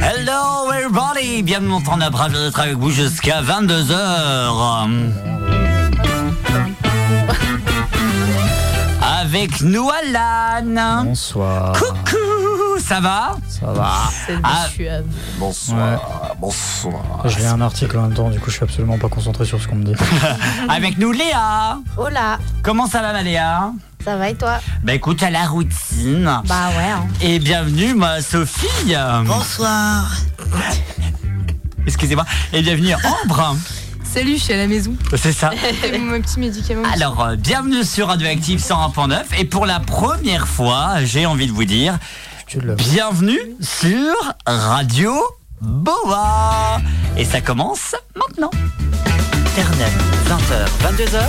Hello everybody, bienvenue dans ton après d'être avec vous jusqu'à 22h. Avec nous Alan. Bonsoir. Coucou, ça va? Ça va. Ah, bonsoir, bonsoir. Je lis un article en même temps, du coup je suis absolument pas concentré sur ce qu'on me dit. Avec nous Léa. Hola, Comment ça va ma Léa? Ça va et toi Bah écoute, à la routine. Bah ouais. hein. Et bienvenue ma Sophie. Bonsoir. Excusez-moi. Et bienvenue Ambre. Salut, je suis à la maison. C'est ça. C'est mon petit médicament. Alors, euh, bienvenue sur Radioactive 101.9 et pour la première fois, j'ai envie de vous dire Tu le- bienvenue sur Radio Boa. Et ça commence maintenant. Internet, 20h, 22h,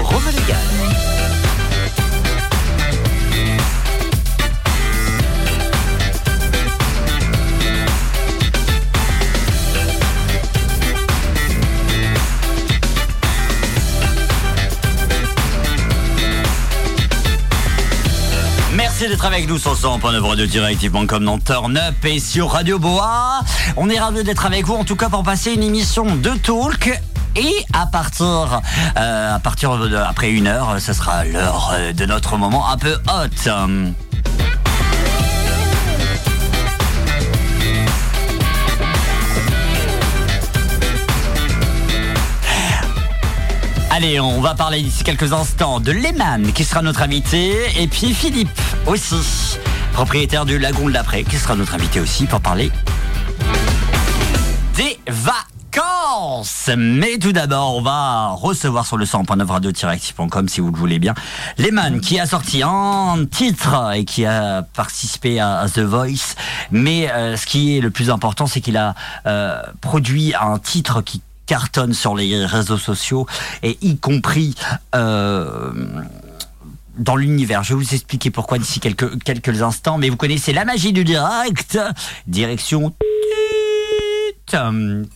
Rome légal. Merci d'être avec nous sur 100.9 Radio Directive.com dans Turn Up et sur Radio Boa. On est ravis d'être avec vous en tout cas pour passer une émission de talk. Et à partir, euh, à partir après une heure, ce sera l'heure euh, de notre moment un peu hot. Allez, on va parler d'ici quelques instants de Lehman qui sera notre invité et puis Philippe aussi, propriétaire du Lagon de l'Après qui sera notre invité aussi pour parler des vacances. Mais tout d'abord, on va recevoir sur le 100.9 radio-active.com si vous le voulez bien. Lehman qui a sorti un titre et qui a participé à, à The Voice. Mais euh, ce qui est le plus important, c'est qu'il a euh, produit un titre qui cartonne sur les réseaux sociaux et y compris euh, dans l'univers. Je vais vous expliquer pourquoi d'ici quelques, quelques instants, mais vous connaissez la magie du direct. Direction tut.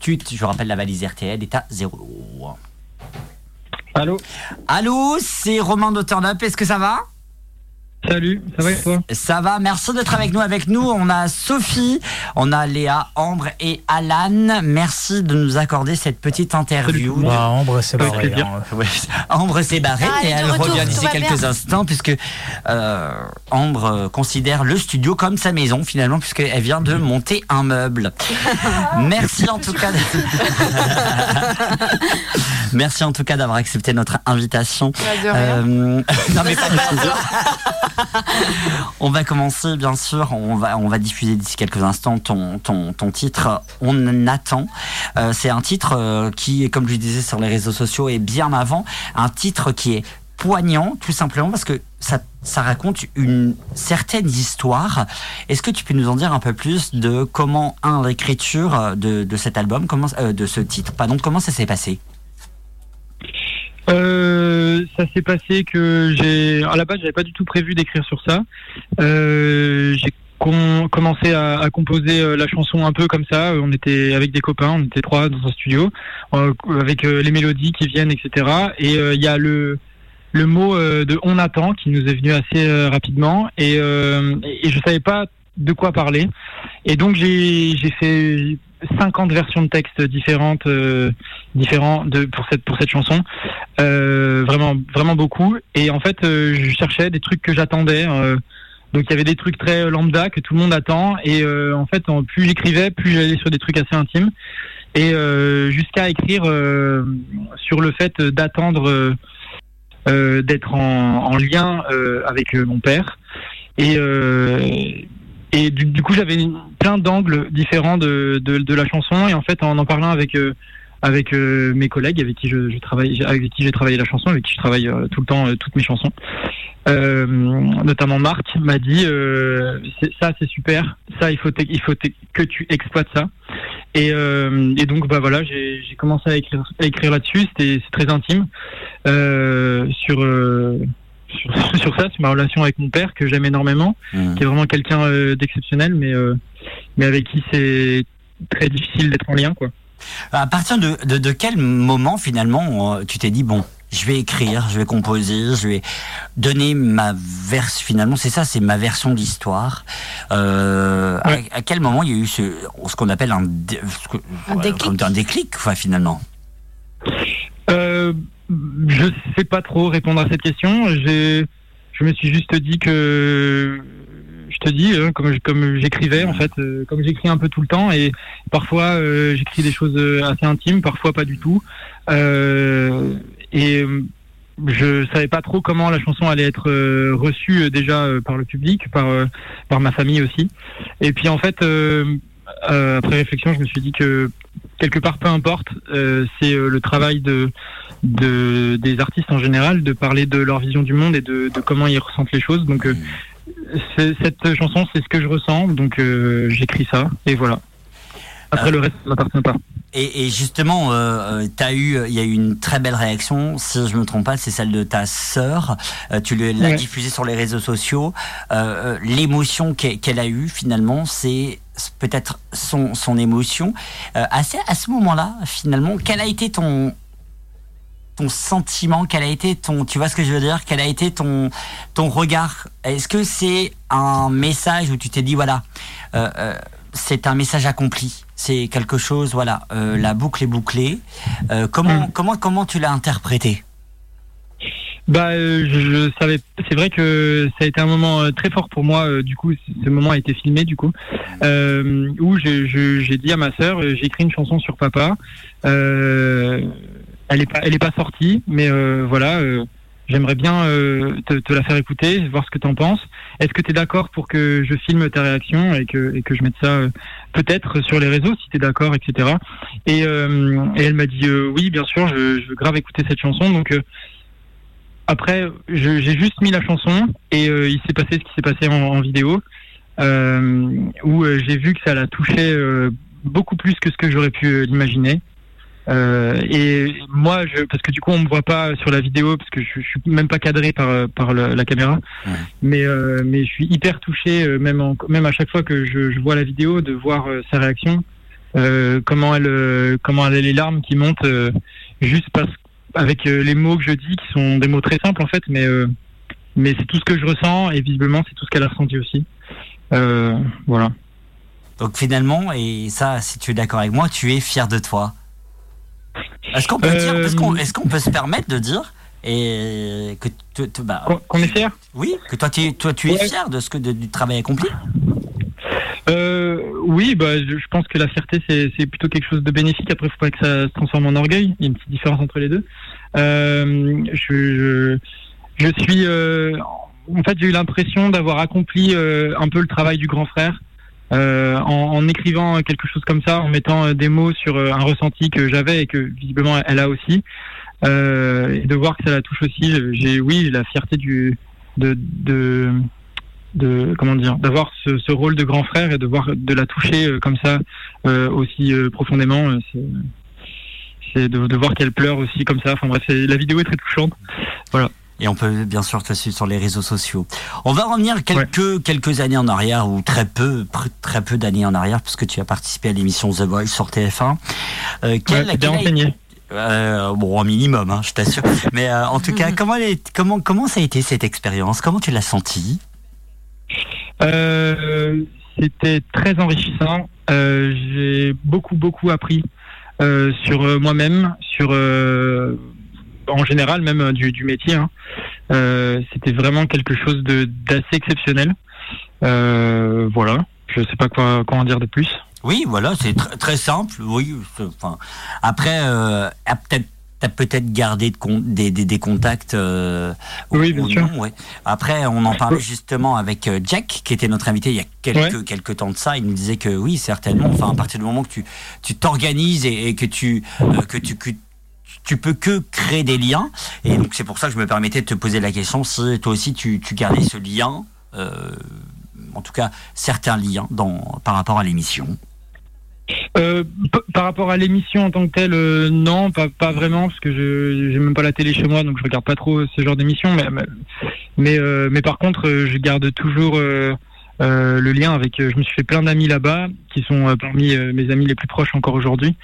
Tut. Je vous rappelle la valise RTL est à zéro. Allô? Allô, c'est Romain de Turn Up, est-ce que ça va? Salut, ça va et toi Ça va, merci d'être avec nous. Avec nous, on a Sophie, on a Léa, Ambre et Alan. Merci de nous accorder cette petite interview. Bah, Ambre, c'est Avec barré. plaisir. hein. Ouais. Ambre s'est barrée Ah, et de elle retour, revient d'ici quelques bien. instants puisque euh, Ambre euh, considère le studio comme sa maison finalement puisqu'elle vient de monter un meuble. Merci en tout cas. de- Merci en tout cas d'avoir accepté notre invitation. Rien. Euh, non mais pas. On va commencer bien sûr, on va, on va diffuser d'ici quelques instants ton, ton, ton titre On attend. Euh, c'est un titre euh, qui, comme je disais sur les réseaux sociaux, est bien avant, un titre qui est poignant tout simplement parce que ça, ça raconte une certaine histoire. Est-ce que tu peux nous en dire un peu plus de comment, un, l'écriture de, de cet album, euh, de ce titre, pardon, comment ça s'est passé? Euh, Ça s'est passé que j'ai. À la base, j'avais pas du tout prévu d'écrire sur ça. Euh, j'ai com- commencé à, composer euh, la chanson un peu comme ça. On était avec des copains, on était trois dans un studio, euh, avec euh, les mélodies qui viennent, etc. Et euh, il y a le le mot euh, de on attend qui nous est venu assez euh, rapidement et, euh, et je savais pas de quoi parler et donc j'ai fait 50 versions de textes différentes euh, différents de pour cette pour cette chanson. Euh, vraiment vraiment beaucoup. Et en fait euh, je cherchais des trucs que j'attendais euh, donc il y avait des trucs très lambda que tout le monde attend. Et euh, en fait plus j'écrivais plus j'allais sur des trucs assez intimes. Et euh, jusqu'à écrire sur le fait d'attendre d'être en, en lien avec mon père. Et et du, coup j'avais plein d'angles différents de, de, la chanson. Et en fait en en parlant avec euh, avec euh, mes collègues avec qui je, travaille avec qui j'ai travaillé la chanson avec qui je travaille euh, tout le temps toutes mes chansons notamment Marc m'a dit ça c'est super. Ça il faut il faut que tu exploites ça. Et, et donc bah voilà j'ai commencé à écrire à écrire là-dessus. C'était c'est très intime. Sur, sur sur ça sur ma relation avec mon père que j'aime énormément Mhm. qui est vraiment quelqu'un euh, d'exceptionnel mais euh, mais avec qui c'est très difficile d'être en lien quoi À partir de, de, de quel moment finalement euh, tu t'es dit bon, je vais écrire, je vais composer, je vais donner ma version. Finalement, c'est ça, c'est ma version d'histoire. Euh, à, quel moment il y a eu ce, ce qu'on appelle un, un déclic, un déclic enfin, finalement? Euh, Je sais pas trop répondre à cette question. Je me suis juste dit que je te dis, hein, comme, j'écrivais en fait, euh, comme j'écris un peu tout le temps et parfois euh, j'écris des choses assez intimes, parfois pas du tout. Euh, et je savais pas trop comment la chanson allait être reçue déjà par le public, par ma famille aussi. Et puis en fait, après réflexion, je me suis dit que quelque part, peu importe, c'est le travail de, de, des artistes en général de parler de leur vision du monde et de, de comment ils ressentent les choses. Donc, cette chanson, c'est ce que je ressens, donc euh, j'écris ça, et voilà. Après, euh, le reste ne m'appartient pas. Et, justement, euh, as eu, il y a eu une très belle réaction. Si je me trompe pas, c'est celle de ta sœur. tu l'as diffusée sur les réseaux sociaux. L'émotion qu'elle a eue finalement, c'est peut-être son, son émotion. à ce moment-là, finalement, quel a été ton ton sentiment Quel a été ton, tu vois ce que je veux dire Quel a été ton ton regard? Est-ce que c'est un message où tu t'es dit voilà, euh, euh, c'est un message accompli, c'est quelque chose, voilà, euh, la boucle est bouclée. comment hmm. comment comment tu l'as interprété bah, je, savais. C'est vrai que ça a été un moment très fort pour moi. du coup, ce moment a été filmé, du coup, où j'ai dit à ma sœur, j'ai écrit une chanson sur papa. Elle est pas, elle est pas sortie, mais euh, voilà. Euh, j'aimerais bien euh, te, la faire écouter, voir ce que tu en penses. Est-ce que tu es d'accord pour que je filme ta réaction et que, je mette ça peut-être sur les réseaux si tu es d'accord, etc. Et, elle m'a dit oui, bien sûr, je, veux grave écouter cette chanson. Donc après, j'ai juste mis la chanson et il s'est passé ce qui s'est passé en, en vidéo, où j'ai vu que ça l'a touché beaucoup plus que ce que j'aurais pu l'imaginer. Euh, et moi, je, parce que du coup, on me voit pas sur la vidéo parce que je, je suis même pas cadré par par la caméra, mais euh, mais je suis hyper touché, euh, même en, même à chaque fois que je, je vois la vidéo, de voir sa réaction, comment elle comment elle a les larmes qui montent, juste parce avec les mots que je dis qui sont des mots très simples en fait, mais mais c'est tout ce que je ressens et visiblement c'est tout ce qu'elle a ressenti aussi. voilà. Donc finalement, et ça, si tu es d'accord avec moi, tu es fier de toi. Est-ce qu'on peut est-ce qu'on, est-ce qu'on peut se permettre de dire et que tu, bah, qu'on est fier Oui, que toi tu, toi, tu es fier de ce que du travail accompli? Euh, oui, bah, je, pense que la fierté c'est, plutôt quelque chose de bénéfique. Après, faut pas que ça se transforme en orgueil. Il y a une petite différence entre les deux. Euh, je, je, je, suis, euh, en fait, j'ai eu l'impression d'avoir accompli euh, un peu le travail du grand frère. Euh, en, en, écrivant quelque chose comme ça, en mettant euh, des mots sur euh, un ressenti que j'avais et que visiblement elle a aussi, euh, et de voir que ça la touche aussi, j'ai oui la fierté du de, de, de comment dire d'avoir ce, ce, rôle de grand frère et de voir de la toucher comme ça aussi profondément. c'est de, de, voir qu'elle pleure aussi comme ça. Enfin bref, la vidéo est très touchante. Voilà. Et on peut bien sûr te suivre sur les réseaux sociaux. On va revenir quelques, quelques années en arrière, ou très peu, très peu d'années en arrière, puisque tu as participé à l'émission The Voice sur TF1. Euh, quel, ouais, enseigné. Euh, bon, un minimum, hein, je t'assure. Mais euh, en tout cas, comment, comment, comment ça a été cette expérience? Comment tu l'as senti euh, C'était très enrichissant. Euh, J'ai beaucoup, beaucoup appris euh, sur moi-même, sur en général même euh, du, métier. Hein. Euh, c'était vraiment quelque chose d'assez exceptionnel. Euh, voilà, je sais pas quoi, quoi en dire de plus. Oui, voilà, c'est très simple. Oui, enfin, après, euh, peut-être T'as peut-être gardé des, des, des, contacts Oui, bien sûr. Après, on en parlait justement avec Jack, qui était notre invité il y a quelques, quelques temps de ça. Il nous disait que oui, certainement. Enfin, à partir du moment que tu tu t'organises et, que tu que tu que tu peux que créer des liens. Et donc c'est pour ça que je me permettais de te poser la question si toi aussi tu, gardais ce lien, euh, en tout cas certains liens dans, par rapport à l'émission. Euh, par rapport à l'émission en tant que telle, euh, non, pas, vraiment, parce que je j'ai même pas la télé chez moi, donc je regarde pas trop ce genre d'émission. Mais mais mais par contre, je garde toujours le lien avec. je me suis fait plein d'amis là-bas, qui sont parmi mes amis les plus proches encore aujourd'hui.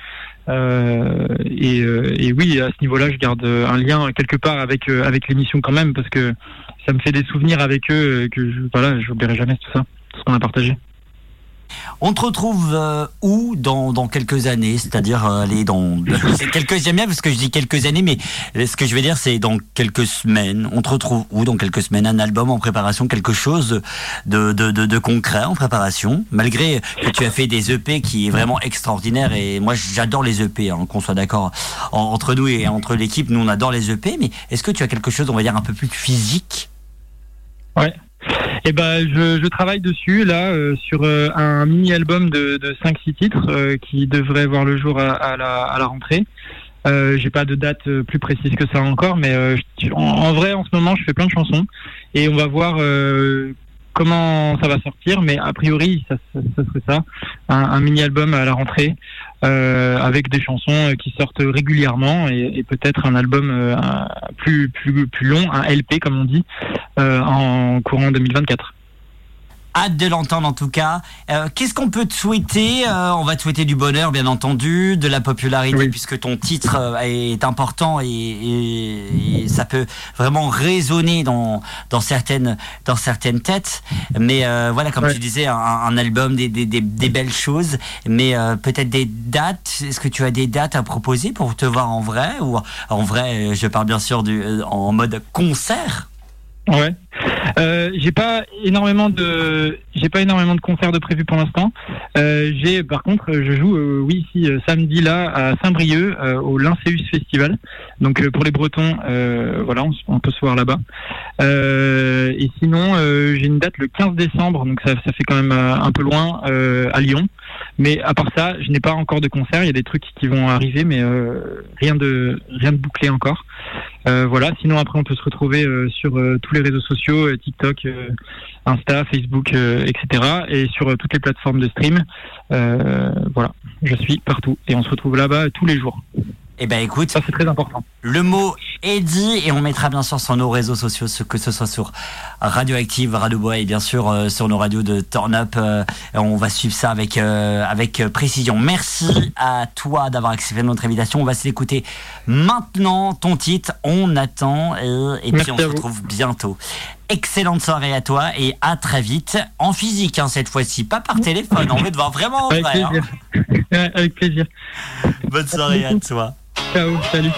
Et, et, oui, à ce niveau-là, je garde un lien quelque part avec avec l'émission quand même parce que ça me fait des souvenirs avec eux que je, voilà, je n'oublierai jamais tout ça, tout ce qu'on a partagé. On te retrouve euh, où dans, dans, quelques années? C'est-à-dire euh, aller dans quelques j'aime bien parce que je dis quelques années, mais ce que je veux dire c'est dans quelques semaines. On te retrouve où dans quelques semaines? Un album en préparation, quelque chose de, de, de, de, concret en préparation, malgré que tu as fait des EP qui est vraiment extraordinaire et moi j'adore les EP, hein, qu'on soit d'accord entre nous et entre l'équipe, nous on adore les EP, mais est-ce que tu as quelque chose, on va dire un peu plus physique? Ouais, eh ben, je, travaille dessus là euh, sur euh, un mini album de, de 5-6 titres euh, qui devrait voir le jour à, la, à la, rentrée. J'ai pas de date plus précise que ça encore, mais en, vrai, en ce moment, je fais plein de chansons. Et on va voir comment ça va sortir, mais a priori, ça, serait ça, un, un mini-album à la rentrée, avec des chansons qui sortent régulièrement et, peut-être un album euh, plus, plus, plus long, un LP comme on dit, euh, en courant 2024. Hâte de l'entendre en tout cas. Euh, Qu'est-ce qu'on peut te souhaiter euh, On va te souhaiter du bonheur, bien entendu, de la popularité, oui. puisque ton titre euh, est important et, et, et, ça peut vraiment résonner dans, dans, certaines, dans certaines têtes. Mais euh, voilà, comme ouais. tu disais, un, un album, des, des, des, des, belles choses, mais peut-être des dates. Est-ce que tu as des dates à proposer pour te voir en vrai? Ou en vrai, je parle bien sûr du, en mode concert? Ouais. Euh, j'ai pas énormément de j'ai pas énormément de concerts de prévus pour l'instant. Euh, j'ai par contre je joue euh, oui ici euh, samedi là à Saint-Brieuc euh, au Linceus Festival. Donc euh, pour les Bretons voilà on, on, peut se voir là-bas. et sinon j'ai une date le 15 décembre donc ça, ça fait quand même un peu loin à Lyon. Mais à part ça je n'ai pas encore de concert. Il y a des trucs qui vont arriver mais rien de rien de bouclé encore. voilà sinon après on peut se retrouver sur tous les réseaux sociaux TikTok, euh, Insta, Facebook, euh, etc. Et sur euh, toutes les plateformes de stream. voilà, je suis partout et on se retrouve là-bas tous les jours. Eh ben écoute, ça c'est très important. Le mot est dit et on mettra bien sûr sur nos réseaux sociaux, ce que ce soit sur Radioactive, Radio Bois et bien sûr euh, sur nos radios de Turn Up. Euh, on va suivre ça avec euh, avec précision. Merci à toi d'avoir accepté notre invitation. On va s'écouter maintenant ton titre. On attend et, et puis on se retrouve bientôt. Excellente soirée à toi et à très vite en physique hein, cette fois-ci, pas par téléphone. On veut te voir vraiment en avec vrai. Plaisir. Hein. avec plaisir. Bonne soirée à toi. Ciao, salut.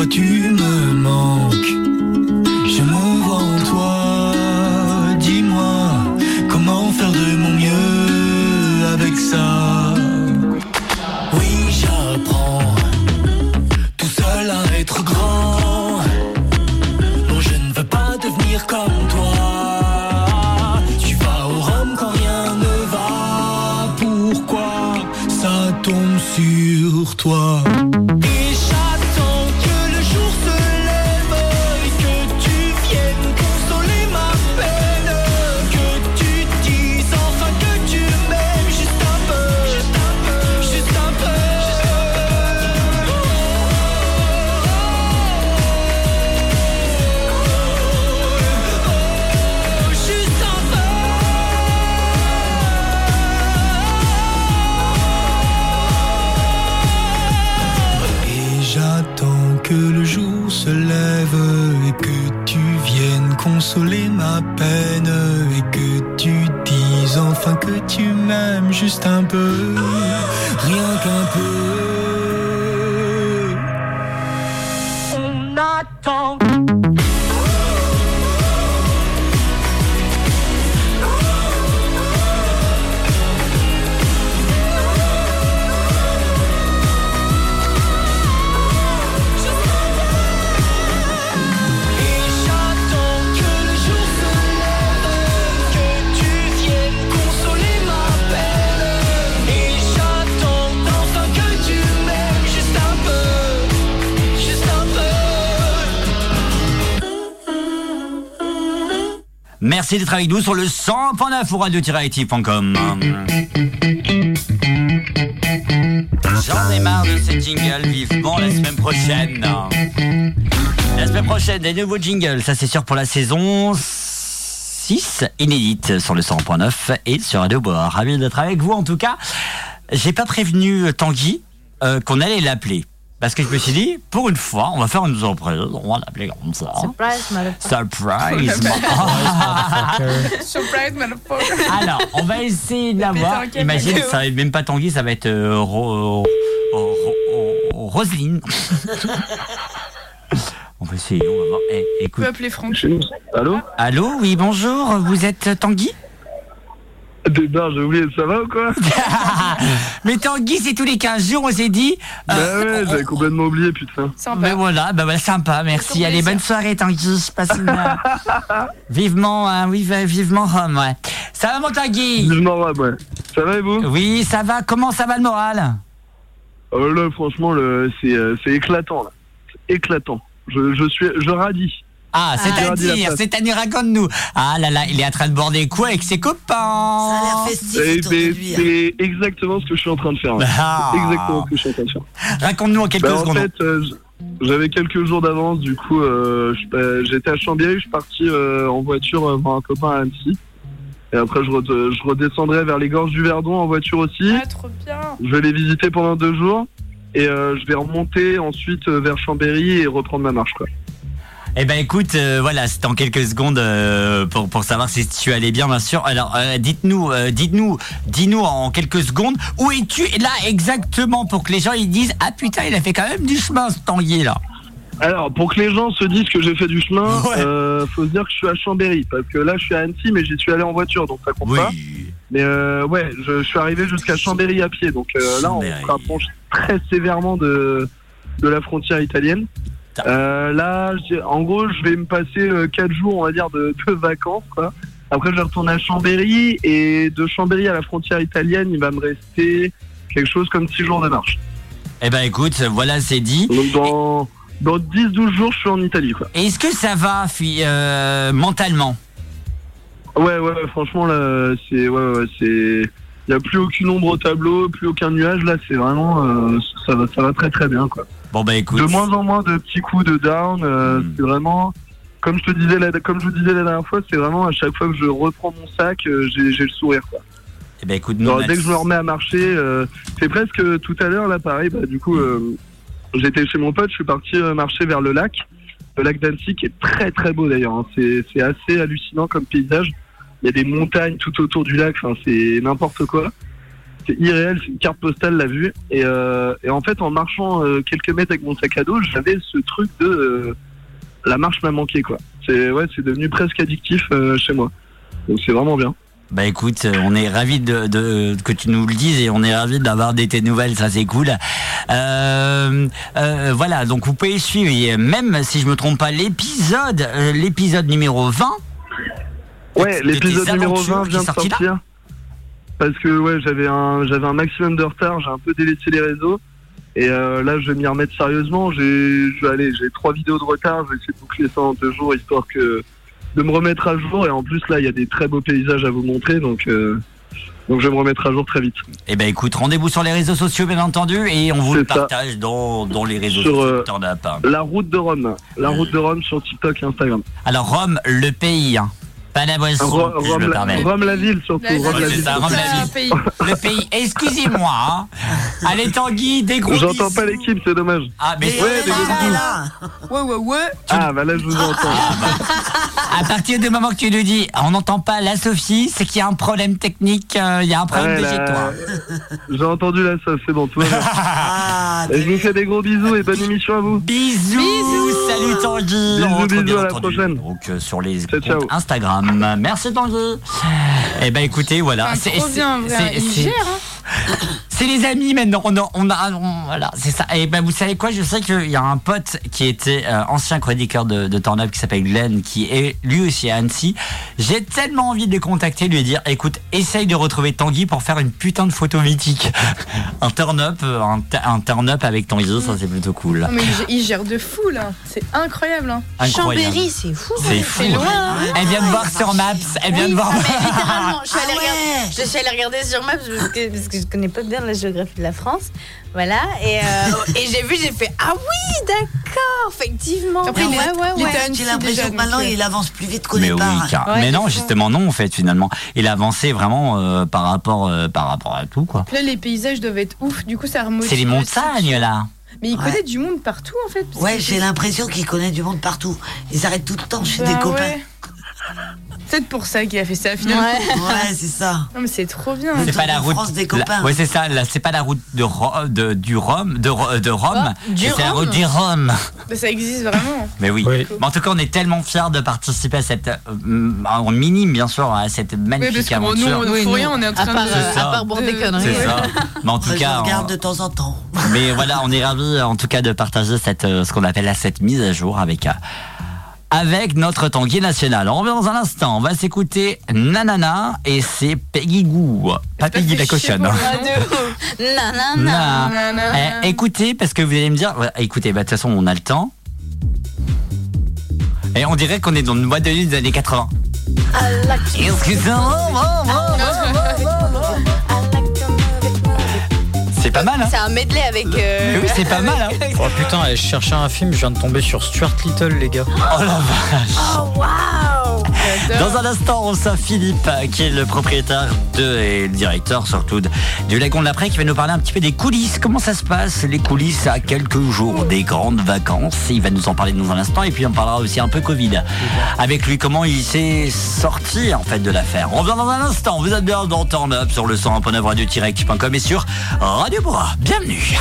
toi tu me manques. Je m'en vais en toi, dis-moi comment faire de mon mieux avec ça. Oui, j'apprends tout seul à être grand. Non, je ne veux pas devenir comme toi. Tu vas au Rhum quand rien ne va. Pourquoi ça tombe sur toi? peine et que tu dises enfin que tu m'aimes juste un peu, rien qu'un peu. On attend Merci d'être avec nous sur le 100.9 ou radio-active.com. J'en ai marre de ces jingles, vivement la semaine prochaine. La semaine prochaine, des nouveaux jingles, ça c'est sûr pour la saison 6, inédite sur le 100.9 et sur Radio Bois. Ravi d'être avec vous en tout cas. J'ai pas prévenu Tanguy euh, qu'on allait l'appeler. Parce que je me suis dit, pour une fois, on va faire une surprise. On va l'appeler comme ça. Surprise, Surprise, Surprise, motherfucker. Alors, on va essayer de l'avoir. Imagine, ça va être même pas Tanguy, ça va être euh, Ro, Roselyne. on va essayer, on va voir. Eh, écoute. Peux appeler Franck. Allô? Allô, oui, bonjour. Vous êtes Tanguy? Débarre, j'ai oublié, ça va ou quoi Mais Tanguy, c'est tous les 15 jours, on s'est dit. Euh, bah ouais, j'avais complètement oublié, putain. Sympa. Mais voilà, bah voilà, sympa, merci. Allez, bonne soirée, Tanguy. Passe une... vivement, hein, oui, vivement Rome, ouais. Ça va, mon Tanguy? Vivement Rome, ouais. Ça va et vous? Oui, ça va. Comment ça va le moral? Oh, Là, franchement, le... c'est éclatant, là. éclatant. Je, je suis, je radis. Ah, c'est-à-dire, c'est-à-dire, raconte-nous. Ah là là, il est en train de border quoi avec ses copains Ça a l'air festif eh ben, C'est exactement ce que je suis en train de faire. Ah. exactement ce que je suis en train de faire. Raconte-nous en quelques bah, secondes. En fait, euh, j'avais quelques jours d'avance, du coup, euh, bah, j'étais à Chambéry, je suis parti euh, en voiture voir un copain à Annecy. Et après, je, je, redescendrai vers les gorges du Verdon en voiture aussi. Ah, trop bien. Je vais les visiter pendant deux jours. Et je vais remonter ensuite vers Chambéry et reprendre ma marche. Quoi. Eh ben écoute, euh, voilà, c'est en quelques secondes euh, pour, pour savoir si tu allais bien, bien sûr. Alors, euh, dites-nous, dites-nous, dis-nous en quelques secondes, où es-tu là exactement pour que les gens ils disent ah putain, il a fait quand même du chemin ce tanguier là. Alors, pour que les gens se disent que j'ai fait du chemin, faut se dire que je suis à Chambéry, parce que là, je suis à Annecy, mais j'y suis allé en voiture, donc ça compte pas. Mais ouais, je, suis arrivé jusqu'à Chambéry à pied, donc là, on se rapproche très sévèrement de, de la frontière italienne. Euh, là, en gros, je vais me passer 4 euh, jours, on va dire, de, vacances. Quoi. Après, je vais retourner à Chambéry et de Chambéry à la frontière italienne, il va me rester quelque chose comme 6 jours de marche. Eh ben écoute, voilà, c'est dit. Donc dans, dans 10-12 jours, je suis en Italie. Quoi. Est-ce que ça va euh, mentalement? Ouais, ouais, franchement, là, c'est. Ouais, ouais, c'est. Il n'y a plus aucune ombre au tableau, plus aucun nuage. Là, c'est vraiment. Euh, ça, va, ça va très très bien, quoi. Bon bah écoute. De moins en moins de petits coups de down. Euh, hmm. C'est vraiment, comme je te disais, la, comme je vous disais la dernière fois, c'est vraiment à chaque fois que je reprends mon sac, euh, j'ai le sourire. Quoi. Eh ben écoute, dès que je me remets à marcher, euh, c'est presque tout à l'heure là, pareil. Bah, du coup, j'étais chez mon pote, je suis parti marcher vers le lac, le lac d'Annecy qui est très très beau d'ailleurs. Hein. C'est assez hallucinant comme paysage. Il y a des montagnes tout autour du lac. Enfin, c'est n'importe quoi c'est irréel, c'est une carte postale la vue. Et, euh, et en fait, en marchant euh, quelques mètres avec mon sac à dos, j'avais ce truc de euh, la marche m'a manqué quoi. C'est ouais, c'est devenu presque addictif chez moi. Donc c'est vraiment bien. Bah écoute, on est ravis de, de, que tu nous le dises et on est ravis d'avoir des tes nouvelles, ça c'est cool. Euh, voilà, donc vous pouvez suivre, même si je me trompe pas, l'épisode, l'épisode numéro 20. Ouais, l'épisode numéro 20 vient de sortir parce que ouais, j'avais un, j'avais un maximum de retard, j'ai un peu délaissé les réseaux. Et euh, là, je vais m'y remettre sérieusement. J'ai, je vais aller, j'ai trois vidéos de retard. Je vais essayer de boucler ça en deux jours, histoire que de me remettre à jour. Et en plus, là, il y a des très beaux paysages à vous montrer, donc. Euh, donc je vais me remettre à jour très vite. Eh ben écoute, rendez-vous sur les réseaux sociaux bien entendu et on vous le partage dans, dans, les réseaux sur, sociaux. Euh, la route de Rome, la route de Rome sur TikTok et Instagram. Alors Rome, le pays. Hein. Pas la boisson, Rome, je me permets. Rome la ville surtout. Rome, la ville. Ça, Rome la ville. Le pays. Excusez-moi. Hein. Allez Tanguy, des gros J'entends pas l'équipe, c'est dommage. Ah mais ouais, des Ouais ouais ouais. Ah bah là je vous entends. Ah, bah. À partir du moment que tu nous dis, on n'entend pas la Sophie, c'est qu'il y a un problème technique, euh, il y a un problème de chez toi. J'ai entendu la Sophie, c'est bon, tout ah, Et je vous fais des gros bisous et bonne émission à vous. Bisous. bisous. Salut Tanguy. Bisous, bisous à la prochaine. Donc euh, sur les Instagram Merci Tanguy. Eh ben écoutez, voilà. C'est hein. C'est les amis maintenant. On a, on a voilà, c'est ça. Et ben vous savez quoi? Je sais qu'il y a un pote qui était euh, ancien chroniqueur de, de Turn Up qui s'appelle Glenn, qui est lui aussi à Annecy. J'ai tellement envie de les contacter, lui dire, écoute, essaye de retrouver Tanguy pour faire une putain de photo mythique. un Turn Up, un, un Turn Up avec Tanguy, ça c'est plutôt cool. Non, mais il, il gère de fou là. C'est incroyable. Hein. Incroyable. Chambéry, c'est fou. C'est fou. C'est loin. hein. Elle vient de voir sur Maps. Elle vient de voir. Ah, mais littéralement, je suis, allée Ah ouais. regarder, je suis allée regarder sur Maps parce que, parce que je connais pas bien la géographie de la France. Voilà, et, euh, et j'ai vu, j'ai fait Ah oui, d'accord, effectivement. Après, il est- ouais, ouais, il ouais. J'ai l'impression que maintenant donc, euh, il avance plus vite qu'au Mais oui, départ. car- Ouais, mais non, justement non en fait finalement. Il a avancé vraiment euh, par rapport euh, par rapport à tout quoi. Là, les paysages doivent être ouf. Du coup, ça remotive. C'est les montagnes là. Mais il Ouais. connaît du monde partout en fait. Ouais, j'ai l'impression qu'il connaît du monde partout. Ils arrêtent tout le temps chez Bah des copains. ouais. Peut-être pour ça qu'il a fait ça finalement. Ouais. Ouais, c'est ça. Non, mais c'est trop bien. C'est pas la route. France des la- copains. ouais, c'est ça. là, C'est pas la route de, Ro- de du Rome, de, de Rome. Oh, c'est la route du Rhum. Bah, ça existe vraiment. Mais oui. Oui. Mais en tout cas, on est tellement fiers de participer à cette, euh, en minime bien sûr, à cette Oui, parce magnifique que bon, nous, aventure. on Oui, nous, rien, on est en À train part, de. euh, ça. à part pour des de- conneries. C'est ça. Mais en tout cas, regarde on- de temps en temps. Mais voilà, on est ravis en tout cas de partager cette, euh, ce qu'on appelle là, cette mise à jour avec, euh, avec notre Tanguy national. On revient dans un instant, on va s'écouter Nanana et c'est Peggy Goo. Pas Peggy fait la cochonne. hein. Nanana. Eh, écoutez, parce que vous allez me dire, ouais, écoutez, bah, de toute façon, on a le temps. Et on dirait qu'on est dans une boîte de nuit des années 80. C'est pas mal, hein C'est un medley avec. euh, Oui, c'est pas mal, hein Oh putain, je cherchais un film, je viens de tomber sur Stuart Little, les gars. Oh la vache Oh, waouh! Dans un instant, on reçoit Philippe, qui est le propriétaire de, et le directeur surtout de- du Lagon de l'Après, qui va nous parler un petit peu des coulisses. Comment ça se passe, les coulisses à quelques jours des grandes vacances? Il va nous en parler dans un instant et puis on parlera aussi un peu Covid. Avec lui, comment il s'est sorti en fait de l'affaire. On revient dans un instant. Vous êtes bien dans Turn Up sur le 101.9 radio-active.com et sur Radio Bois. Bienvenue.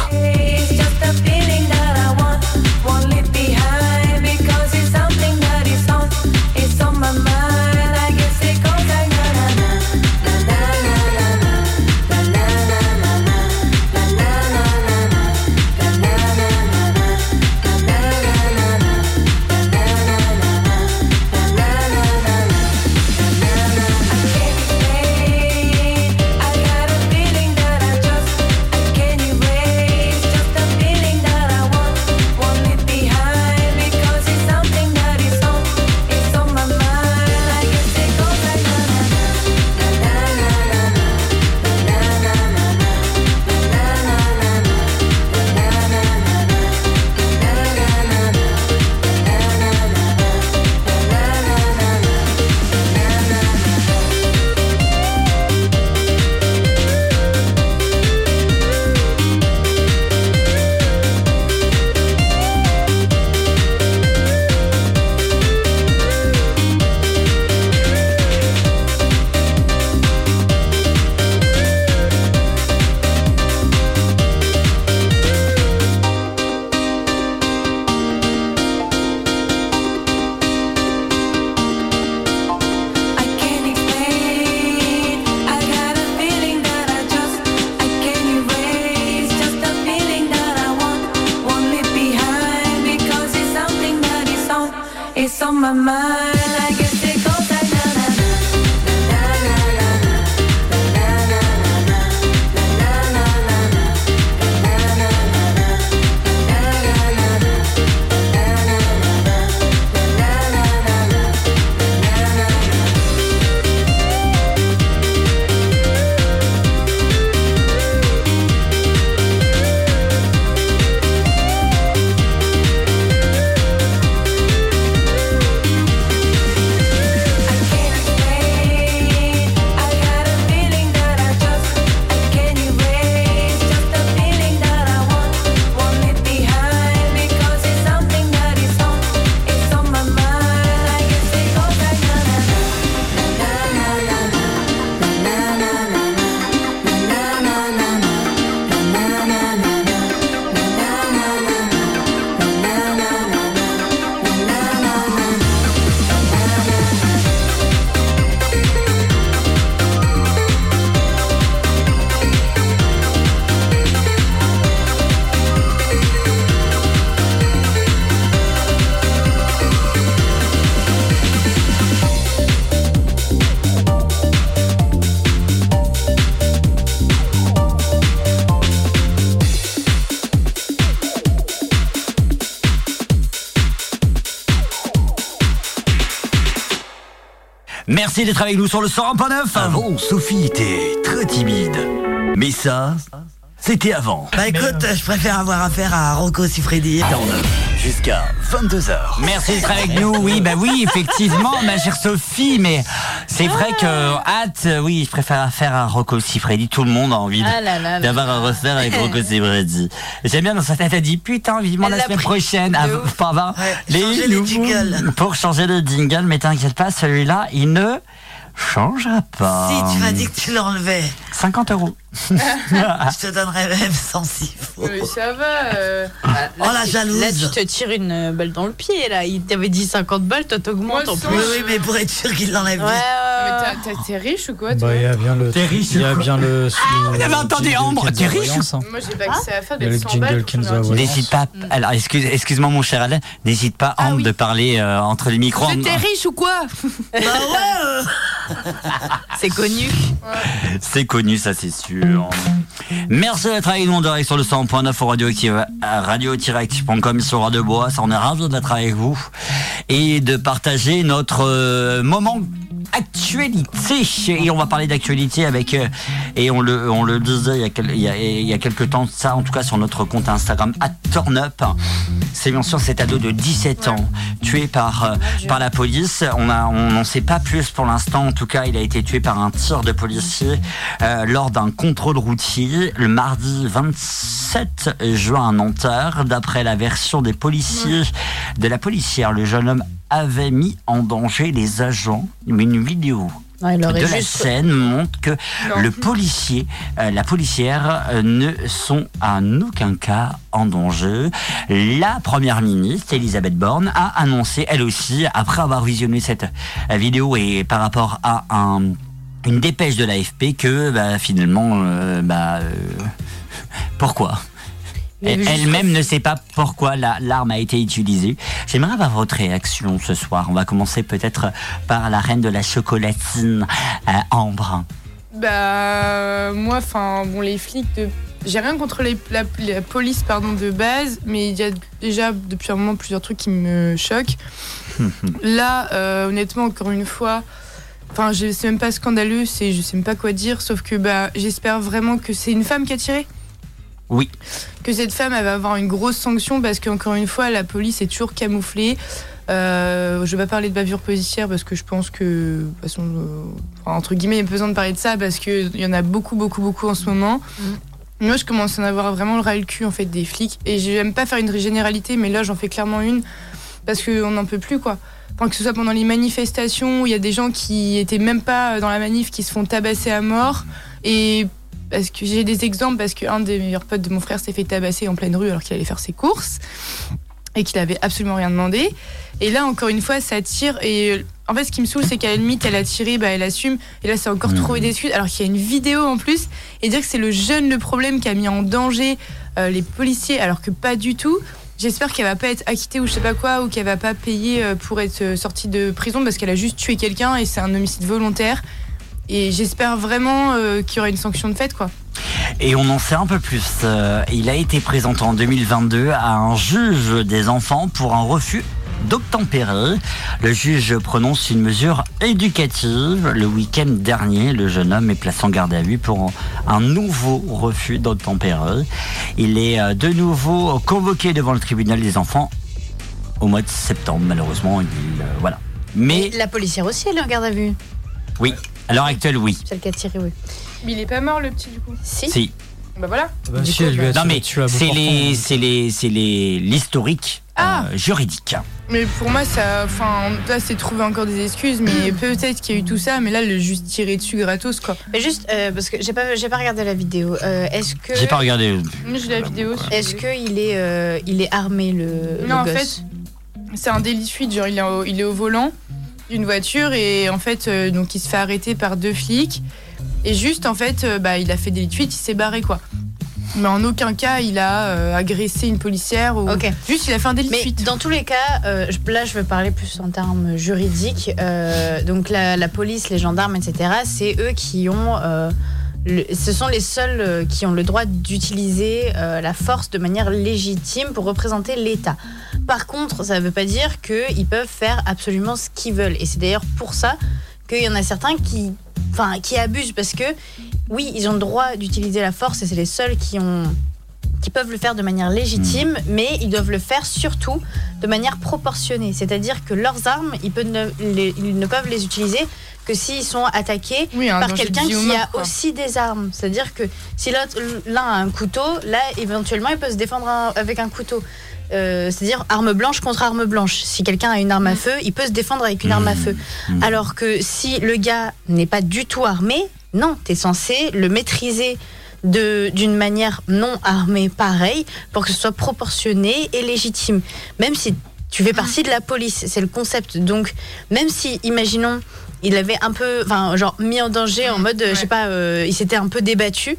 Merci d'être avec nous sur le 101.9. Avant, Sophie était très timide. Mais ça, c'était avant. Bah écoute, je préfère avoir affaire à Rocco Siffredi. Jusqu'à 22h. Merci d'être avec nous. Oui, bah oui, effectivement, ma chère Sophie, mais c'est vrai que hâte, oui, je préfère faire un Rocco Siffredi. Tout le monde a envie de- Ah là là là d'avoir un roster avec Rocco Siffredi. J'aime bien dans sa tête, elle dit putain, vivement Elle la l'a semaine prochaine, à- ouf. pour avoir les jingles. Pour changer le jingle, mais t'inquiète pas, celui-là, il ne changera pas. Si tu m'as dit que tu l'enlevais, 50 euros. je te donnerais même 100 s'il faut. Mais ça va. euh, Oh la jalouse. Là, tu te tires une euh, balle dans le pied. Là, il t'avait dit 50 balles, toi t'augmentes en plus. Oui, oui, mais pour être sûr qu'il l'enlève Ouais, bien. ouais, T'es riche ou quoi Bah, il y a bien le. T'es riche Il y a bien le. vous avez entendu Ambre, t'es riche. Moi j'ai pas accès à faire des le 100 balles. N'hésite pas. Alors, excuse, excuse-moi, mon cher Alain. N'hésite pas, Ah Ambre, oui. de parler euh, entre les micros. Mais T'es riche ou quoi Bah ouais, C'est connu. C'est connu, ça, c'est sûr. Merci d'être avec nous en direct sur le 100.9 au radioactive, à radio-active.com sur Radio Bois. Ça, on est ravis d'être avec vous et de partager notre euh, moment actualité. Et on va parler d'actualité avec, euh, et on le, on le disait il y, a quel- il, y a, il y a quelques temps, ça en tout cas sur notre compte Instagram, @turnup. C'est bien sûr cet ado de 17 ans tué par, euh, par la police. On a, on n'en sait pas plus pour l'instant. En tout cas, il a été tué par un tir de policier euh, lors d'un contrôle routier le mardi 27 juin à Nanterre. D'après la version des policiers, de la policière, le jeune homme avait mis en danger les agents. Une vidéo de la juste. scène montre que Non. le policier, euh, la policière euh, ne sont en aucun cas en danger. La première ministre, Elisabeth Borne, a annoncé, elle aussi, après avoir visionné cette euh, vidéo et par rapport à un, une dépêche de l'AFP, que bah, finalement, euh, bah, euh, pourquoi? Elle-même ne sait pas pourquoi la- l'arme a été utilisée. J'aimerais avoir votre réaction ce soir. On va commencer peut-être par la reine de la chocolatine, euh, Ambre. Bah moi, enfin bon, les flics de. J'ai rien contre les, la, la police pardon de base, mais il y a déjà depuis un moment plusieurs trucs qui me choquent. Là, euh, honnêtement, encore une fois, enfin, je sais même pas scandaleux, c'est je sais même pas quoi dire, sauf que bah j'espère vraiment que c'est une femme qui a tiré. Oui. Que cette femme elle va avoir une grosse sanction parce qu'encore une fois, la police est toujours camouflée. Euh, je vais pas parler de bavure policière parce que je pense que, de façon, euh, enfin, entre guillemets, il y a besoin de parler de ça parce qu'il y en a beaucoup, beaucoup, beaucoup en ce moment. Moi, je commence à en avoir vraiment le ras le cul en fait des flics et j'aime pas faire une généralité, mais là, j'en fais clairement une parce qu'on n'en peut plus quoi. Enfin, que ce soit pendant les manifestations où il y a des gens qui étaient même pas dans la manif qui se font tabasser à mort et parce que j'ai des exemples parce qu'un des meilleurs potes de mon frère s'est fait tabasser en pleine rue alors qu'il allait faire ses courses et qu'il avait absolument rien demandé. Et là, encore une fois, ça tire. Et euh, en fait, ce qui me saoule, c'est qu'à la limite, elle a tiré, bah, elle assume. Et là, c'est encore Mhm. trouver des excuses, alors qu'il y a une vidéo en plus. Et dire que c'est le jeune le problème qui a mis en danger euh, les policiers, alors que pas du tout. J'espère qu'elle va pas être acquittée ou je sais pas quoi, ou qu'elle va pas payer euh, pour être sortie de prison parce qu'elle a juste tué quelqu'un et c'est un homicide volontaire. Et j'espère vraiment euh, qu'il y aura une sanction de fait, quoi. Et on en sait un peu plus. Euh, il a été présenté en 2022 à un juge des enfants pour un refus d'obtempérer. Le juge prononce une mesure éducative. Le week-end dernier, le jeune homme est placé en garde à vue pour un nouveau refus d'obtempérer. Il est euh, de nouveau convoqué devant le tribunal des enfants au mois de septembre. Malheureusement, il, euh, voilà. Mais Et la policière aussi, elle est en garde à vue? oui, à l'heure actuelle, oui. Celle qui a tiré, oui. Mais il est pas mort, le petit, du coup. Si. Si. Bah voilà. Bah, Du si, coup, elle lui a Non mais c'est les, c'est les, c'est les, l'historique Ah. euh, juridique. Mais pour moi, ça, enfin, là, c'est trouver encore des excuses, mais peut-être qu'il y a eu tout ça, mais là, le juste tirer dessus gratos, quoi. Mais juste, euh, parce que j'ai pas, j'ai pas regardé la vidéo. Euh, est-ce que. J'ai pas regardé. J'ai la vidéo. Est-ce voulez. qu'il est, euh, il est armé, le. Non, le en gosse fait, c'est un délit de fuite. Genre, il est au, il est au volant d'une voiture et en fait, euh, donc, il se fait arrêter par deux flics. Et juste, en fait, euh, bah, il a fait délit de fuite, il s'est barré, quoi. Mais en aucun cas, il a euh, agressé une policière ou. Ok. Juste, il a fait un délit de Mais fuite. dans tous les cas, euh, je- là je veux parler plus en termes juridiques. Euh, donc la, la police, les gendarmes, etc., c'est eux qui ont. euh, le- ce sont les seuls euh, qui ont le droit d'utiliser euh, la force de manière légitime pour représenter l'État. Par contre, ça ne veut pas dire qu'ils peuvent faire absolument ce qu'ils veulent. Et c'est d'ailleurs pour ça qu'il y en a certains qui, enfin, qui abusent parce que, oui, ils ont le droit d'utiliser la force et c'est les seuls qui ont qui peuvent le faire de manière légitime, mais ils doivent le faire surtout de manière proportionnée. C'est-à-dire que leurs armes, ils, peuvent ne, les- ils ne peuvent les utiliser que s'ils sont attaqués Oui, un par quelqu'un qui a quoi. aussi des armes. C'est-à-dire que si l'un a un couteau, là, éventuellement, il peut se défendre un- avec un couteau. Euh, C'est-à-dire arme blanche contre arme blanche. Si quelqu'un a une arme à feu, il peut se défendre avec une arme à feu. Alors que si le gars n'est pas du tout armé, non, tu es censé le maîtriser de- d'une manière non armée pareille pour que ce soit proportionné et légitime. Même si tu fais partie de la police, c'est le concept. Donc, même si, imaginons, il avait un peu, enfin, genre, mis en danger en mode, euh, je sais pas, euh, il s'était un peu débattu,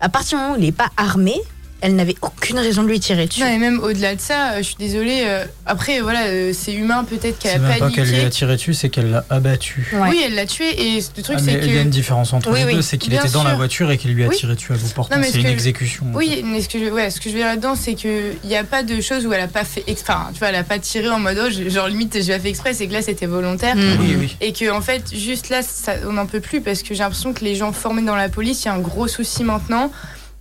à partir du moment où il n'est pas armé, elle n'avait aucune raison de lui tirer dessus. Non, et même au-delà de ça, euh, je suis désolée. euh, après, voilà, euh, c'est humain peut-être qu'elle a pas qu'elle lui a tiré dessus, c'est qu'elle l'a abattu. Ouais. Oui, elle l'a tué. Et le truc, Ah, c'est il y a une que. différence entre Oui, les oui, deux, c'est qu'il était dans la voiture et qu'il lui a Oui. tiré dessus à bout portant. Non, mais C'est ce une que- exécution. Oui, mais ce que je, ouais, ce que je veux dire là-dedans, c'est qu'il n'y a pas de choses où elle a pas fait. ex- Enfin, tu vois, elle a pas tiré en mode, oh, genre limite, je l'ai fait exprès, c'est que là, c'était volontaire. Mm. Oui, oui. Et que, en fait, juste là, ça- on n'en peut plus parce que j'ai l'impression que les gens formés dans la police, il y a un gros souci maintenant.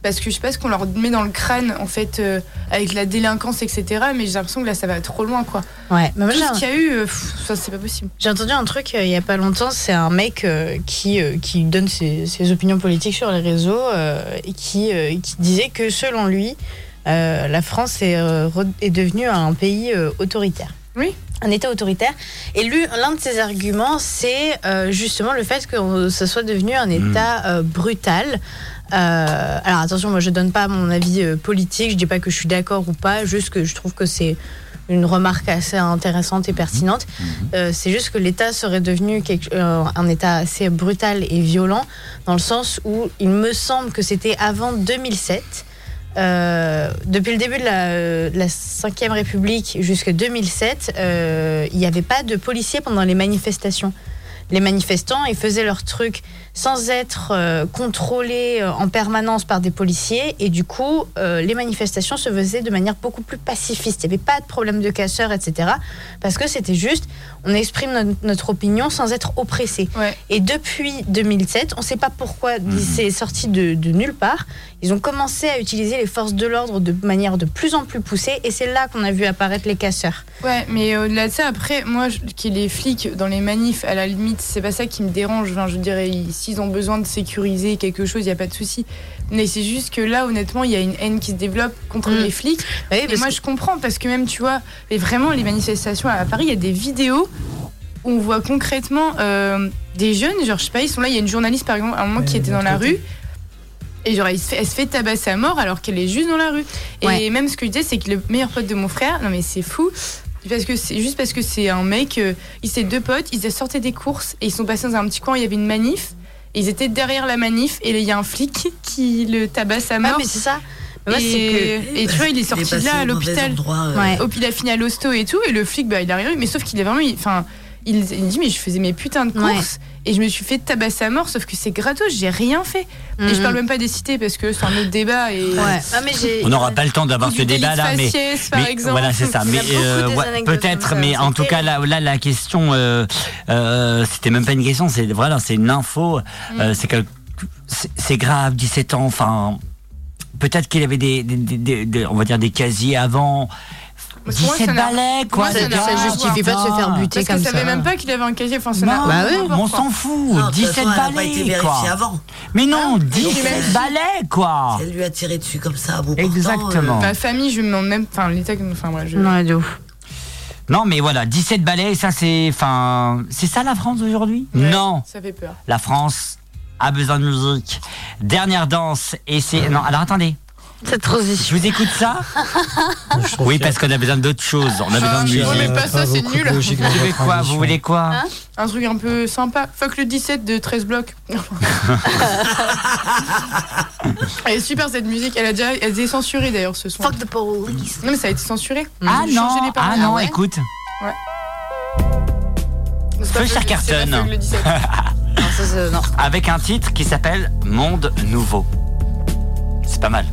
Parce que je sais pas ce qu'on leur met dans le crâne, en fait, euh, avec la délinquance, etc. Mais j'ai l'impression que là, ça va trop loin, quoi. Ouais, mais moi, Tout j'ai ce qu'il y a eu, euh, pff, ça, c'est pas possible. J'ai entendu un truc euh, il y a pas longtemps, c'est un mec euh, qui, euh, qui donne ses, ses opinions politiques sur les réseaux euh, et qui, euh, qui disait que selon lui, euh, la France est, euh, est devenue un pays euh, autoritaire. Oui. Un État autoritaire. Et lui, l'un de ses arguments, c'est euh, justement le fait que ça soit devenu un État euh, brutal. Euh, alors attention, moi je donne pas mon avis euh, politique, je dis pas que je suis d'accord ou pas, juste que je trouve que c'est une remarque assez intéressante et pertinente. Euh, c'est juste que l'État serait devenu quelque- euh, un État assez brutal et violent, dans le sens où il me semble que c'était avant 2007. Euh, depuis le début de la, euh, de la 5e République jusqu'à 2007, euh, il n'y avait pas de policiers pendant les manifestations. Les manifestants, ils faisaient leur truc sans être euh, contrôlés euh, en permanence par des policiers. Et du coup, euh, les manifestations se faisaient de manière beaucoup plus pacifiste. Il n'y avait pas de problème de casseurs, etc. Parce que c'était juste, on exprime notre, notre opinion sans être oppressé. Ouais. Et depuis 2007, on ne sait pas pourquoi c'est sorti de, de nulle part. Ils ont commencé à utiliser les forces de l'ordre de manière de plus en plus poussée. Et c'est là qu'on a vu apparaître les casseurs. Ouais, mais au-delà de ça, après, moi, je- qu'il y ait les flics dans les manifs, à la limite, c'est pas ça qui me dérange. Enfin, je dirais, ils- s'ils ont besoin de sécuriser quelque chose, il n'y a pas de souci. Mais c'est juste que là, honnêtement, il y a une haine qui se développe contre Mm. les flics. Oui, Et moi, que- je comprends, parce que même, tu vois, mais vraiment, les manifestations à Paris, il y a des vidéos où on voit concrètement euh, des jeunes, genre, je sais pas, ils sont là, il y a une journaliste, par exemple, à un moment, Ouais, qui était dans la rue. Et genre, elle se, fait, elle se fait tabasser à mort alors qu'elle est juste dans la rue. Et Ouais. même ce que je disais, c'est que le meilleur pote de mon frère, non mais c'est fou, parce que c'est juste parce que c'est un mec, euh, il c'est deux potes, ils sortaient des courses et ils sont passés dans un petit coin, il y avait une manif, et ils étaient derrière la manif et il y a un flic qui le tabasse à Ah, mort. mais c'est ça. Et, c'est que. et tu vois, il est sorti de là à l'hôpital. euh, Ouais. Il a fini à l'hosto et tout, et le flic, bah, il est arrivé, mais sauf qu'il est vraiment. il- Enfin, il, il me dit, mais je faisais mes putains de Ouais. courses, et je me suis fait tabasser à mort, sauf que c'est gratos, j'ai rien fait. Et je Mhm. parle même pas des cités, parce que c'est un autre débat. Et... Ouais. Ah, mais. On n'aura pas le temps d'avoir ce débat là, mais, faciès, par mais voilà, c'est ça. Mais euh, ouais, peut-être, mais en tout cas là, là, la question, euh, euh, c'était même pas une question, c'est voilà, c'est une info. Mm. euh, c'est que c'est c'est grave, 17 ans. Enfin, peut-être qu'il avait des, des- des- des- des- on va dire des casiers avant. Parce que moi, 17 ça balais, quoi. moi, ça justifie pas de se faire buter Parce que comme je savais ça. même pas qu'il avait un casier, enfin, ça Non, Bah oui. on s'en fout. non, de toute 17 façon, elle n'a pas été balais, quoi. avant. Mais non, Ah, 17 même- balais, quoi. Elle lui a tiré dessus comme ça à bout Exactement. Ma famille, je me demande même. Enfin, l'état. Enfin, voilà, je. Ouais, de ouf. Non, mais voilà, 17 balais, ça c'est, enfin, c'est ça la France aujourd'hui? Ouais, Non, Ça fait peur. la France a besoin de musique. Dernière danse et c'est non. Alors attendez, Cette je transition. vous écoute ça Je Oui, parce qu'on a besoin d'autres choses. On a besoin de Ah, musique. ouais, mais pas ça, c'est nul. Vous voulez quoi Vous voulez quoi Hein Un truc un peu sympa. Fuck le 17 de 13 blocs. elle est super cette musique. Elle a déjà elle est censurée d'ailleurs ce son. Fuck the police. Non mais ça a été censuré. Ah changé non, ah non, ouais écoute. C'est pas Feu Fuck- c'est Carton. pas Fuck le 17. Non, ça, c'est- non. Avec un titre qui s'appelle Monde Nouveau. C'est pas mal.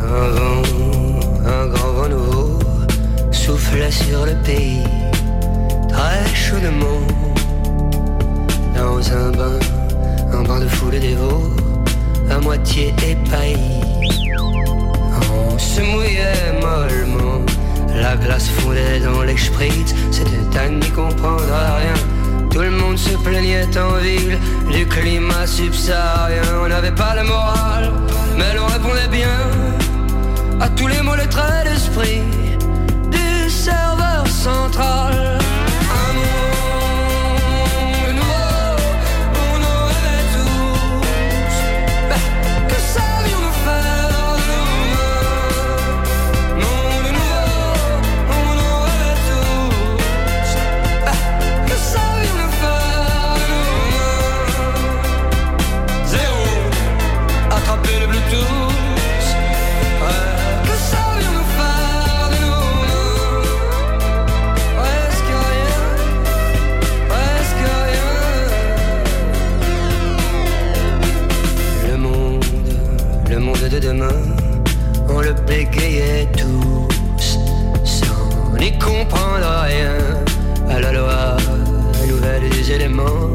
Un vent, un grand vent nouveau souffle sur le pays très chaudement. dans un bain, un bain de foule dévot, à moitié épaillis. On se mouillait mollement, la glace fondait dans les spritz, c'était à n'y comprendre rien. Tout le monde se plaignait en ville du climat subsaharien. On n'avait pas le moral, mais l'on répondait bien à tous les mots, les traits d'esprit du serveur central. De demain, on le bégayait tous, sans n'y comprendre rien à la loi nouvelle des éléments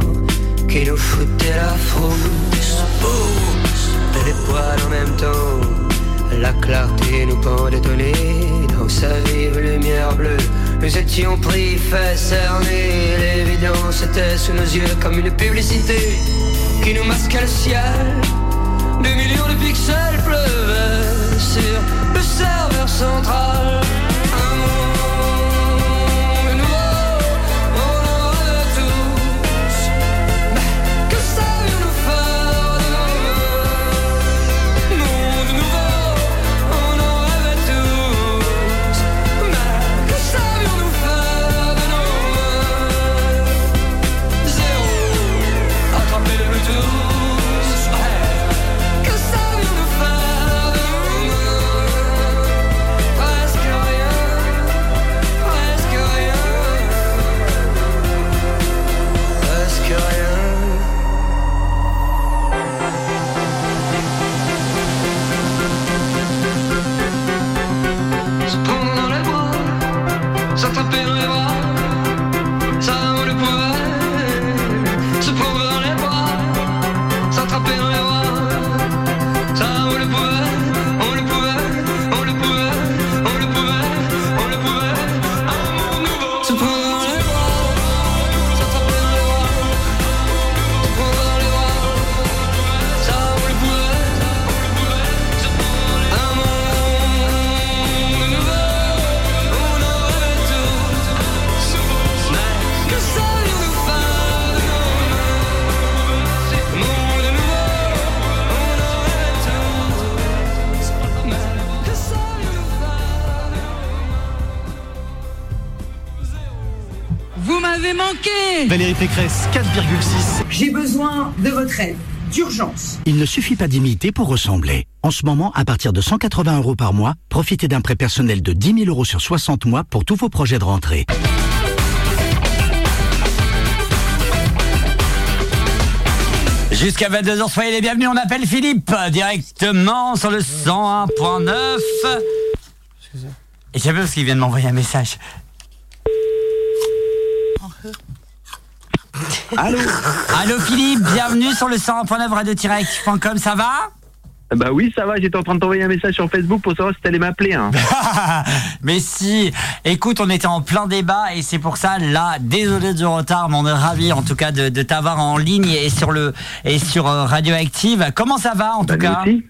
qui nous foutaient la frousse. Pousse, les poils en même temps. La clarté nous pendait dans sa vive lumière bleue. Nous étions pris, fait cerner. L'évidence était sous nos yeux comme une publicité qui nous masquait le ciel. Des millions de pixels pleuvaient sur le serveur central. J'ai besoin de votre aide d'urgence. Il ne suffit pas d'imiter pour ressembler. En ce moment, à partir de 180 euros par mois, profitez d'un prêt personnel de 10 000 euros sur 60 mois pour tous vos projets de rentrée. Jusqu'à 22h, soyez les bienvenus. On appelle Philippe euh, directement sur le 101.9. Et je sais pas parce qu'il vient de m'envoyer un message. Allô Allô Philippe, bienvenue sur le 101.9 radio-actif.com, ça va? Bah oui, ça va, j'étais en train de t'envoyer un message sur Facebook pour savoir si t'allais m'appeler. Hein. Mais si, écoute, on était en plein débat et c'est pour ça, là, désolé du retard, mais on est ravis en tout cas de, de t'avoir en ligne et sur le et sur euh, Radioactive. Comment ça va en tout Bah, nous cas? aussi.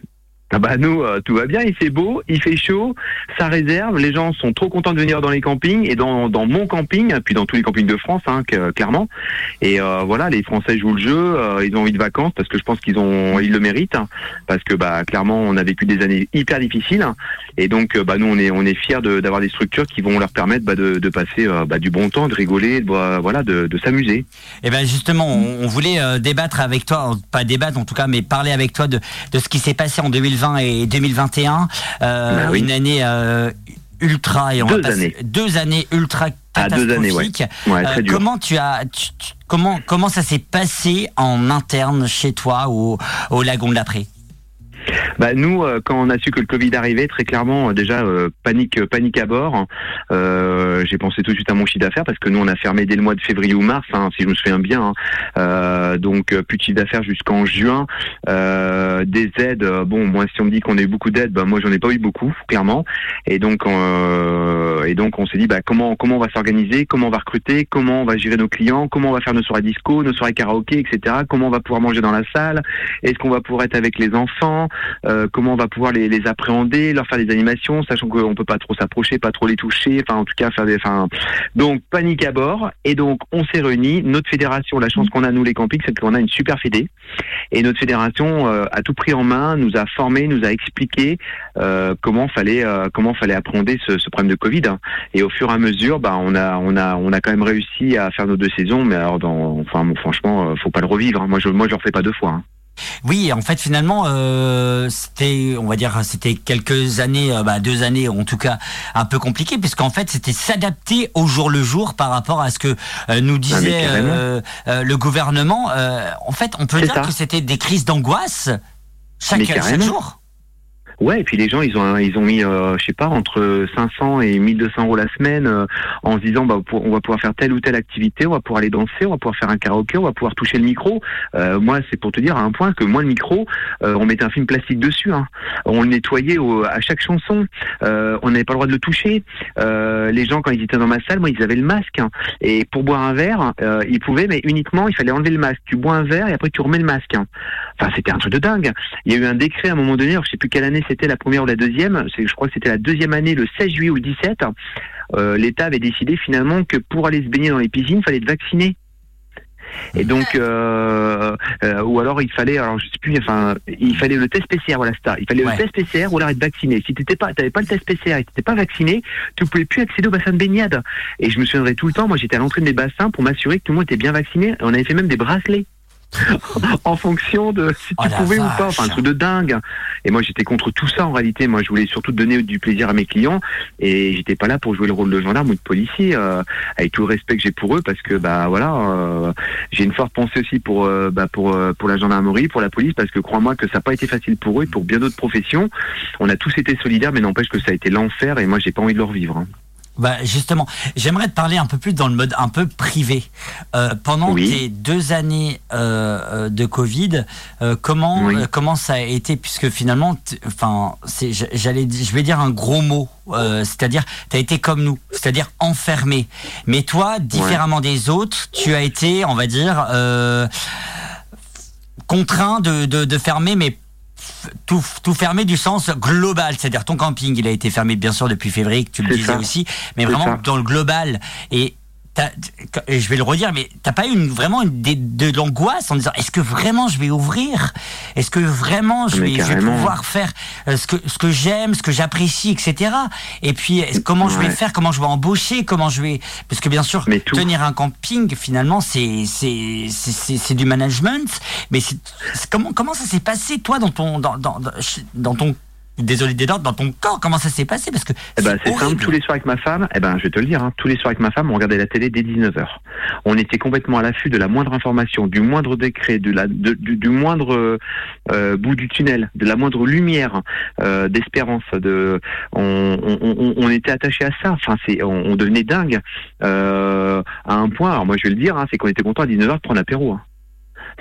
Ah bah nous, euh, tout va bien, il fait beau, il fait chaud, ça réserve, les gens sont trop contents de venir dans les campings et dans, mon camping, puis dans tous les campings de France, hein, clairement. Et euh, voilà, les Français jouent le jeu, euh, ils ont envie de vacances parce que je pense qu'ils ont, ils le méritent, hein, parce que bah clairement on a vécu des années hyper difficiles, hein. et donc bah nous on est on est fiers d'avoir des structures qui vont leur permettre bah, de, passer bah, du bon temps, de rigoler, de, voilà, de, s'amuser. Eh ben justement, on, on voulait débattre avec toi, pas débattre en tout cas, mais parler avec toi de, de ce qui s'est passé en 2020 et 2021. Euh, Bah oui. Une année euh, ultra et on va Deux passer- années. deux années ultra Ah, ouais. catastrophiques. Ouais, dur. comment tu as, tu- tu- comment comment ça s'est passé en interne chez toi au, au lagon de l'Après Bah nous, euh, quand on a su que le Covid arrivait, très clairement, euh, déjà euh, panique, panique à bord. J'ai pensé tout de suite à mon chiffre d'affaires parce que nous, on a fermé dès le mois de février ou mars, hein, si je me souviens bien. hein. Donc plus de chiffre d'affaires jusqu'en juin. Des aides, bon, moi, si on me dit qu'on a eu beaucoup d'aides, bah moi, j'en ai pas eu beaucoup, clairement. Et donc, et donc, on s'est dit, bah comment, comment on va s'organiser, comment on va recruter, comment on va gérer nos clients, comment on va faire nos soirées disco, nos soirées karaoké, etc. Comment on va pouvoir manger dans la salle, est-ce qu'on va pouvoir être avec les enfants, euh, comment on va pouvoir les, les appréhender, leur faire des animations, sachant qu'on peut pas trop s'approcher, pas trop les toucher, enfin en tout cas faire des, enfin donc panique à bord. Et donc on s'est réunis. Notre fédération, la chance qu'on a nous les campings, c'est qu'on a une super fédé. Et notre fédération euh, a tout pris en main, nous a formés, nous a expliqué euh, comment fallait euh, comment fallait appréhender ce, ce problème de Covid. hein. Et au fur et à mesure, bah on a on a on a quand même réussi à faire nos deux saisons. Mais alors dans enfin bon, franchement, faut pas le revivre. hein. Moi je moi je le refais pas deux fois. hein. Oui, en fait, finalement, euh, c'était, on va dire, c'était quelques années, euh, bah, deux années, en tout cas, un peu compliqué, puisqu'en fait, c'était s'adapter au jour le jour par rapport à ce que euh, nous disait euh, euh, le gouvernement. Euh, en fait, on peut dire ça. que c'était des crises d'angoisse chaque, chaque jour. Ouais, et puis les gens, ils ont, ils ont mis, euh, je sais pas, entre 500 et 1200 euros la semaine, euh, en se disant, bah, on va pouvoir faire telle ou telle activité, on va pouvoir aller danser, on va pouvoir faire un karaoké, on va pouvoir toucher le micro. Euh, moi, c'est pour te dire à un point que moi, le micro, euh, on mettait un film plastique dessus, hein. on le nettoyait au- à chaque chanson, euh, on n'avait pas le droit de le toucher. Euh, les gens, quand ils étaient dans ma salle, moi, ils avaient le masque, hein. et pour boire un verre, ils pouvaient, mais uniquement, il fallait enlever le masque. Tu bois un verre et après tu remets le masque. hein. Enfin, c'était un truc de dingue. Il y a eu un décret à un moment donné, alors, je sais plus quelle année c'était, la première ou la deuxième, je crois que c'était la deuxième année, le 16 juillet ou le 17, euh, l'État avait décidé finalement que pour aller se baigner dans les piscines, il fallait être vacciné. Et donc, euh, euh, ou alors il fallait, alors je sais plus, enfin, il fallait le test PCR, voilà, c'est ça. Il fallait Ouais. le test PCR ou alors être vacciné. Si t'étais pas, t'avais pas le test PCR et t'étais pas vacciné, tu pouvais plus accéder au bassin de baignade. Et je me souviendrai tout le temps, moi j'étais à l'entrée de mes bassins pour m'assurer que tout le monde était bien vacciné. On avait fait même des bracelets. en fonction de si tu Oh pouvais ou pas, enfin un truc de dingue. Et moi j'étais contre tout ça en réalité. Moi je voulais surtout donner du plaisir à mes clients et j'étais pas là pour jouer le rôle de gendarme ou de policier, euh, avec tout le respect que j'ai pour eux parce que bah voilà, euh, j'ai une forte pensée aussi pour euh, bah, pour pour la gendarmerie, pour la police parce que crois-moi que ça n'a pas été facile pour eux et pour bien d'autres professions. On a tous été solidaires, mais n'empêche que ça a été l'enfer et moi j'ai pas envie de le revivre. hein. Bah justement, j'aimerais te parler un peu plus dans le mode un peu privé. Euh, pendant Oui. tes deux années euh, euh, de Covid, euh, comment Oui. euh, comment ça a été? Puisque finalement, enfin, c'est j'allais je vais dire un gros mot, euh, c'est-à-dire tu as été comme nous, c'est-à-dire enfermé. Mais toi, différemment des autres, tu as été, on va dire, euh, contraint de, de, de fermer, mais tout, tout fermé du sens global, c'est-à-dire ton camping, il a été fermé bien sûr depuis février, que tu le disais ça. aussi, mais vraiment ça. dans le global. Et, et je vais le redire, mais t'as pas eu une, vraiment une, de l'angoisse en disant est-ce que vraiment je vais ouvrir? Est-ce que vraiment je Mais vais, je vais carrément. pouvoir faire euh, ce que, ce que j'aime, ce que j'apprécie, etc. Et puis comment je vais faire? Comment je vais embaucher? Comment je vais Parce que bien sûr, Mais tenir un camping, finalement, c'est c'est c'est- c'est du management. Mais comment comment ça s'est passé toi dans ton dans dans dans, dans ton désolé des dans ton corps Comment ça s'est passé? Parce que Eh ben, c'est simple, tous les soirs avec ma femme, eh ben, je vais te le dire, hein, tous les soirs avec ma femme, on regardait la télé dès 19h. On était complètement à l'affût de la moindre information, du moindre décret, de la, de- du, du moindre euh, bout du tunnel, de la moindre lumière euh, d'espérance. De, on, on, on, on était attaché à ça. Enfin, c'est, on, on devenait dingue euh, à un point. Alors moi, je vais le dire, hein, c'est qu'on était content à 19h de prendre l'apéro. hein.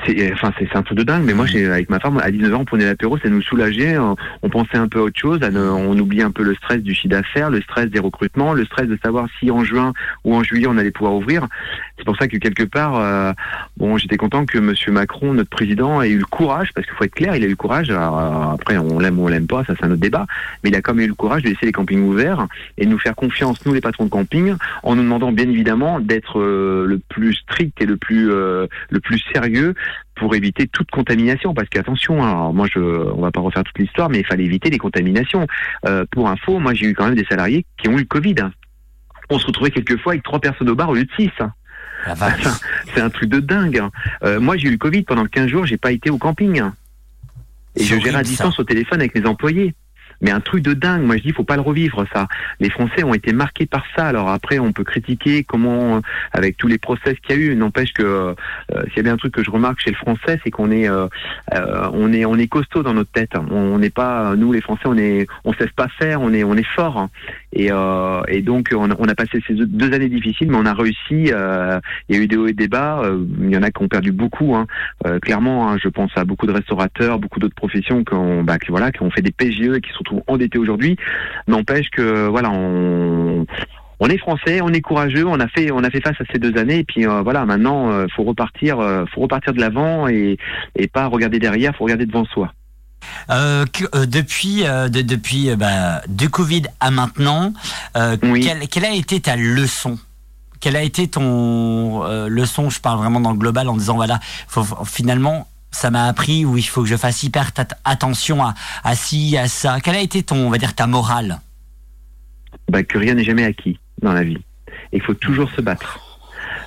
C'est, enfin, c'est un truc de dingue. Mais moi, j'ai, avec ma femme, à 19h, on prenait l'apéro, ça nous soulageait. On, pensait un peu à autre chose. on oubliait un peu le stress du chiffre d'affaires, le stress des recrutements, le stress de savoir si en juin ou en juillet on allait pouvoir ouvrir. C'est pour ça que quelque part, euh, bon, j'étais content que Monsieur Macron, notre président, ait eu le courage, parce qu'il faut être clair, il a eu le courage. alors, euh, après, on l'aime ou on l'aime pas, ça c'est un autre débat. Mais il a quand même eu le courage de laisser les campings ouverts et de nous faire confiance, nous les patrons de camping, en nous demandant bien évidemment d'être euh, le plus strict et le plus euh, le plus sérieux pour éviter toute contamination. Parce qu'attention, hein, alors moi je, on va pas refaire toute l'histoire, mais il fallait éviter les contaminations. Euh, pour info, moi j'ai eu quand même des salariés qui ont eu le Covid. On se retrouvait quelquefois avec trois personnes au bar au lieu de six. C'est un truc de dingue. hein. Euh, moi, j'ai eu le Covid pendant 15 jours, j'ai pas été au camping. Et je gérais à ça. distance au téléphone avec mes employés. Mais un truc de dingue. Moi, je dis, faut pas le revivre ça. Les Français ont été marqués par ça. Alors après, on peut critiquer comment, euh, avec tous les process qu'il y a eu, n'empêche que euh, s'il y a bien un truc que je remarque chez le Français, c'est qu'on est, euh, euh, on est, on est costaud dans notre tête. On n'est pas, nous les Français, on est, on sait pas faire. On est, on est fort. Et, euh, et donc, on a, passé ces deux- années difficiles, mais on a réussi. euh, il y a eu des hauts et des bas. euh, il y en a qui ont perdu beaucoup. hein. Euh, clairement, hein, je pense à beaucoup de restaurateurs, beaucoup d'autres professions qui ont, bah, qui, voilà, qui ont fait des PGE et qui se retrouvent endettés aujourd'hui. N'empêche que, voilà, on, on est français, on est courageux, on a fait, on a fait face à ces deux années. Et puis euh, voilà, maintenant, euh, faut repartir, euh, faut repartir de l'avant et, et pas regarder derrière, faut regarder devant soi. Euh, depuis de- depuis bah, du Covid à maintenant, quelle, quelle a été ta leçon? Quelle a été ton leçon? Je parle vraiment dans le global en disant voilà, faut- finalement ça m'a appris où il faut que je fasse hyper attention à, à ci, à ça. Quelle a été ton, on va dire, ta morale? Bah, que rien n'est jamais acquis dans la vie et qu'il faut toujours se battre.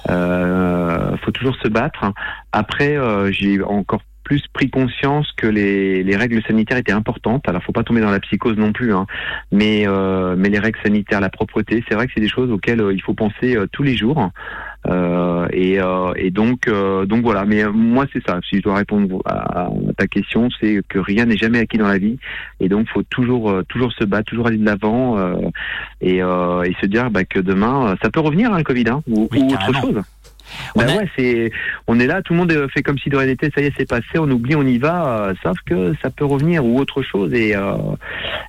Euh, faut toujours se battre. Après, euh, j'ai encore plus pris conscience que les, les règles sanitaires étaient importantes. Alors, faut pas tomber dans la psychose non plus, hein. mais euh, mais les règles sanitaires, la propreté, c'est vrai que c'est des choses auxquelles euh, il faut penser euh, tous les jours. Euh, et, euh, et donc euh, donc voilà. Mais moi, c'est ça. Si je dois répondre à, à ta question, c'est que rien n'est jamais acquis dans la vie, et donc faut toujours euh, toujours se battre, toujours aller de l'avant euh, et, euh, et se dire bah, que demain ça peut revenir hein, le Covid hein, ou, ou autre chose. Bah ouais, c'est, on est là, tout le monde euh, fait comme si de rien n'était, ça y est, c'est passé, on oublie, on y va, euh, sauf que ça peut revenir ou autre chose et, euh,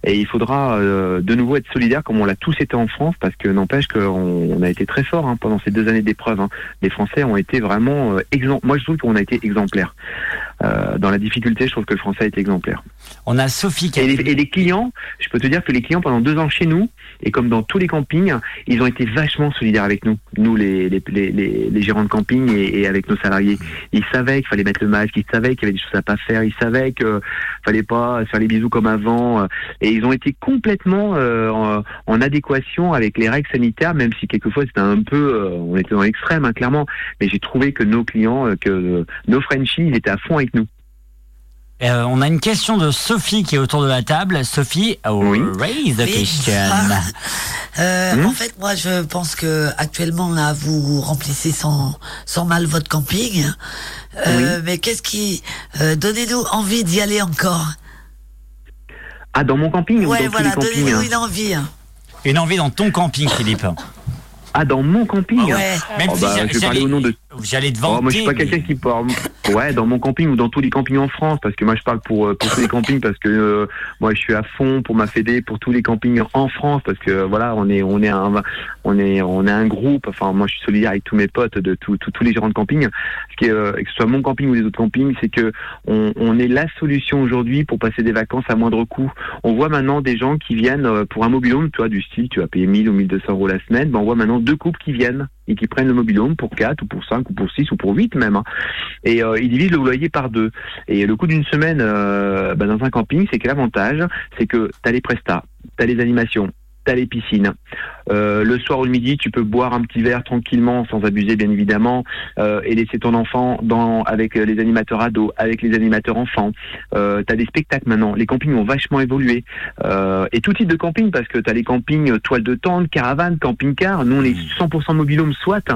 et il faudra euh, de nouveau être solidaire comme on l'a tous été en France parce que n'empêche qu'on on a été très fort hein, pendant ces deux années d'épreuve. hein. Les Français ont été vraiment euh, exemplaires. Moi, je trouve qu'on a été exemplaires. Euh, dans la difficulté, je trouve que le Français a été exemplaire. On a Sophie qui et, les, et les clients, je peux te dire que les clients pendant deux ans chez nous, et comme dans tous les campings, ils ont été vachement solidaires avec nous, nous les, les, les, les, gérants de camping et, et avec nos salariés. Ils savaient qu'il fallait mettre le masque, ils savaient qu'il y avait des choses à pas faire, ils savaient qu'il fallait pas faire les bisous comme avant, euh, et ils ont été complètement euh, en, en adéquation avec les règles sanitaires, même si quelquefois c'était un peu, euh, on était dans l'extrême hein, clairement, mais j'ai trouvé que nos clients, euh, que euh, nos Frenchies, ils étaient à fond avec nous. Euh, On a une question de Sophie qui est autour de la table. Sophie, oh, raise the Oui. question. Euh, Hmm? En fait, moi, je pense que actuellement, là, vous remplissez sans, sans mal votre camping. Euh, Mais qu'est-ce qui... euh, Donnez-nous envie d'y aller encore? Ah, dans mon camping? Ou Ouais, dans voilà, donnez-nous hein? une envie. hein. Une envie dans ton camping, Philippe. Ah, dans mon camping Ouais. Même Oh, si bah, je vais parler j'allais- au nom de. J'allais te Oh, moi, je suis pas mais- quelqu'un qui parle. Ouais, dans mon camping ou dans tous les campings en France, parce que moi, je parle pour, euh, pour tous les campings, parce que euh, moi, je suis à fond pour ma fédé, pour tous les campings en France, parce que voilà, on est, on est un, on est, on est un groupe. Enfin, moi, je suis solidaire avec tous mes potes de tous tous- tous les gérants de camping. Ce qui est, euh, que ce soit mon camping ou les autres campings, c'est que on, on est la solution aujourd'hui pour passer des vacances à moindre coût. On voit maintenant des gens qui viennent pour un mobilhome, tu vois, du style, tu vas payer 1000 ou 1200 euros la semaine. Ben, on voit maintenant deux couples qui viennent et qui prennent le mobilhome pour 4 ou pour 5 ou pour 6 ou pour 8 même. hein. Et euh, ils divisent le loyer par deux. Et le coût d'une semaine euh, ben, dans un camping, c'est que l'avantage, c'est que tu as les prestats, tu as les animations, tu as les piscines. Euh, le soir ou le midi, tu peux boire un petit verre tranquillement, sans abuser bien évidemment, euh, et laisser ton enfant dans avec euh, les animateurs ados, avec les animateurs enfants. Euh, tu as des spectacles maintenant. Les campings ont vachement évolué. Euh, et tout type de camping, parce que tu as les campings euh, toiles de tente, caravanes, camping-car. Nous, on est 100% mobilhome, soit.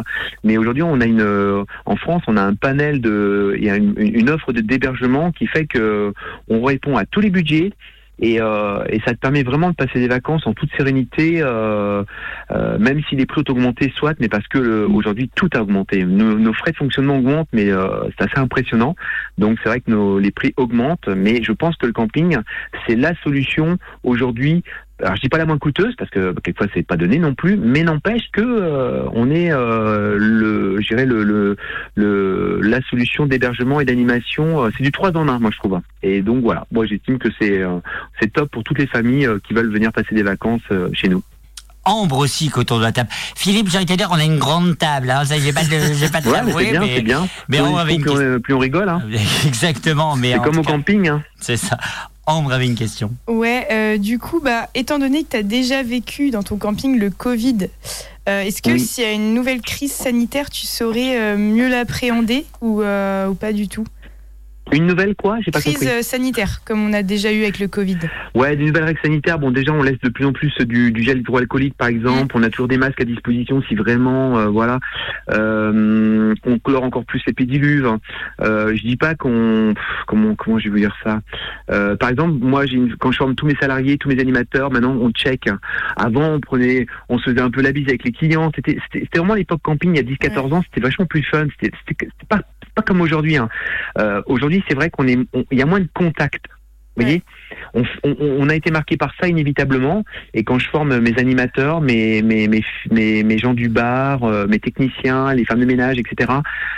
Mais aujourd'hui, on a une, en France, on a un panel de, il y a une, une offre de d'hébergement qui fait que on répond à tous les budgets. Et, euh, et ça te permet vraiment de passer des vacances en toute sérénité, euh, euh, même si les prix ont augmenté, soit, mais parce que le- aujourd'hui tout a augmenté. Nos, nos frais de fonctionnement augmentent, mais euh, c'est assez impressionnant. Donc c'est vrai que nos, les prix augmentent, mais je pense que le camping, c'est la solution aujourd'hui. Alors je dis pas la moins coûteuse parce que quelquefois c'est pas donné non plus, mais n'empêche que euh, on est euh, le, je dirais le, le, le la solution d'hébergement et d'animation. euh, c'est du 3 en 1 moi je trouve. Et donc voilà, moi j'estime que c'est euh, c'est top pour toutes les familles qui veulent venir passer des vacances chez nous. Ambre aussi autour de la table. Philippe, j'ai envie de te dire, on a une grande table. Hein. Ça, j'ai pas de, j'ai pas de Ouais, mais bien, mais- bien. Mais plus, on on, avait une plus, on, plus on rigole. Hein. Exactement, mais C'est comme au cas, camping. Hein. C'est ça. Ambre avait une question. Ouais, euh, du coup, bah, étant donné que tu as déjà vécu dans ton camping le Covid, euh, est-ce que Oui. s'il y a une nouvelle crise sanitaire, tu saurais euh, mieux l'appréhender ou, ou pas du tout? Une nouvelle quoi? J'ai pas Crise compris. sanitaire, comme on a déjà eu avec le Covid. Ouais, des nouvelles règles sanitaires. Bon, déjà, on laisse de plus en plus du, du gel hydroalcoolique, par exemple. On a toujours des masques à disposition si vraiment, euh, voilà. Euh, on colore encore plus les pédiluves. Euh, je dis pas qu'on, comment, comment je vais vous dire ça? Euh, par exemple, moi, j'ai quand je forme tous mes salariés, tous mes animateurs, maintenant, on check. Avant, on prenait, on se faisait un peu la bise avec les clients. C'était, c'était vraiment l'époque camping il y a 10-14 ans. C'était vachement plus fun. C'était, pas, pas comme aujourd'hui. Hein. Euh, aujourd'hui, c'est vrai qu'on est, il y a moins de contact. Vous voyez, on, on, on a été marqué par ça inévitablement. Et quand je forme mes animateurs, mes, mes, mes, mes, mes gens du bar, euh, mes techniciens, les femmes de ménage, etc.,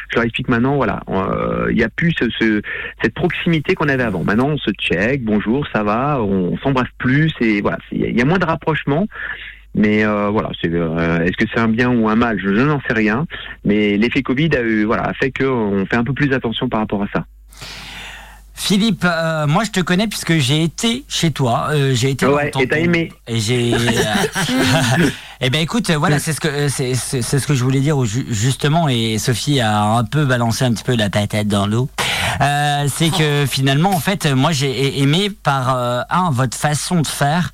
je leur explique maintenant, voilà, euh, il y a plus ce, ce- cette proximité qu'on avait avant. Maintenant, on se check, bonjour, ça va, on, s'embrasse plus, et voilà, il y a moins de rapprochement. Mais euh, voilà, c'est euh, est-ce que c'est un bien ou un mal? Je, je n'en sais rien. Mais l'effet Covid a, eu, voilà, a fait qu'on fait un peu plus attention par rapport à ça. Philippe, euh, moi je te connais puisque j'ai été chez toi. euh, j'ai été Ouais, dans ton et t'as aimé. Et j'ai. eh ben écoute, euh, voilà, c'est ce que euh, c'est c'est- c'est ce que je voulais dire justement. Et Sophie a un peu balancé un petit peu la patate dans l'eau. Euh, c'est que finalement, en fait, moi j'ai aimé par euh, un votre façon de faire,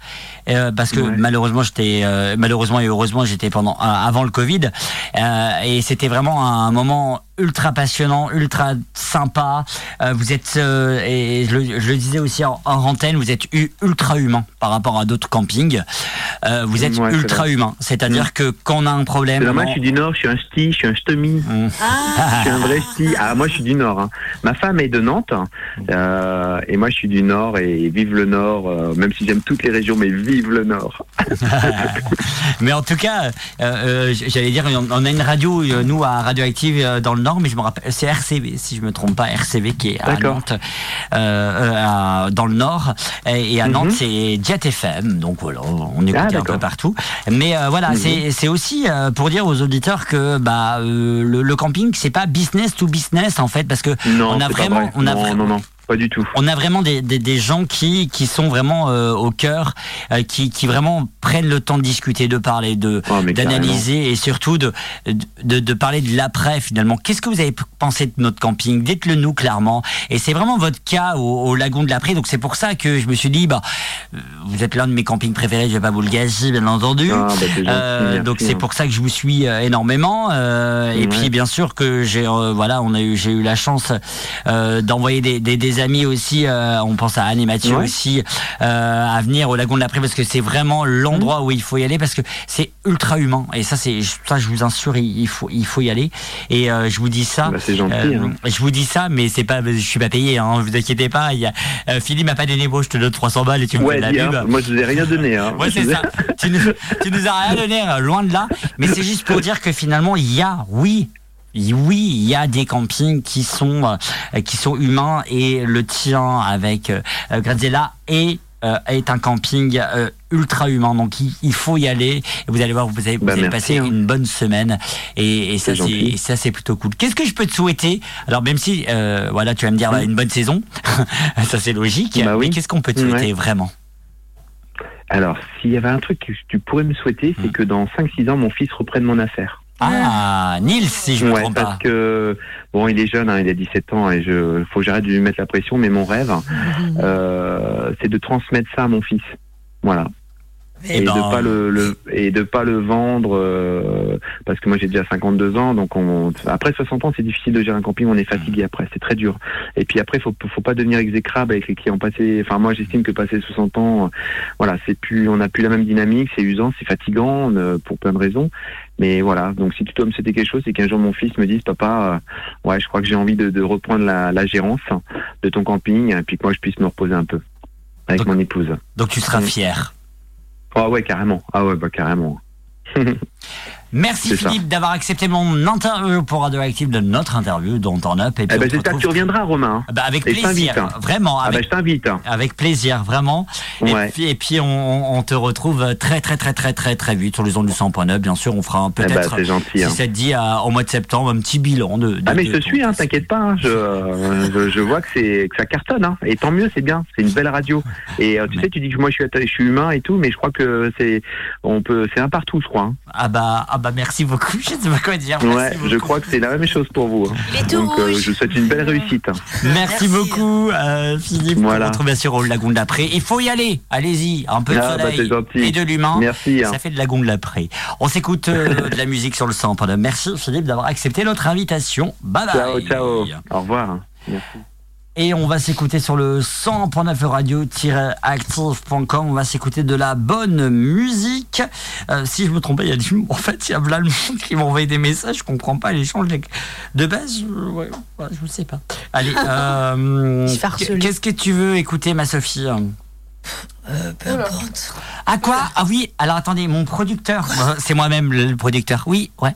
euh, parce que malheureusement j'étais euh, malheureusement et heureusement j'étais pendant euh, avant le Covid, euh, et c'était vraiment un moment ultra passionnant, ultra sympa. Euh, vous êtes euh, et je le, je le disais aussi en, en antenne, vous êtes ultra humain par rapport à d'autres campings. Euh, vous êtes Ouais, ultra vrai. C'est-à-dire Mm. que quand on a un problème, on- je suis du Nord, je suis un ch'ti, je suis un ch'temi. Je suis un vrai ch'ti. Ah, moi, je suis du Nord. hein. Ma femme est de Nantes. euh, et moi, je suis du Nord. Et vive le Nord. euh, même si j'aime toutes les régions, mais vive le Nord. Mais en tout cas, euh, j'allais dire, on a une radio, nous, à Radioactive dans le Nord, mais je me rappelle, c'est RCV, si je me trompe pas, RCV qui est à. Nantes, à- dans le Nord. Et, et à Mhm. Nantes, c'est Jet FM. Donc voilà, on écoute Ah, un peu partout. Mais euh, voilà, Mhm. c'est c'est aussi euh, pour dire aux auditeurs que bah, euh, le, le camping, c'est pas business to business, en fait, parce que Non, on a vraiment. vrai. On a non, pas du tout. on a vraiment des, des, des gens qui, qui sont vraiment euh, au cœur, euh, qui, qui vraiment prennent le temps de discuter, de parler, de Oh, d'analyser et surtout de, de, de parler de l'après finalement. Qu'est-ce que vous avez pensé de notre camping? Dites-le nous clairement. Et c'est vraiment votre cas au, au lagon de l'après. Donc c'est pour ça que je me suis dit, bah, vous êtes l'un de mes campings préférés, je vais pas vous le gâcher bien entendu. Ah, bah, gentil, Euh, donc c'est hein. pour ça que je vous suis énormément. Et puis bien sûr que j'ai voilà, on a eu j'ai eu la chance d'envoyer des, des, des amis aussi. euh, on pense à Anne et Mathieu Ouais. aussi euh, à venir au lagon de l'après parce que c'est vraiment l'endroit Mmh. où il faut y aller parce que c'est ultra humain et ça c'est ça je vous assure il, faut il faut y aller et euh, je vous dis ça. Bah, c'est gentil, euh, hein. Je vous dis ça mais c'est pas je suis pas payé hein, vous inquiétez pas. Il y a, Philippe m'a pas donné beau je te donne 300 balles et tu me fais Ouais, de la dis, pub. hein, moi, je vous ai rien donné. Hein. Ouais, c'est ça. tu, nous, tu nous as rien donné, loin de là. Mais c'est juste pour dire que finalement, il y a, oui, oui, il y a des campings qui sont euh, qui sont humains et le tien avec euh, Graziella est euh, est un camping euh, ultra humain. Donc il, il faut y aller. Et vous allez voir vous allez, vous Bah, allez passer hein. une bonne semaine. Et, et ça C'est ça c'est plutôt cool. Qu'est-ce que je peux te souhaiter? Alors même si euh, voilà tu vas me dire bah, une bonne saison ça c'est logique. Bah oui. mais qu'est-ce qu'on peut te souhaiter Ouais. vraiment? Alors, s'il y avait un truc que tu pourrais me souhaiter, c'est que dans 5-6 ans, mon fils reprenne mon affaire. Ah Nils si je me ouais, trompe parce pas que bon, il est jeune, hein, il a 17 ans et je faut que j'arrête de lui mettre la pression. Mais mon rêve, euh, c'est de transmettre ça à mon fils. Voilà. Et, ben, de pas le, le- et de pas le vendre euh, parce que moi j'ai déjà 52 ans donc on, après 60 ans c'est difficile de gérer un camping on est fatigué après c'est très dur. Et puis après faut faut pas devenir exécrable avec les clients passés. Enfin moi j'estime que passé 60 ans euh, voilà c'est plus on n'a plus la même dynamique c'est usant c'est fatigant euh, pour plein de raisons. Mais voilà donc si tu dois me souhaiter quelque chose c'est qu'un jour mon fils me dise papa euh, ouais je crois que j'ai envie de, de reprendre la, la gérance de ton camping et puis que moi je puisse me reposer un peu avec mon épouse. donc tu seras Mm. fier ah ouais carrément. Ah ouais bah carrément Merci. Philippe d'avoir accepté mon interview pour Radioactive de notre interview dont on up et puis Eh ben, j'espère que tu reviendras, Romain. Bah, avec Et je plaisir, hein. vraiment. Ah Avec, bah, je t'invite. avec plaisir, vraiment. Et puis, et puis on, on te retrouve très, très, très, très, très, très vite sur les ondes du 100.9. Bien sûr, on fera un- Eh ben, peut-être, c'est gentil, si hein. ça te dit, à- au mois de septembre, un petit bilan de. de- Ah mais de je te suis, hein, t'inquiète pas. hein, je, je, je vois que c'est que ça cartonne, hein, et tant mieux, c'est bien. C'est une belle radio. Et euh, tu sais, tu dis que moi je suis, atta- je suis humain et tout, mais je crois que c'est on peut, c'est un partout, je crois. hein. Ah bah, ah bah merci beaucoup, je sais pas quoi dire. Ouais, je crois que c'est la même chose pour vous. hein. Il est tout Donc, euh, je vous souhaite une belle réussite. Merci, beaucoup, euh, Philippe. Voilà. On retrouve bien sûr au lagon de l'après. Il faut y aller. Allez-y. Un peu de Ah, bah, soleil et de l'humain. Merci, hein. Ça fait de lagon de l'après. On s'écoute euh, de la musique sur le sang. Pardon. Merci, Philippe, d'avoir accepté notre invitation. Bye bye. Ciao, ciao. Au revoir. Merci. Et on va s'écouter sur le 100.9 radio-active.com. On va s'écouter de la bonne musique. Euh, si je me trompe pas, il y a du... En fait, il y a plein de monde qui m'ont envoyé des messages. Je comprends pas l'échange. de- De base, je... Ouais, je ne sais pas. Allez, euh, qu'est-ce que tu veux écouter, ma Sophie? Euh, peu importe. À quoi? Ah oui, alors attendez, mon producteur. Euh, C'est moi-même le producteur. Oui, ouais.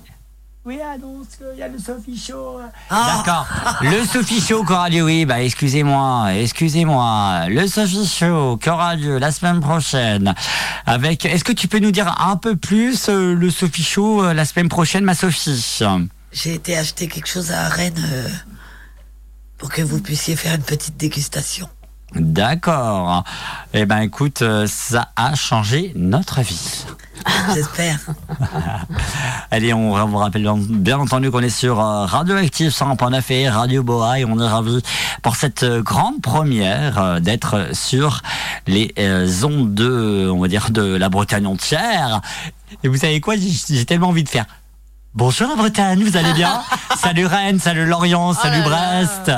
Oui, annonce qu'il y a le Sophie Show. Ah. D'accord. Le Sophie Show qui aura lieu, oui, bah excusez-moi, excusez-moi. Le Sophie Show qui aura lieu la semaine prochaine. Avec, est-ce que tu peux nous dire un peu plus euh, le Sophie Show euh, la semaine prochaine, ma Sophie? J'ai été acheter quelque chose à Rennes euh, pour que vous puissiez faire une petite dégustation. D'accord. Eh ben écoute, euh, ça a changé notre vie. J'espère. Allez, on vous rappelle bien entendu qu'on est sur euh, Radioactive 100.9 et Radio Boa et on est ravis pour cette euh, grande première d'être sur les ondes de, on va dire, de la Bretagne entière. Et vous savez quoi, j'ai tellement envie de faire. Bonjour la Bretagne, vous allez bien Salut Rennes, salut Lorient, salut Brest,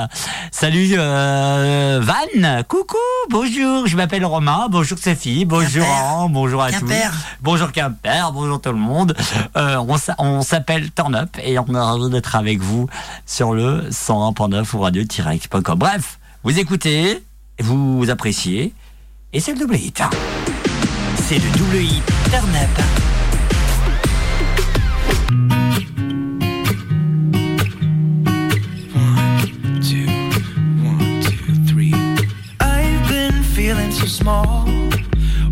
salut euh, Vannes, coucou, bonjour, je m'appelle Romain, bonjour Sophie, bonjour Anne, bonjour à Quimper. tous. Bonjour Quimper, bonjour tout le monde. Euh, on s'a- on s'appelle Turn Up et on est ravis d'être avec vous sur le 101.9 ou radio-direct.com. Bref, vous écoutez, vous appréciez et c'est le double hit. C'est le double hit Turn Up. Small.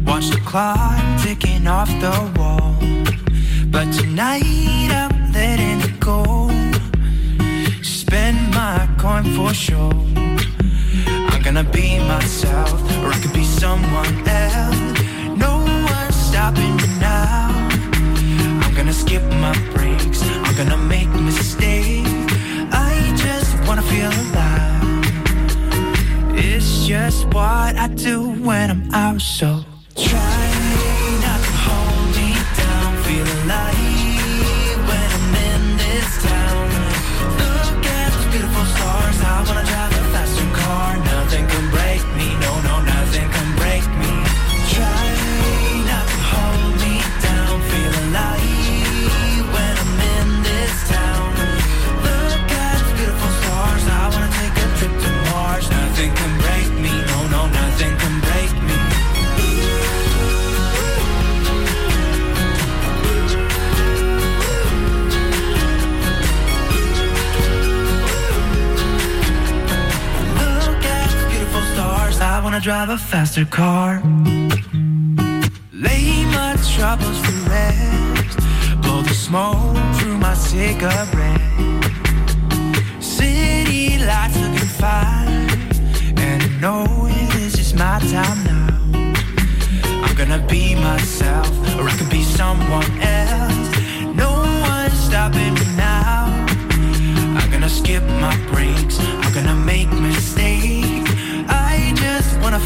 Watch the clock ticking off the wall. But tonight I'm letting it go. Spend my coin for sure. I'm gonna be myself, or I could be someone else. No one's stopping me now. I'm gonna skip my breaks. I'm gonna make mistakes. Just what I do when I'm out, so try not to hold me down. Feel alive when I'm in this town. Look at those beautiful stars. I wanna wanna drive a faster car. Lay my troubles to rest. Blow the smoke through my cigarette. City lights looking fine. And I know it is just my time now. I'm gonna be myself, or I could be someone else. No one's stopping me now. I'm gonna skip my breaks. I'm gonna make mistakes.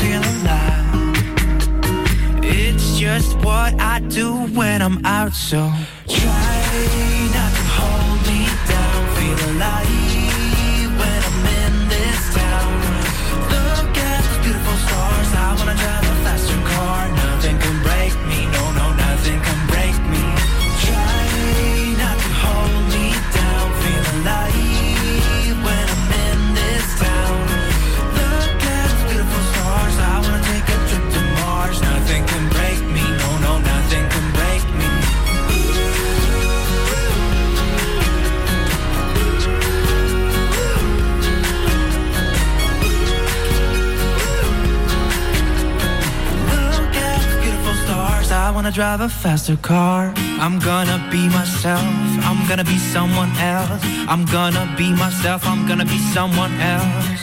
Feel alive. It's just what I do when I'm out, so try not to hold me down. Feel alive wanna drive a faster car. I'm gonna be myself. I'm gonna be someone else. I'm gonna be myself. I'm gonna be someone else.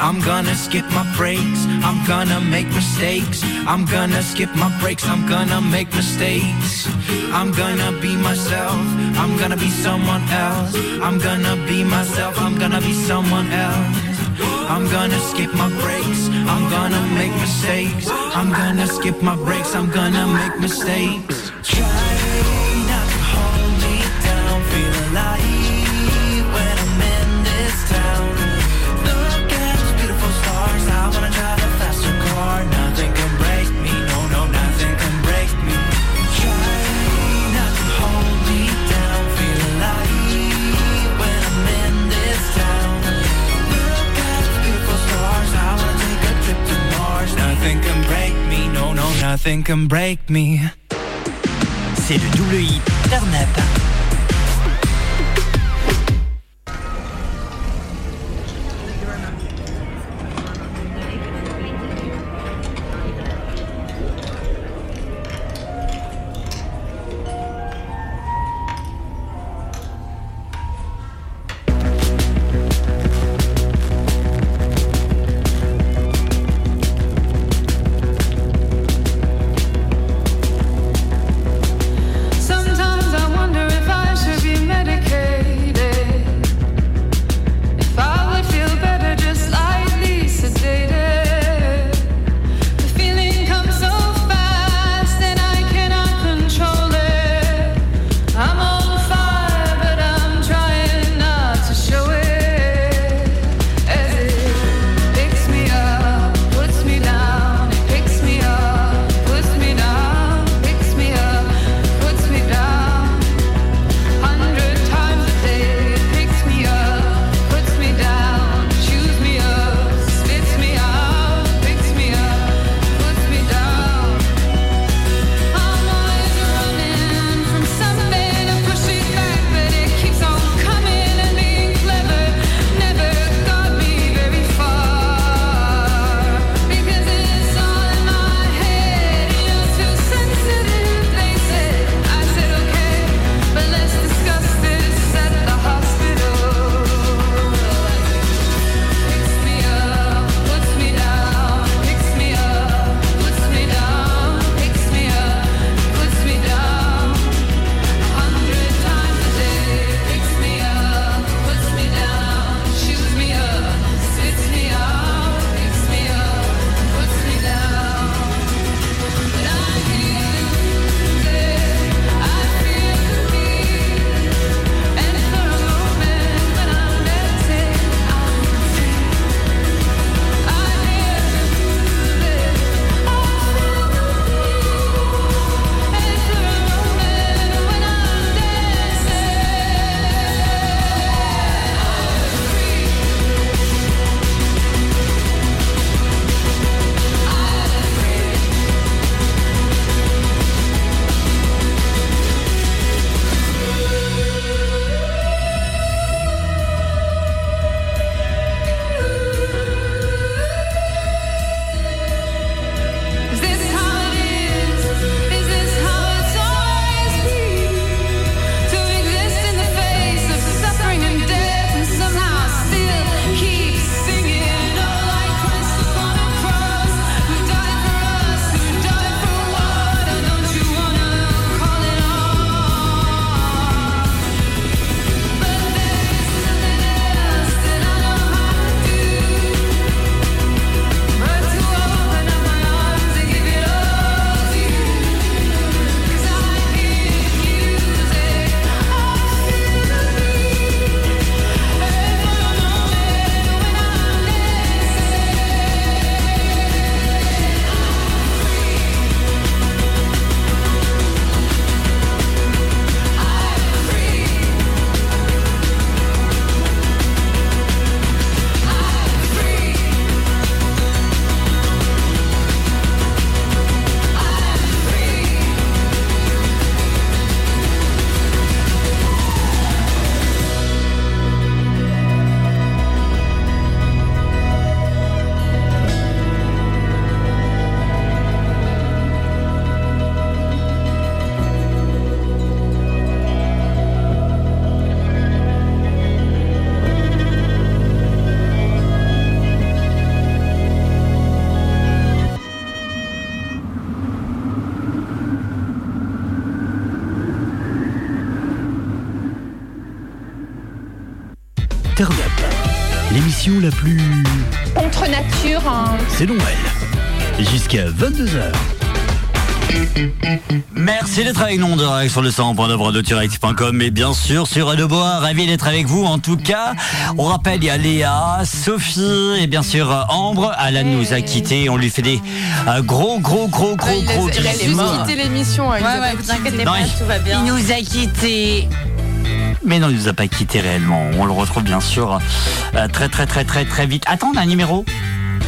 I'm gonna skip my breaks. I'm gonna make mistakes. I'm gonna skip my breaks. I'm gonna make mistakes. I'm gonna be myself. I'm gonna be someone else. I'm gonna be myself. I'm gonna be someone else. I'm gonna skip my breaks. I'm gonna make mistakes. I'm gonna skip my breaks. I'm gonna make mistakes. Try not to hold me down. Feel alive nothing can break me. C'est le double hit Turn Up. C'est Noël. Jusqu'à 22h. Merci d'être avec nous en direct sur le 100.9 de direct.com et bien sûr sur Bois. Ravi d'être avec vous en tout cas. On rappelle, il y a Léa, Sophie et bien sûr euh, Ambre. Alan nous a quittés. On lui fait des euh, gros, gros, gros, gros, il gros a, il a quitté l'émission. hein, il Ouais, nous a ouais, pas vous quitté. inquiétez Non, pas, il- tout va bien. Il nous a quittés. Mais non, il nous a pas quittés réellement. On le retrouve bien sûr euh, très, très, très, très, très vite. Attends, on a un numéro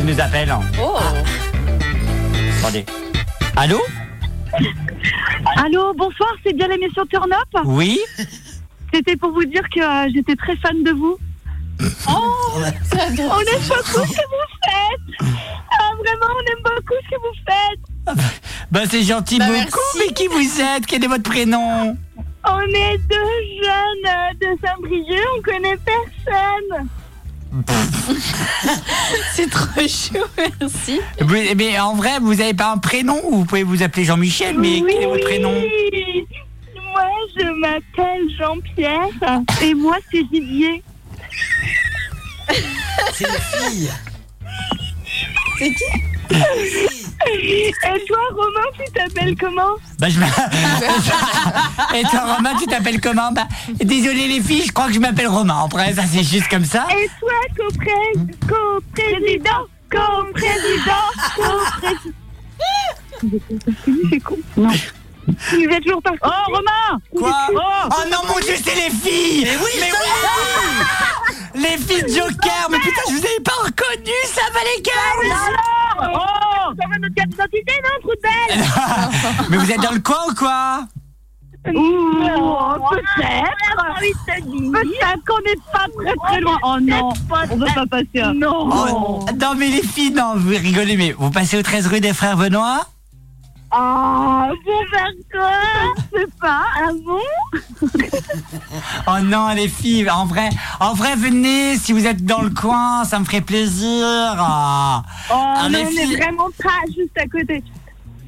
qui nous appelle. Oh. Attendez. Allô Allô, bonsoir, c'est bien l'émission Turn Up Oui C'était pour vous dire que euh, j'étais très fan de vous. Oh, on aime beaucoup ce que vous faites. Ah, vraiment, on aime beaucoup ce que vous faites. Bah c'est gentil Bah, beaucoup, merci. mais qui vous êtes? Quel est votre prénom? On est deux jeunes de Saint-Brieuc, on connaît personne. C'est trop chaud, merci. Vous- Mais en vrai, vous n'avez pas un prénom ou vous pouvez vous appeler Jean-Michel, mais quel est votre prénom? Oui. Moi, je m'appelle Jean-Pierre et moi, c'est Didier. C'est une fille. C'est qui? Et toi, Romain, tu t'appelles comment Bah je m'a- Et toi Romain, tu t'appelles comment Bah désolé les filles, je crois que je m'appelle Romain. Après ça c'est juste comme ça. Et toi, copré- coprésident, coprésident, coprésident. C'est con. Non. Tu êtes toujours pas. Oh, Romain Quoi Oh, Oh non mon dieu, c'est les filles Mais oui, Mais oui. Les filles de Joker Mais putain, je vous avais pas reconnu, ça va les gars Oh. Ça va notre carte d'identité, non, trou de belle Mais vous êtes dans le coin ou quoi Ouh, peut-être. Peut-être qu'on n'est pas très très loin. Oh non, on veut pas passer. Non. Oh, Non mais les filles, non, vous rigolez, mais vous passez au 13 rue des Frères Benoît Ah, bon vers quoi? Je sais pas, ah bon? Oh non les filles, en vrai, en vrai venez si vous êtes dans le coin, ça me ferait plaisir. Oh Ah, non, les on filles- est vraiment pas juste à côté.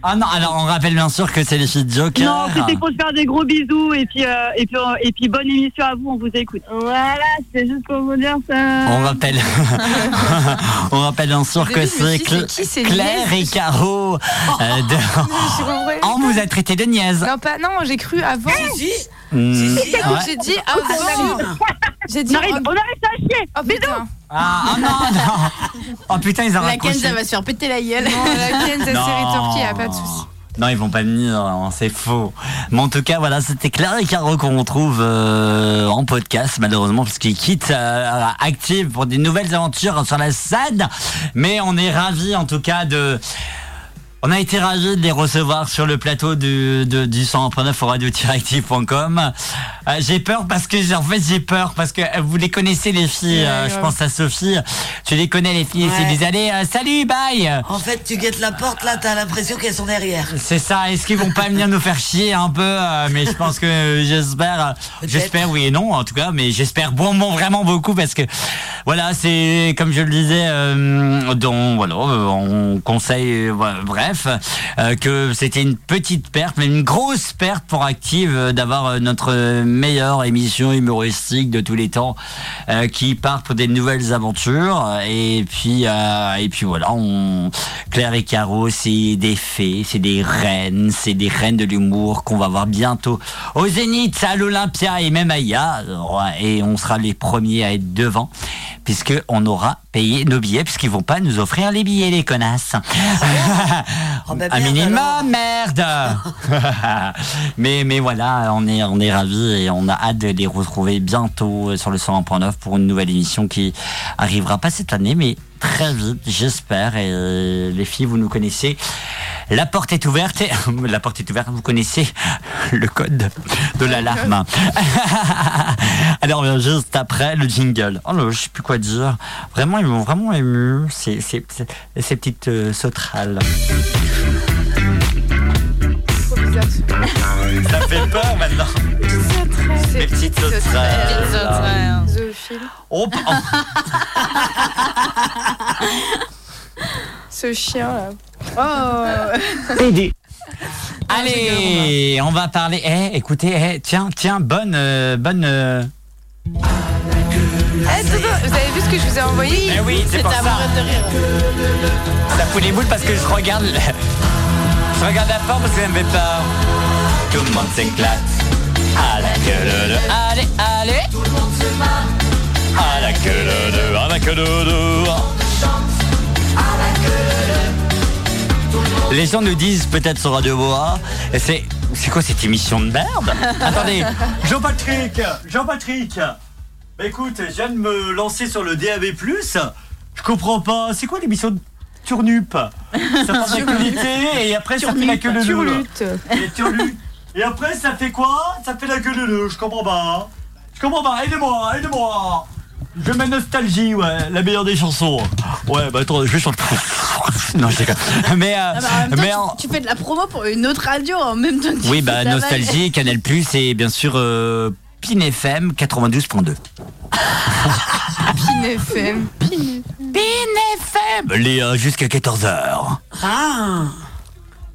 Ah non, alors on rappelle bien sûr que c'est les filles de Joker. Non, c'était pour se faire des gros bisous et puis, euh, et, puis, euh, et puis bonne émission à vous, on vous écoute. Voilà, c'est juste pour vous dire ça. On rappelle, on rappelle bien sûr que c'est dit, Cl- Claire et Caro. euh, de... J'ai compris. On vous a traité de niaise. Non, pas, non, j'ai cru avant. Hmm, J'ai ouais. j'ai dit avant. J'ai dit. On arrive, on arrive à chier. Oh putain. Ah, oh non, non. Oh putain, ils ont La raccroché. Kenza va se faire péter la gueule. Non, la Kenza s'est Non. rétorquée, y a pas de souci. Non, ils vont pas venir, hein, c'est faux. Mais en tout cas, voilà, c'était Claire et Caro qu'on retrouve euh, en podcast, malheureusement, parce qu'ils quittent euh, Active pour des nouvelles aventures sur la scène. Mais on est ravis, en tout cas, de... On a été ravis de les recevoir sur le plateau du, de, du 100.9 au radio-active.com. Euh, j'ai peur parce que, en fait, j'ai peur parce que euh, vous les connaissez, les filles. Ouais, euh, je pense à Sophie. Tu les connais, les filles. C'est Ouais. des allées, euh, salut, bye! En fait, tu guettes la porte, là, t'as l'impression qu'elles sont derrière. C'est ça. Est-ce qu'ils vont pas venir nous faire chier un peu Mais je pense que j'espère, j'espère oui et non en tout cas, mais j'espère bon, bon vraiment beaucoup parce que voilà, c'est comme je le disais, euh, dans voilà, on conseille, voilà, bref, euh, que c'était une petite perte, mais une grosse perte pour Active euh, d'avoir euh, notre meilleure émission humoristique de tous les temps qui part pour des nouvelles aventures et puis et puis voilà, on Claire et Caro, c'est des fées, c'est des reines, c'est des reines de l'humour qu'on va voir bientôt au Zénith, à l'Olympia et même ailleurs. Et on sera les premiers à être devant, puisque on aura payé nos billets, puisqu'ils vont pas nous offrir les billets, les connasses. Oh, bah, Un minimum, alors. merde. mais mais voilà, on est on est ravis et on a hâte de les retrouver bientôt sur le 101.9 pour une nouvelle émission qui arrivera pas cette année, mais très vite, j'espère. Et euh, les filles, vous nous connaissez. La porte est ouverte. Et... La porte est ouverte. Vous connaissez le code de l'alarme. Alors, on vient juste après le jingle. Oh là, je sais plus quoi dire. Vraiment, ils m'ont vraiment ému. C'est- ces petites euh, sauterelles. Ça fait peur maintenant. C'est Les petites sauterelles. sauterelles. Zoophile. Oh, oh. Ce chien là. Oh. Allez, on va parler. Eh, écoutez, eh, tiens, tiens, bonne, euh, bonne. euh, attends, vous avez vu ce que je vous ai envoyé? Eh oui, c'est pour ça. Ça fout les boules parce que je regarde. Je regarde la forme parce que ça me fait peur. Tout le monde s'éclate. Queue de. Allez, allez. À la queue de. À la queue de. Les gens nous disent peut-être sur Radio Boa, c'est c'est quoi cette émission de merde Attendez, Jean-Patrick, Jean-Patrick. Bah écoute, je viens de me lancer sur le DAB+. Je comprends pas. C'est quoi l'émission de Turnup? Ça parle d'actualité et après ça fait la queue de Turlute. Et après ça fait quoi? Ça fait la nœud. Je comprends pas. Je comprends pas. Aidez-moi, aidez-moi. Je mets nostalgie, ouais, la meilleure des chansons. Ouais, bah attends, je vais chanter. Non, je déconne. Mais, euh, Ah bah, en même temps, mais tu- en- tu, fais de la promo pour une autre radio en même temps que tu oui, bah nostalgie, Canal Plus et bien sûr euh, Pin FM 92.2. Pin FM. Pin FM Léa jusqu'à 14h. Ah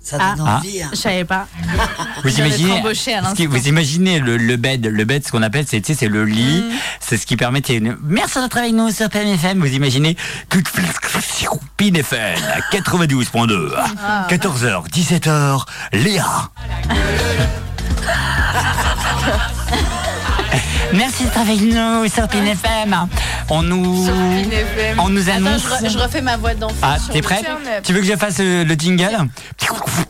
Ça Ah, donne envie. hein. je savais pas. Vous imaginez, vous le, le bed, le bed, ce qu'on appelle, c'est tu sais, c'est le lit, Mm. c'est ce qui permet. de- Merci de travailler avec nous sur PNFM. Vous imaginez Pin FM à 92.2, Ah. 14h, 17h, Léa. Merci de travailler avec nous sur Pin FM. On nous, on nous Attends, annonce. je, re- je refais ma voix d'enfant. Ah, t'es prête. Tu veux que je fasse euh, le jingle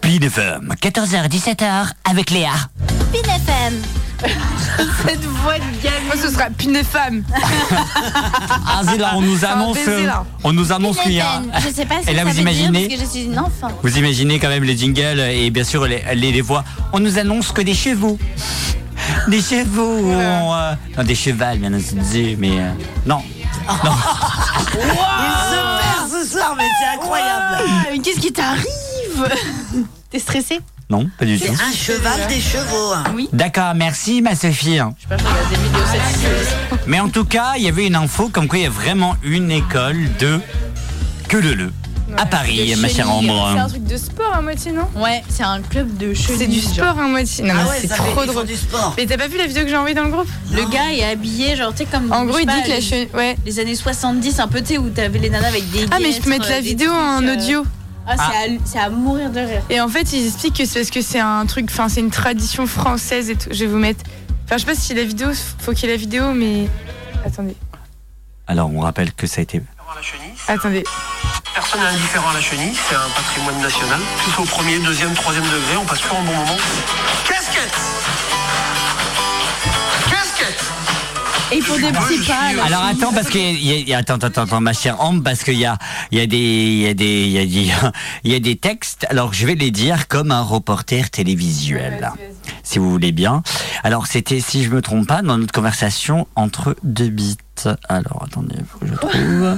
Pin FM, 14h, 17h, avec Léa. Pin FM. Cette voix de gamin. Moi, ce sera Pin FM. Ah, c'est là, on nous annonce, baiser, on nous annonce qu'il y a. Je sais pas ce Et que là, ça vous veut imaginez, dire parce que je suis une enfant. vous imaginez quand même les jingles et bien sûr les, les, les voix. On nous annonce que des chevaux. Des chevaux. ont, euh, non, des chevals, bien entendu, mais euh, non. Non. Il se perd ce soir, mais c'est incroyable. Ah, mais qu'est-ce qui t'arrive T'es stressé Non, pas du C'est tout. un cheval des chevaux. hein. Oui. D'accord, merci ma Sophie. Je sais pas, je regarde des vidéos satisfaisantes. Mais en tout cas, il y avait une info comme quoi il y a vraiment une école de que le le à Paris, ma chère C'est un Ambre. truc de sport à moitié, non? Ouais, c'est un club de chenilles. C'est du sport à moitié. Non, Ah mais c'est trop drôle. du sport. Mais t'as pas vu la vidéo que j'ai envoyée dans le groupe? Le gars est habillé, genre, tu sais, comme. En gros, il dit que la les- chenille. Ouais. Les années 70, un peu, tu sais, où t'avais les nanas avec des. Ah, mais je peux mettre la des vidéo en euh, audio. Ah, c'est à- c'est à, mourir de rire. Et en fait, ils expliquent que c'est parce que c'est un truc, enfin, c'est une tradition française et tout. Je vais vous mettre. Enfin, je sais pas si la vidéo, faut qu'il y ait la vidéo, mais. Attendez. Alors, on rappelle que ça a été. Attendez. Personne n'est indifférent à la chenille, c'est un patrimoine national. Soit au premier, deuxième, troisième degré, on passe toujours un bon moment. Casquette Casquette Et pour des petits pas, là. Alors attends parce que il y a- il y a- attends attends attends ma chère Ambre parce qu'il y a il y a des il y a des il y a des il y a des textes alors je vais les dire comme un reporter télévisuel si vous voulez bien. Alors c'était si je me trompe pas dans notre conversation entre deux bits. Alors attendez faut que je trouve.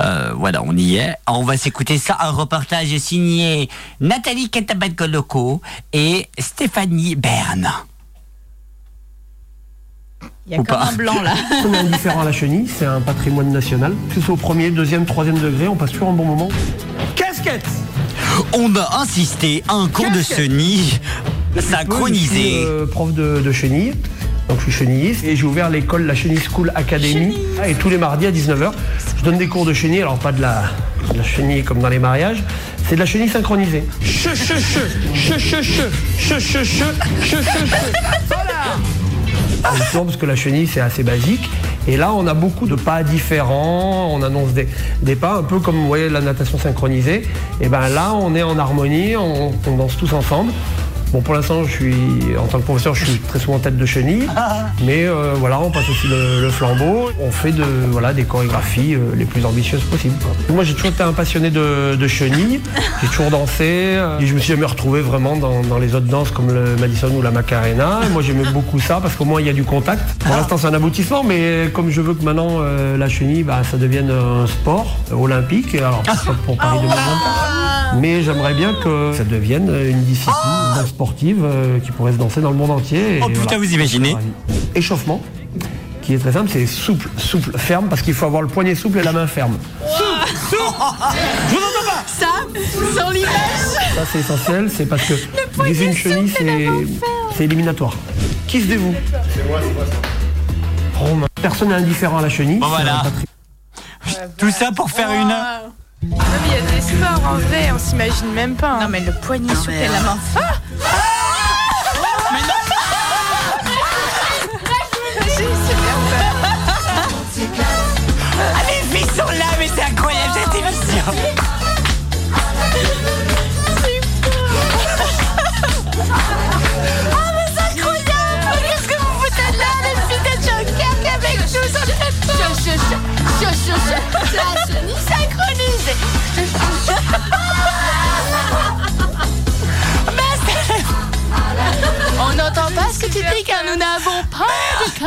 Euh, voilà, on y est. On va s'écouter ça, un reportage signé Nathalie Katabat-Koloko et Stéphanie Berne. Il y a Ou comme pas. un blanc, là. Indifférent à la chenille, c'est un patrimoine national. Que ce soit au premier, deuxième, troisième degré, on passe toujours un bon moment. Casquette On a insisté à un cours de chenille synchronisé. Je suis, euh, prof de, de chenille? Donc je suis chenilliste et j'ai ouvert l'école, la Chenille School Academy. Ah, et tous les mardis à 19h, je donne des cours de chenille, alors pas de la, chenille comme dans les mariages, c'est de la chenille synchronisée. Che, che, Voilà parce que la chenille c'est assez basique. Et là on a beaucoup de pas différents, on annonce des, pas, un peu comme vous voyez la natation synchronisée. Et ben là on est en harmonie, on danse tous ensemble. Bon pour l'instant je suis en tant que professeur je suis très souvent tête de chenille. Mais euh, voilà on passe aussi le, le flambeau, on fait de, voilà, des chorégraphies euh, les plus ambitieuses possibles. Moi j'ai toujours été un passionné de, de chenille, j'ai toujours dansé euh, et je me suis jamais retrouvé vraiment dans, dans les autres danses comme le Madison ou la Macarena. Et moi j'aimais beaucoup ça parce qu'au moins il y a du contact. Pour l'instant c'est un aboutissement mais comme je veux que maintenant la chenille bah, ça devienne un sport olympique, alors pour Paris 2024 mais j'aimerais bien que ça devienne une discipline sportive euh, qui pourrait se danser dans le monde entier. Et Oh putain, voilà. vous imaginez Échauffement, qui est très simple, c'est souple, souple, ferme, parce qu'il faut avoir le poignet souple et la main ferme. Je vous entends pas Ça, sans l'image Ça c'est essentiel, c'est parce que viser une chenille, c'est éliminatoire. Qui se dévoue? C'est moi, c'est moi. Oh, Personne n'est indifférent à la chenille. Bon voilà. Tout ça pour faire une. Non, mais il y a des sports en vrai, on s'imagine même pas. hein. Non, mais le poignet sous mais, la euh, main. Ah Ah, les filles sont là, mais c'est incroyable cette émission. Ah, mais c'est incroyable Qu'est-ce que vous foutez là, les filles de Joker avec nous chut, chut, On n'entend pas ce que tu dis car nous n'avons pas de cas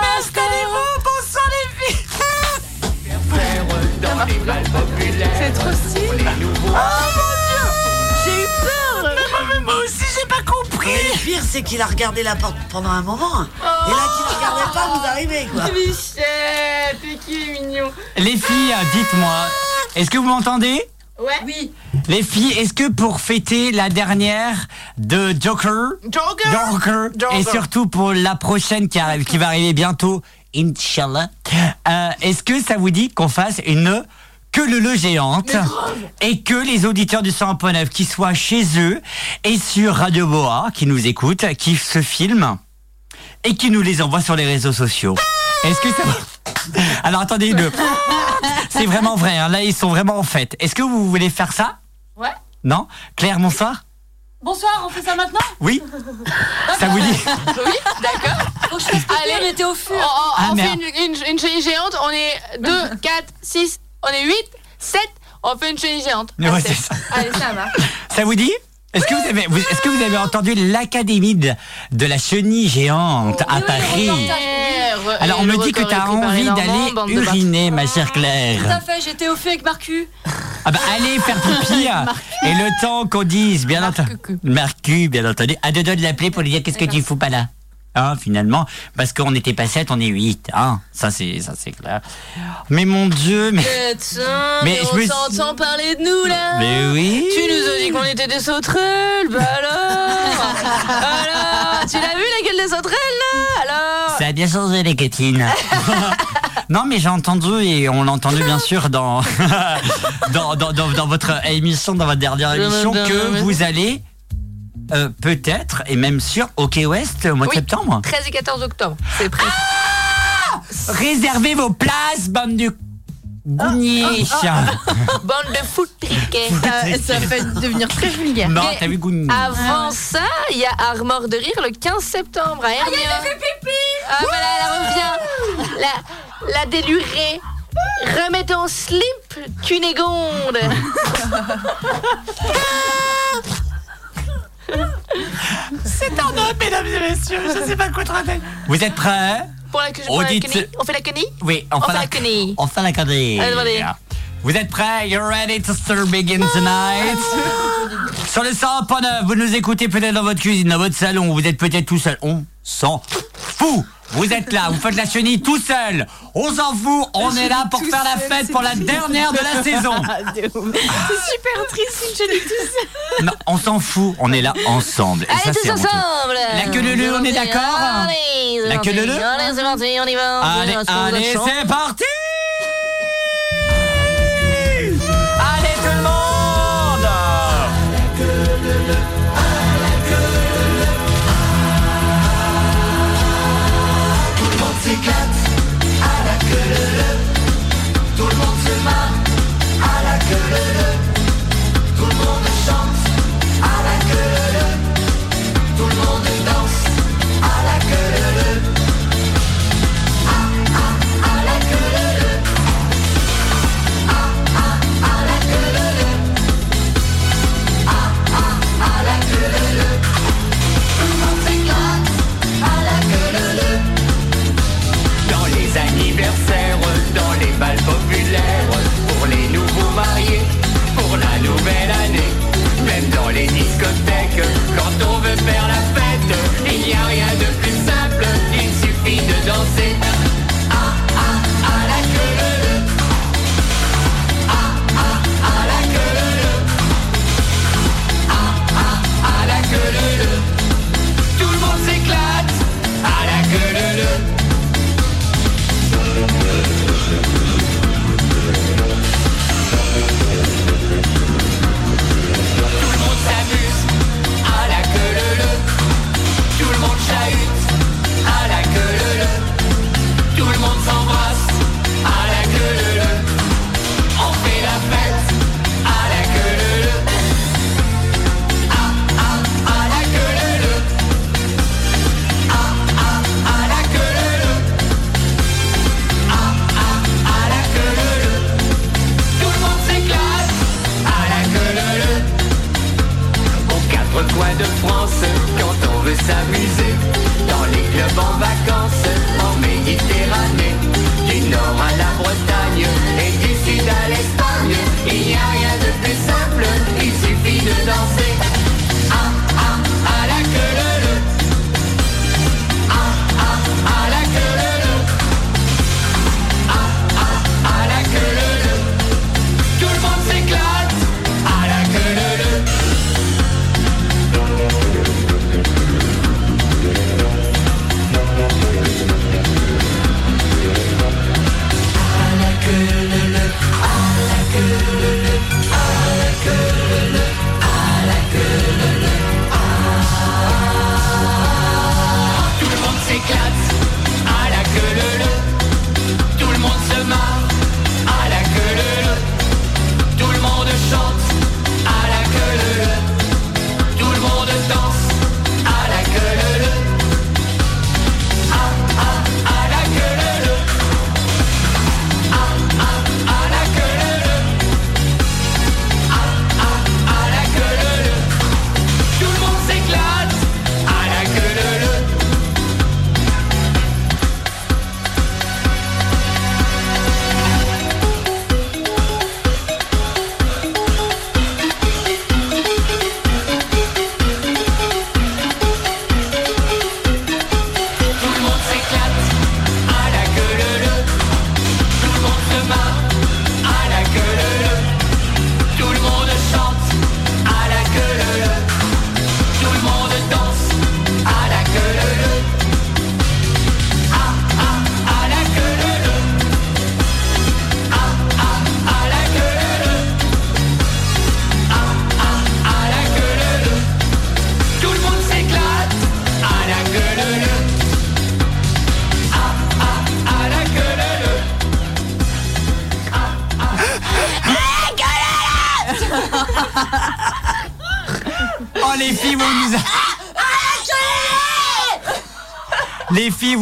Mais installez-vous, bon sang les filles. C'est trop stylé. Oh mon dieu J'ai eu peur Mais moi aussi j'ai pas compris. Mais le pire, c'est qu'il a regardé la porte pendant un moment. Et là, qu'il ne regardait pas, vous arrivez, quoi. Michel, t'es qui mignon Les filles, dites-moi, est-ce que vous m'entendez? Ouais. Oui. Les filles, est-ce que pour fêter la dernière de Joker, Joker. Joker, Joker. et surtout pour la prochaine qui, arrive, qui va arriver bientôt, Inch'Allah, euh, est-ce que ça vous dit qu'on fasse une que le le géante et que les auditeurs du 100.9 qui soient chez eux et sur Radio Boa qui nous écoutent, qui se filment et qui nous les envoient sur les réseaux sociaux? Est-ce que ça va Alors attendez deux. C'est vraiment vrai, hein, là ils sont vraiment en fête. Est-ce que vous voulez faire ça Ouais Non Claire, bonsoir Bonsoir, on fait ça maintenant Oui Ça vous dit Oui, d'accord. Faut que je fasse Allez, on était au fur. On, Ah, on fait une, une, une chenille géante, on est 2, 4, 6, on est 8, 7, on fait une chenille géante. Ouais, ça. Allez, ça marche. Ça vous dit est-ce que, vous avez, vous- est-ce que vous avez entendu l'Académie de, de la chenille géante à Paris Alors on me dit que tu as envie d'aller uriner, ma chère Tout à Claire. fait, j'étais au feu avec Marcu. Ah bah allez faire pipi Et le temps qu'on dise, bien entendu. Marcu, bien entendu. À deux doigts de l'appeler pour lui dire qu'est-ce que tu fous pas là? Hein, finalement, parce qu'on n'était pas 7, on est 8. Hein, ça c'est ça c'est clair. Mais mon Dieu, mais. Putain, Mais mais, on me s'entend parler de nous là Mais oui. Tu nous as dit qu'on était des sauterelles, bah alors Alors, tu l'as vu la gueule des sauterelles là Alors Ça a bien changé les Kétines. non mais j'ai entendu et on l'a entendu bien sûr dans dans, dans, dans- dans votre émission, dans votre dernière émission, que vous allez euh, peut-être et même sûr au Quai Ouest au mois de septembre. 13 et 14 octobre, c'est prêt. Réservez vos places, bande de gougniers. Bande de foot triquets. Ça, fait devenir très vulgaire. Non, t'as vu gougnier. Avant ça, il y a Armor de rire le 15 septembre à Hermia. Ah, fait pipi Ah voilà, elle revient La, la délurée Remets ton slip, Cunégonde C'est un homme, mesdames et messieurs, je sais pas quoi te raconter. Vous êtes prêts Pour la, pour la quenille On fait la quenille? Oui, on, On fait la, la quenille. On fait la quenille. Vous êtes prêts? You're ready to start begin tonight? Sur le 100.9, vous nous écoutez peut-être dans votre cuisine, dans votre salon, vous êtes peut-être tout seul. On s'en fout! Vous êtes là, vous faites la chenille tout seul. On s'en fout, on est là pour faire la fête pour la dernière de la saison. C'est super triste une chenille tout seul. Non, on s'en fout, on est là ensemble. Et Allez ça, tous ensemble La queue leu on est d'accord La queue leu Allez, c'est parti, on y va Allez, c'est parti la queue leu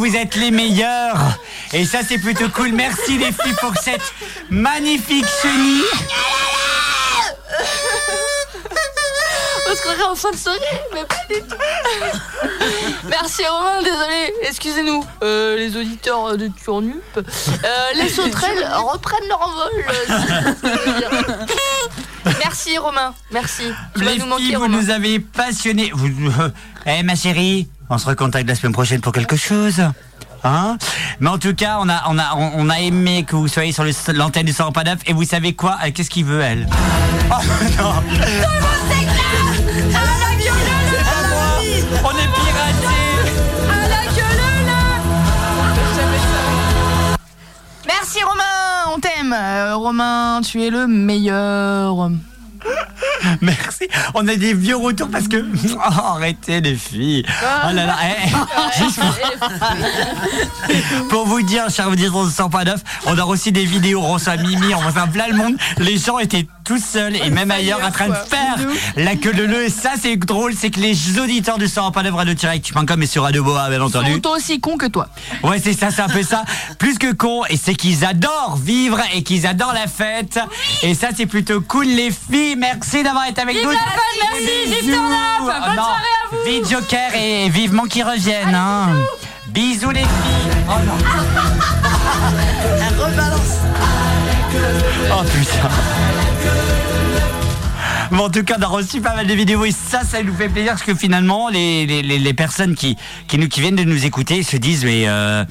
vous êtes les meilleures. Et ça, c'est plutôt cool. Merci les filles pour cette magnifique chenille. On se croirait en fin de soirée, mais pas du tout. Merci Romain, désolé, excusez-nous. Euh, les auditeurs de Turnup. Euh, les sauterelles reprennent leur envol. euh. Merci Romain, merci. Tu vas Les nous manquer filles, vous Romain. nous avez passionnés. Vous... Eh ma chérie, on se recontacte la semaine prochaine pour quelque chose. Hein Mais en tout cas, on a, aimé que vous soyez sur l'antenne du 100.9 et vous savez quoi Qu'est-ce qu'il veut, elle Oh, non. On est piratés Merci Romain, on t'aime. Euh, Romain, tu es le meilleur. Merci. On a des vieux retours parce que. Oh, arrêtez les filles. Oh là là. eh, juste pour... vous dire, chers auditeurs de 100.9, on a reçu des vidéos, on reçoit Mimi, on reçoit plein le monde. Les gens étaient tous seuls et même ailleurs en train de faire la queue de le. Et ça, c'est drôle, c'est que les auditeurs du 100.9 radio direct.com et sur Radio Boa, bien entendu. Sont aussi cons que toi. Ouais, c'est ça, c'est un peu ça. Plus que con, et c'est qu'ils adorent vivre et qu'ils adorent la fête. Et ça, c'est plutôt cool, les filles. Merci d'avoir été avec Vive nous. la merci, vive Up, bonne Oh, non. soirée à vous. Vive Joker et vivement qu'ils reviennent. hein. Bisous, les filles. Oh non. Oh putain. Bon, en tout cas, on a reçu pas mal de vidéos et ça, ça nous fait plaisir parce que finalement, les, les, les- personnes qui, qui, nous, qui viennent de nous écouter se disent, mais euh,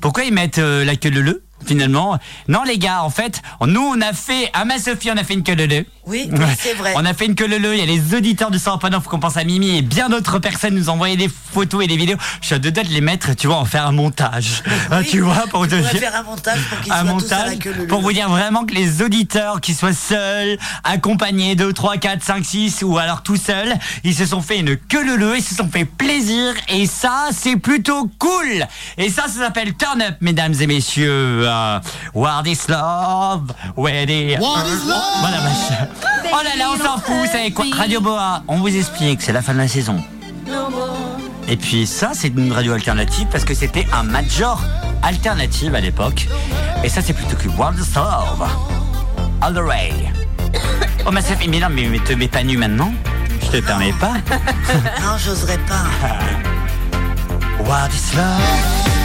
pourquoi ils mettent euh, la queue leu? Finalement Non, les gars, en fait, nous, on a fait, à ma Sophie, on a fait une queue leu Oui, oui, c'est vrai. On a fait une queue leu Il y a les auditeurs du 100.9 qu'on pense à Mimi et bien d'autres personnes nous envoyaient des photos et des vidéos. Je suis à deux doigts de les mettre, tu vois, en faire un montage. Hein, tu vois, pour te faire un montage pour qu'ils un soient tous à la montage queue pour vous dire vraiment que les auditeurs qui soient seuls, accompagnés 2, 3, 4, 5, 6 ou alors tout seuls, ils se sont fait une queue leu, ils se sont fait plaisir et ça c'est plutôt cool. Et ça ça s'appelle Turn Up mesdames et messieurs. Euh, What is love? Where the- What is love? Voilà, vache. Oh là là, on s'en fout, savez quoi Radio Boa, on vous explique, c'est la fin de la saison. Et puis ça, c'est une radio alternative parce que c'était un major alternative à l'époque. Et ça, c'est plutôt que is love? All the way. Oh, ma Sophie, mais non, mais, mais te mets pas nu maintenant. Je te permets pas. non, j'oserais pas. What is love?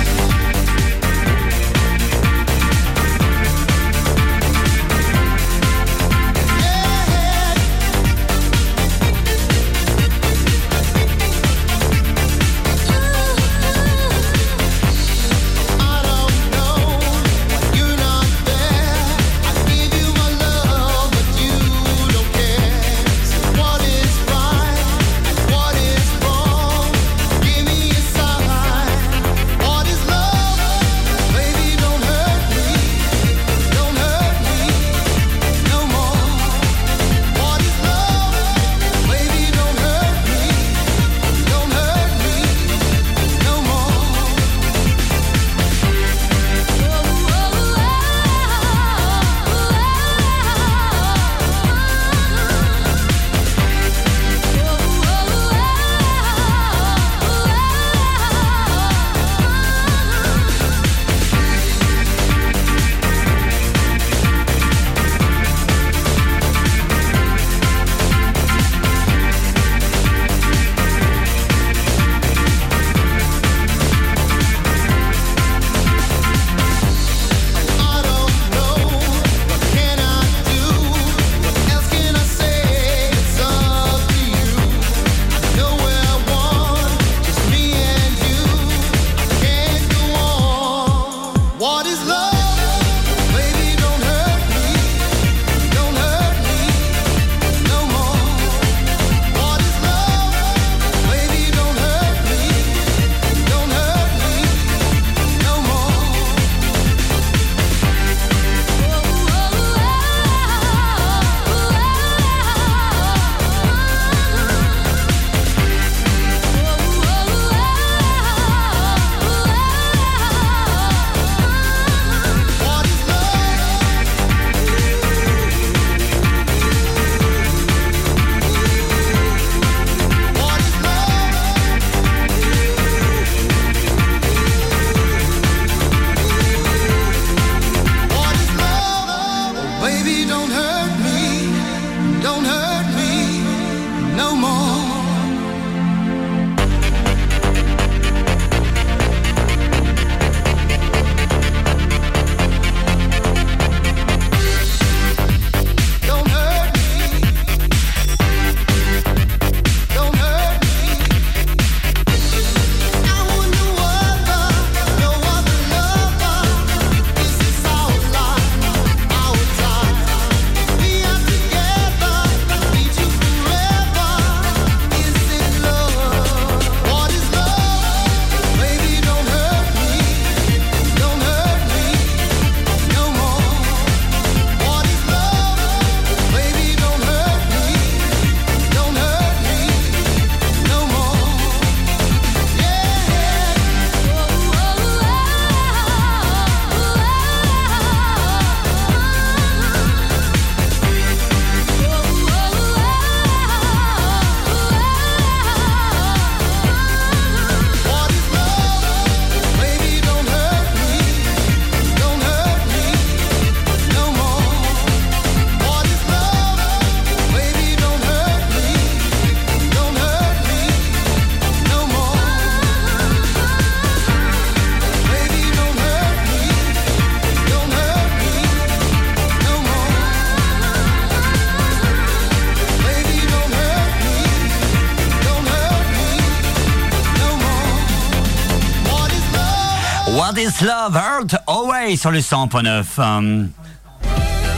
Love? What is love? Hurt away sur le 100.9. Hum,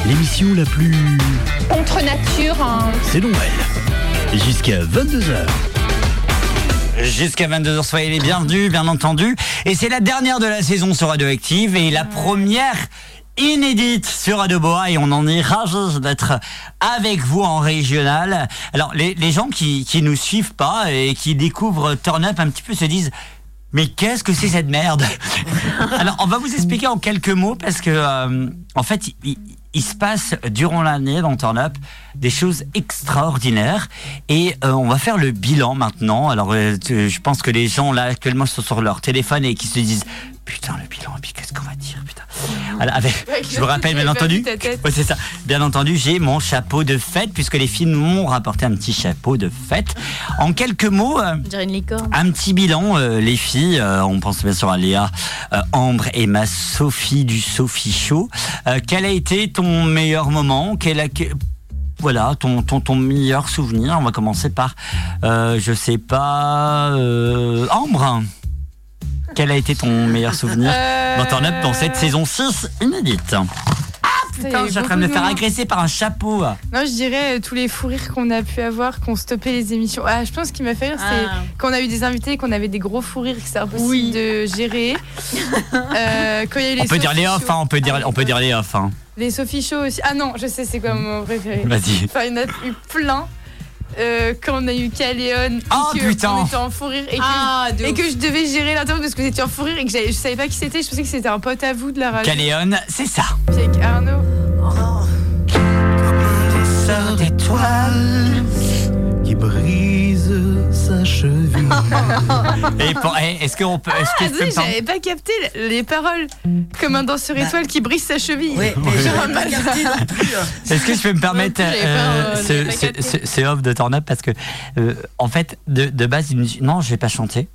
L'émission la plus. Contre nature. hein. C'est Noël. Jusqu'à 22h. Jusqu'à 22h, soyez les bienvenus, bien entendu. Et c'est la dernière de la saison sur Radioactive et la première inédite sur Radio Boa et on en est ravis d'être avec vous en régional. Alors, les, les gens qui, qui nous suivent pas et qui découvrent Turn Up un petit peu se disent mais qu'est-ce que c'est cette merde Alors, on va vous expliquer en quelques mots parce que, euh, en fait, il, se passe durant l'année dans Turn Up des choses extraordinaires et euh, on va faire le bilan maintenant. Alors, euh, je pense que les gens là actuellement sont sur leur téléphone et qui se disent putain, le bilan, et puis qu'est-ce qu'on va dire, putain. Alors, avec- Ouais, je me rappelle, bien entendu. Ouais, c'est ça. Bien entendu, j'ai mon chapeau de fête, puisque les filles m'ont rapporté un petit chapeau de fête. En quelques mots. euh, un petit bilan, euh, les filles. euh, on pense bien sûr à Léa, Ambre et ma Sophie du Sophie Show. Quel a été ton meilleur moment? Quel a- voilà, ton, ton, ton meilleur souvenir? On va commencer par, je sais pas, Ambre. Quel a été ton meilleur souvenir Euh, dans Turn Up dans cette saison 6 inédite? Ah putain, je suis en train de me faire agresser par un chapeau. Non, je dirais euh, tous les fous rires qu'on a pu avoir, qu'on stoppait les émissions. Ah, je pense ce qui m'a fait rire, Ah. c'est qu'on a eu des invités, qu'on avait des gros fous rires, que c'est impossible de gérer. Euh, quand il y a eu les On peut dire Sophie les off, Show. hein, on peut dire, on peut dire les off. hein. Les Sophie Show aussi. Ah non, je sais, c'est quoi mon préféré. Vas-y. Enfin, il y en a eu plein. Euh, quand on a eu Caléon, Oh, et que putain. on était en fou rire et que, Ah, et que je devais gérer l'interview parce que vous étiez en fou rire et que je savais pas qui c'était. Je pensais que c'était un pote à vous de la radio. Caléon, c'est ça. Avec Arnaud. D'étoiles qui brise sa cheville. Et pour- eh, est-ce qu'on peut, est-ce Ah, que permettre- j'avais pas capté les paroles. Comme un danseur étoile qui brise sa cheville. Oui, hein. Est-ce que je peux me permettre euh, euh, ce, j'avais pas ce- capté. ce- ce off de Turn Up parce que euh, en fait de, de base il me dit non je vais pas chanter.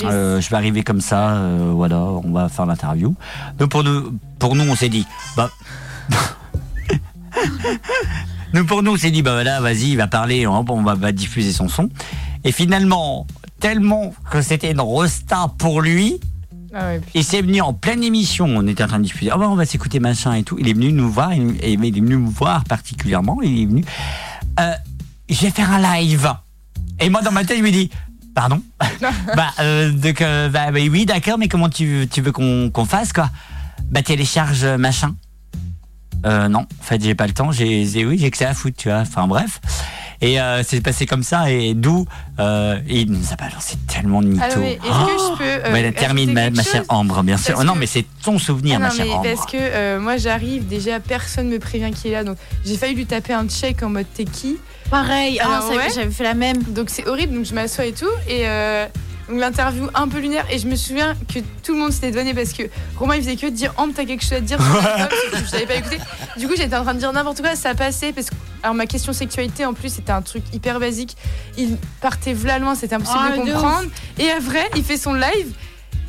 Yes. Euh, je vais arriver comme ça, euh, voilà, on va faire l'interview. Donc pour nous, pour nous, on s'est dit, bah, nous pour nous, on s'est dit, bah voilà, vas-y, il va parler, on, on va, va diffuser son son. Et finalement, tellement que c'était une rosta pour lui, Ah ouais, il s'est venu en pleine émission, on était en train de diffuser, ah bah on va s'écouter machin et tout. Il est venu nous voir, il, il est venu me voir particulièrement, il est venu, euh, je vais faire un live. Et moi dans ma tête, je me dis, pardon? Bah, euh, donc, euh, bah, bah, oui, d'accord, mais comment tu, tu veux qu'on fasse quoi? Bah télécharge machin. Euh, non, en fait j'ai pas le temps, j'ai j'ai- oui j'ai que ça à foutre, tu vois. Enfin bref. Et euh, c'est passé comme ça et d'où euh, il nous a balancé tellement de mythos. Alors, mais est-ce que je peux, euh, Ouais, termine ma, chère Ambre, bien sûr. Non mais c'est ton souvenir, Ah ma non, chère mais Ambre. parce que euh, moi j'arrive, déjà personne me prévient qu'il est là, donc j'ai failli lui taper un check en mode t'es qui? Pareil, ah, Alors, ça- ouais. j'avais fait la même. Donc c'est horrible, donc je m'assois et tout, et euh, donc l'interview un peu lunaire, et je me souviens que tout le monde s'était donné parce que Romain il faisait que de dire Ambre t'as quelque chose à te dire, je savais pas écouter. Du coup j'étais en train de dire n'importe quoi, ça passait parce que alors ma question sexualité en plus c'était un truc hyper basique, il partait v'là loin, c'était impossible Ah, de de comprendre, et après il fait son live.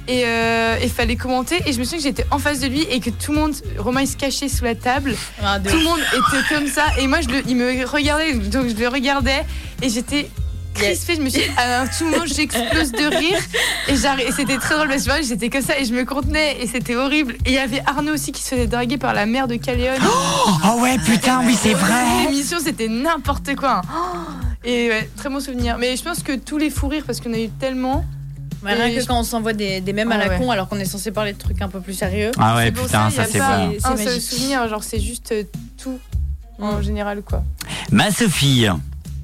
Et euh, il fallait commenter. Et je me souviens que j'étais en face de lui et que tout le monde, Romain il se cachait sous la table, Ah, de tout le monde était comme ça. Et moi je le, il me regardait. Donc je le regardais et j'étais crispée je me suis dit, à un tout moment j'explose de rire et, et c'était très drôle parce que moi, j'étais comme ça et je me contenais et c'était horrible et il y avait Arnaud aussi qui se faisait draguer par la mère de Caléon Oh ouais, putain, oui, c'est vrai. l'émission c'était n'importe quoi hein. et ouais, très bon souvenir mais je pense que tous les fous rires parce qu'on a eu tellement Mais rien que je- quand on s'envoie des, des mèmes à Ah la ouais. con alors qu'on est censé parler de trucs un peu plus sérieux. Ah ouais, putain, ça a c'est pas bon. C'est un seul souvenir genre c'est juste tout en général quoi Ma Sophie.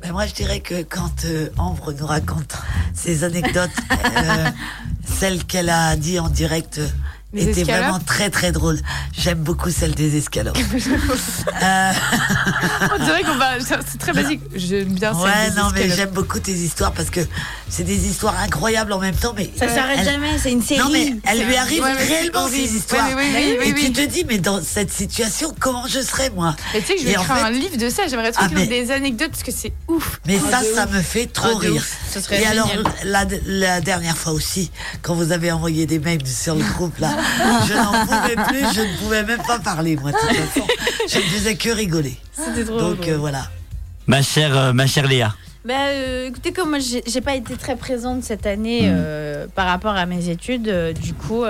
Ben, moi, je dirais que quand euh, Ambre nous raconte ses anecdotes, euh, celle qu'elle a dit en direct Les était escalopes vraiment très très drôle. J'aime beaucoup celle des escalopes. Euh, on dirait qu'on va c'est très basique j'aime bien celle ouais, des non, mais j'aime beaucoup tes histoires parce que c'est des histoires incroyables en même temps. Mais Ça s'arrête elle- jamais, c'est une série. Non, mais elle lui arrive Ouais, réellement horrible. ces histoires. Ouais, oui, oui, oui, et oui, tu oui. te dis, mais dans cette situation, comment je serais moi Mais tu sais que je vais Et écrire fait- un livre de ça, j'aimerais trop Ah, mais- des anecdotes parce que c'est ouf. Mais Oh, ça, ça ouf. me fait trop Ah, rire. ouf. Ce serait Et alors, la dernière fois aussi, quand vous avez envoyé des mails sur le groupe, là, je n'en pouvais plus, je ne pouvais même pas parler, moi, de toute façon. Je ne faisais que rigoler. C'était trop Donc, drôle. euh, voilà. Ma chère, euh, ma chère Léa. Bah, euh, écoutez, comme moi, j'ai pas été très présente cette année Mm. euh, par rapport à mes études, euh, du coup,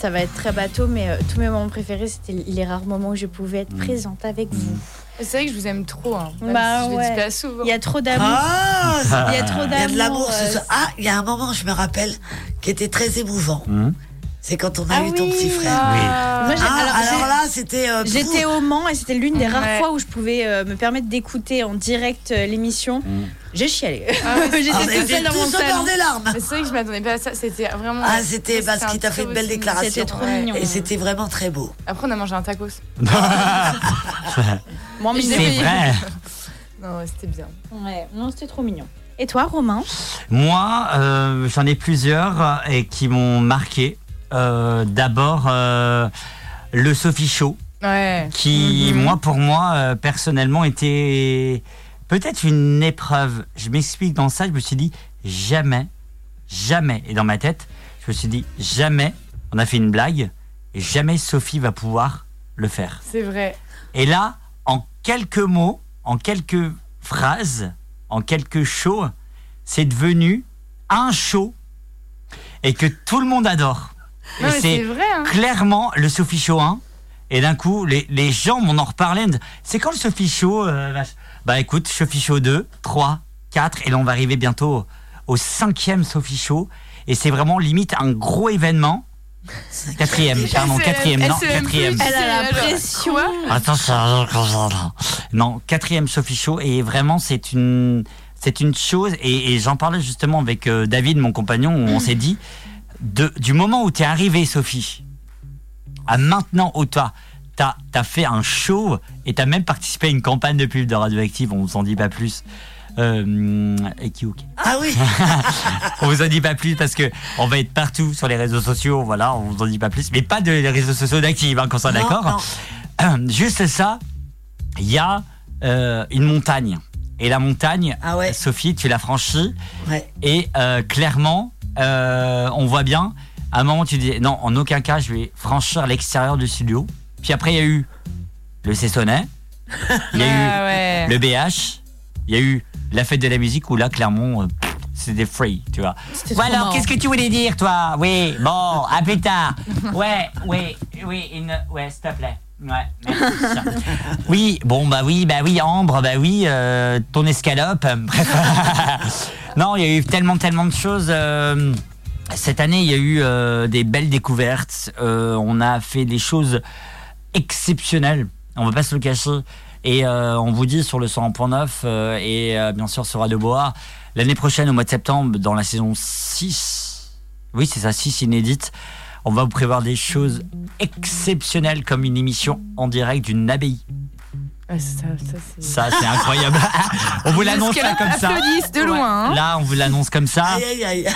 ça va être très bateau, mais euh, tous mes moments préférés, c'était les rares moments où je pouvais être présente avec vous. C'est vrai que je vous aime trop. Hein. Bah si je le ouais. dis pas souvent. Il y a trop d'amour. Ah Il y a trop Il y a de l'amour d'amour. euh. Ah, il y a un moment, je me rappelle, qui était très émouvant. C'est quand on a Ah eu ton oui. petit frère. Ah. Moi, j'ai- Ah, alors, alors, là, c'était. euh, J'étais au Mans et c'était l'une des rares Ouais. fois où je pouvais euh, me permettre d'écouter en direct euh, l'émission. J'ai chialé. Ah ouais, J'étais toute seule dans mon salon. des larmes. Mais c'est vrai que je m'attendais pas à ça. C'était vraiment. Ah, c'était parce qu'il t'a fait une belle déclaration. C'était trop Ouais. mignon. Et c'était vraiment très beau. Après, on a mangé un tacos. Moi, l'ai C'est vrai. Non, c'était bien. Ouais, non, c'était trop mignon. Et toi, Romain? Moi, euh, j'en ai plusieurs euh, et qui m'ont marqué. Euh, d'abord euh, le Sophie Show, Ouais. qui, Mhm. moi, pour moi, euh, personnellement, était peut-être une épreuve. Je m'explique dans ça, je me suis dit, jamais, jamais, et dans ma tête, je me suis dit, jamais, on a fait une blague, et jamais Sophie va pouvoir le faire. C'est vrai. Et là, en quelques mots, en quelques phrases, en quelques shows, c'est devenu un show et que tout le monde adore. Et c'est vrai, hein. clairement le Sophie Show 1. Et d'un coup, les, les gens m'en ont reparlé. C'est quand le Sophie Show euh, Bah écoute, Sophie Show 2, 3, 4, et là on va arriver bientôt au, cinquième Sophie Show. Et c'est vraiment limite un gros événement. Quatrième, pardon, quatrième, non, quatrième. Elle a la pression. Attends, ça- non, quatrième Sophie Show et vraiment c'est une c'est une chose et, et j'en parlais justement avec euh, David, mon compagnon, où on s'est dit de, du moment où tu es arrivé Sophie à maintenant où toi t'as as fait un show et t'as même participé à une campagne de pub de Radioactive, on vous en dit pas plus. Euh, et qui. Ah oui on vous en dit pas plus parce que on va être partout sur les réseaux sociaux, voilà, on vous en dit pas plus, mais pas de les réseaux sociaux d'Active, hein, qu'on soit d'accord. Juste ça, il y a euh, une montagne. Et la montagne, Sophie, tu l'as franchie. Ouais. Et euh, clairement, euh, on voit bien, à un moment tu dis, non, en aucun cas, je vais franchir l'extérieur du studio. Puis après, il y a eu le Cessonnet, il y a Ah eu ouais. le BH, il y a eu la fête de la musique où là, clairement, euh, c'était free, tu vois. Trop alors, qu'est-ce que tu voulais dire, toi? Oui, bon, à plus tard. Ouais, oui, oui, une... ouais, s'il te plaît. Ouais, merci. Oui, bon, bah oui, bah oui, Ambre, bah oui, euh, ton escalope. Bref. non, il y a eu tellement, tellement de choses. euh, cette année, il y a eu euh, des belles découvertes. Euh, on a fait des choses exceptionnelles. On va pas se le cacher. Et on vous dit sur le 100.9 euh, et bien sûr sur Radio Bois, l'année prochaine, au mois de septembre, dans la saison 6, oui, c'est ça, 6 inédite, on va vous prévoir des choses exceptionnelles comme une émission en direct d'une abbaye. Ouais, ça, ça, c'est- incroyable. on vous l'annonce là comme ça. applaudisse de loin, hein. Là, on vous l'annonce comme ça. Aïe, aïe, aïe.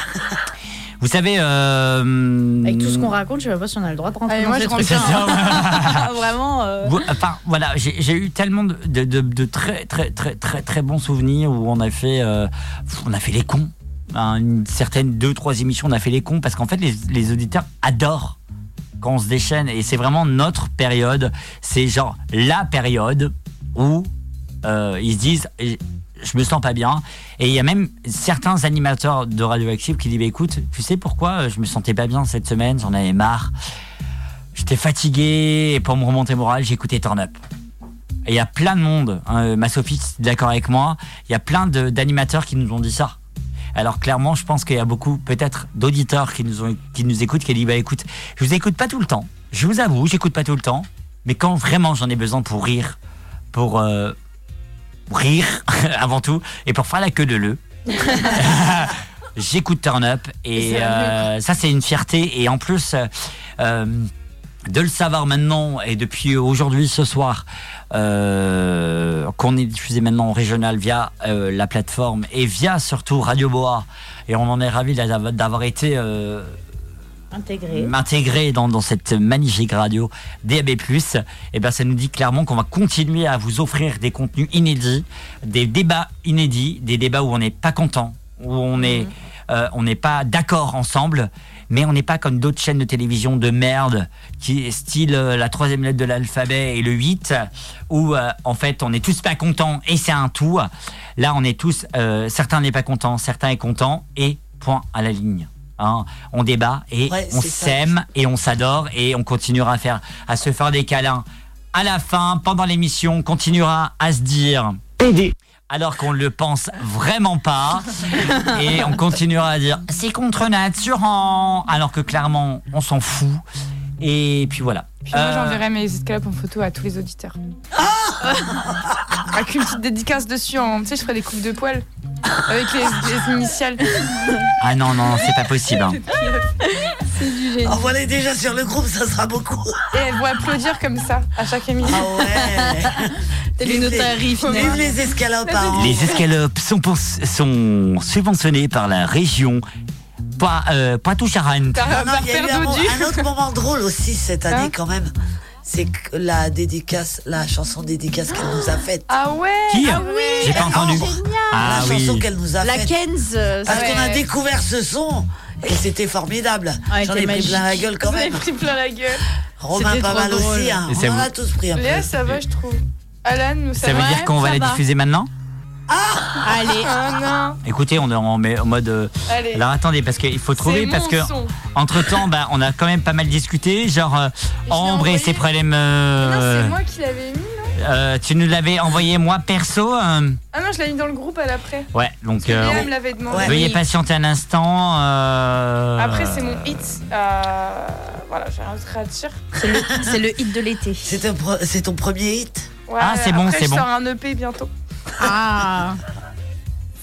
Vous savez. euh, Avec tout ce qu'on raconte, je sais pas si on a le droit de rentrer Allez, dans moi, je rentre trucs-là. bien. Vraiment. euh, Vous- enfin, voilà, j'ai j'ai eu tellement de, de- de- de très, très, très, très, très bons souvenirs où on a fait, euh, on a fait les cons. Hein, une certaine deux, trois émissions, on a fait les cons parce qu'en fait, les, les auditeurs adorent quand on se déchaîne et c'est vraiment notre période. C'est genre la période où euh, ils se disent, je me sens pas bien. Et il y a même certains animateurs de Radioactive qui disent, bah, écoute, tu sais pourquoi je me sentais pas bien cette semaine, j'en avais marre. J'étais fatigué et pour me remonter moral, écouté Turn Up. Et il y a plein de monde, hein, ma Sophie d'accord avec moi, il y a plein d'animateurs qui nous ont dit ça. Alors clairement, je pense qu'il y a beaucoup peut-être d'auditeurs qui nous ont qui nous écoutent qui disent bah écoute, je vous écoute pas tout le temps. Je vous avoue, j'écoute pas tout le temps, mais quand vraiment j'en ai besoin pour rire, pour euh, rire avant tout et pour faire la queue de le. J'écoute Turn Up et euh, ça c'est une fierté et en plus euh, euh, de le savoir maintenant et depuis aujourd'hui ce soir euh, qu'on est diffusé maintenant en régional via euh, la plateforme et via surtout Radio Boa. Et on en est ravi d'avoir été euh, Intégré. m'intégrer dans, dans cette magnifique radio DAB+, et ben ça nous dit clairement qu'on va continuer à vous offrir des contenus inédits, des débats inédits, des débats où on n'est pas content, où on est euh, on n'est pas d'accord ensemble, mais on n'est pas comme d'autres chaînes de télévision de merde qui style euh, la troisième lettre de l'alphabet et le 8 où euh, en fait on est tous pas contents et c'est un tout. Là on est tous euh, certains n'est pas contents, certains est contents et point à la ligne. Hein, on débat et Ouais, on s'aime et on s'adore et on continuera à faire à se faire des câlins à la fin pendant l'émission on continuera à se dire alors qu'on ne le pense vraiment pas. Et on continuera à dire c'est contre nature hein, alors que clairement on s'en fout et puis voilà Puis moi, Euh, j'enverrai mes escalopes en photo à tous les auditeurs. Avec une petite dédicace dessus, en, tu sais, je ferai des coupes de poils avec les, les initiales. ah non non c'est pas possible hein. C'est du génie. Envoie-les déjà sur le groupe, ça sera beaucoup. Et elles vont applaudir comme ça à chaque émission. Ah ouais. T'es les Vive notaries, Vive les escalopes. hein. Les escalopes sont, pour- sont subventionnés par la région Poi- euh, Poitou-Charentes. Non, non, il y a eu un, autre moment drôle aussi cette année Hein quand même. C'est la dédicace, la chanson dédicace qu'elle nous a faite. Ah ouais Qui ah oui. J'ai pas entendu. Ah la chanson oui. qu'elle nous a La faite. Kenz. euh, Parce qu'on a découvert ce son et c'était formidable. Ouais, J'en ai pris plein la gueule quand Vous avez même. pris plein la gueule. Romain pas mal drôle. aussi. Hein. On en a tous pris un peu. Léa, ça va, je trouve. Alan, nous, ça, Ça veut va dire? qu'on va la va? diffuser maintenant? Allez. Ah non. Écoutez, on est en, mais- en mode. euh, Allez. Alors attendez, parce qu'il faut trouver, parce que son. entre temps, bah, on a quand même pas mal discuté. Genre, euh, Ambre et ses problèmes. Non, euh, c'est moi qui l'avais mis, non euh, tu nous l'avais envoyé moi perso. euh, Ah non, je l'ai mis dans le groupe à l'après. ouais, donc. euh, me l'avait demandé. Veuillez patienter un instant. euh, Après, c'est mon hit. Euh, Voilà, j'ai rien à dire. C'est le hit de l'été. C'est ton, pro- c'est ton premier hit? Ouais, Ah, c'est bon, c'est je bon. sors un EP bientôt. Ah.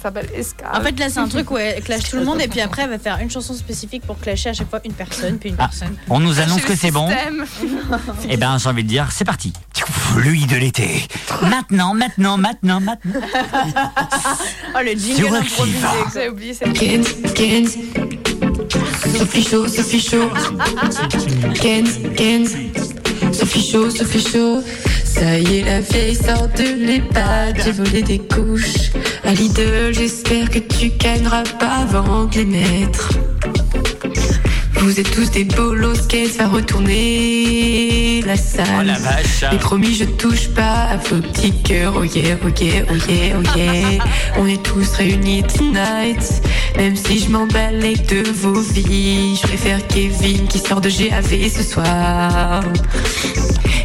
Ça s'appelle Escale. En fait, là, c'est un truc où elle clash tout le monde et puis après, elle va faire une chanson spécifique pour clasher à chaque fois une personne, puis une Ah, personne. on nous annonce que c'est bon. Système. Eh ben, j'ai envie de dire, c'est parti. Lui de l'été. Maintenant, maintenant, maintenant, maintenant. Oh, le jingle improvisé. J'ai oublié cette Kenz, Kenz. Sophie Chaud, Sophie Chaud. Kenz, Kenz. Sophie Chaud, Sophie Chaud. Ça y est, la vieille sort de l'EHPAD. J'ai volé des couches. À Lidl, j'espère que tu gagneras pas avant de les mettre. Vous êtes tous des bolos, qu'elle va retourner la salle. Oh la vache. Et promis, je touche pas à vos petits cœurs. Oh yeah, oh yeah, oh yeah, oh yeah. On est tous réunis tonight. Même si je m'emballe de vos vies, je préfère Kevin qui sort de GAV ce soir.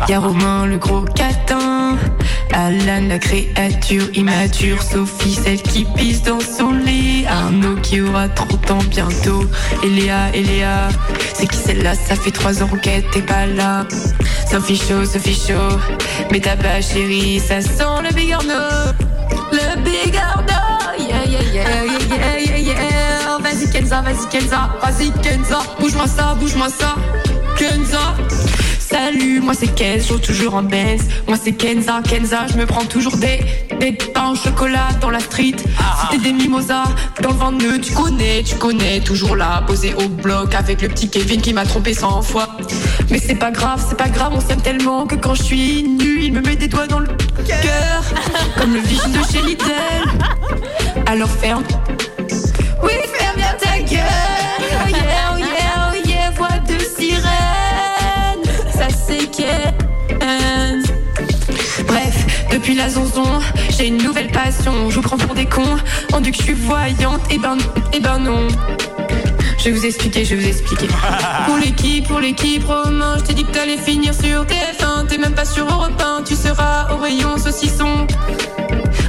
Y'a Romain le gros catin, Alan la créature immature, Sophie celle qui pisse dans son lit, Arnaud qui aura 30 ans bientôt, et Léa, et Léa, c'est qui celle-là? Ça fait 3 ans qu'elle t'es pas là. Sophie chaud, Sophie chaud, mais ta bas chérie, ça sent le big Arnaud, le big Arnaud, yeah yeah yeah yeah yeah yeah yeah. Vas-y Kenza, vas-y Kenza, vas-y Kenza, bouge-moi ça, bouge-moi ça, Kenza. Salut, moi c'est Kenz, joue toujours en Benz. Moi c'est Kenza, Kenza, je me prends toujours des, des pains au chocolat dans la street. C'était des mimosas dans le ventre tu connais, tu connais, toujours là, posé au bloc avec le petit Kevin qui m'a trompé 100 fois. Mais c'est pas grave, c'est pas grave, on s'aime tellement que quand je suis nu, il me met des doigts dans le cœur, comme le vigile de chez Lidl. Alors ferme. Oui, Bref, depuis la zonzon, j'ai une nouvelle passion. Je vous prends pour des cons. On dit que je suis voyante, et ben, et ben non. Je vais vous expliquer, je vais vous expliquer. Pour l'équipe, pour l'équipe, Romain, je t'ai dit que t'allais finir sur TF1. T'es même pas sur Europe 1, tu seras au rayon saucisson.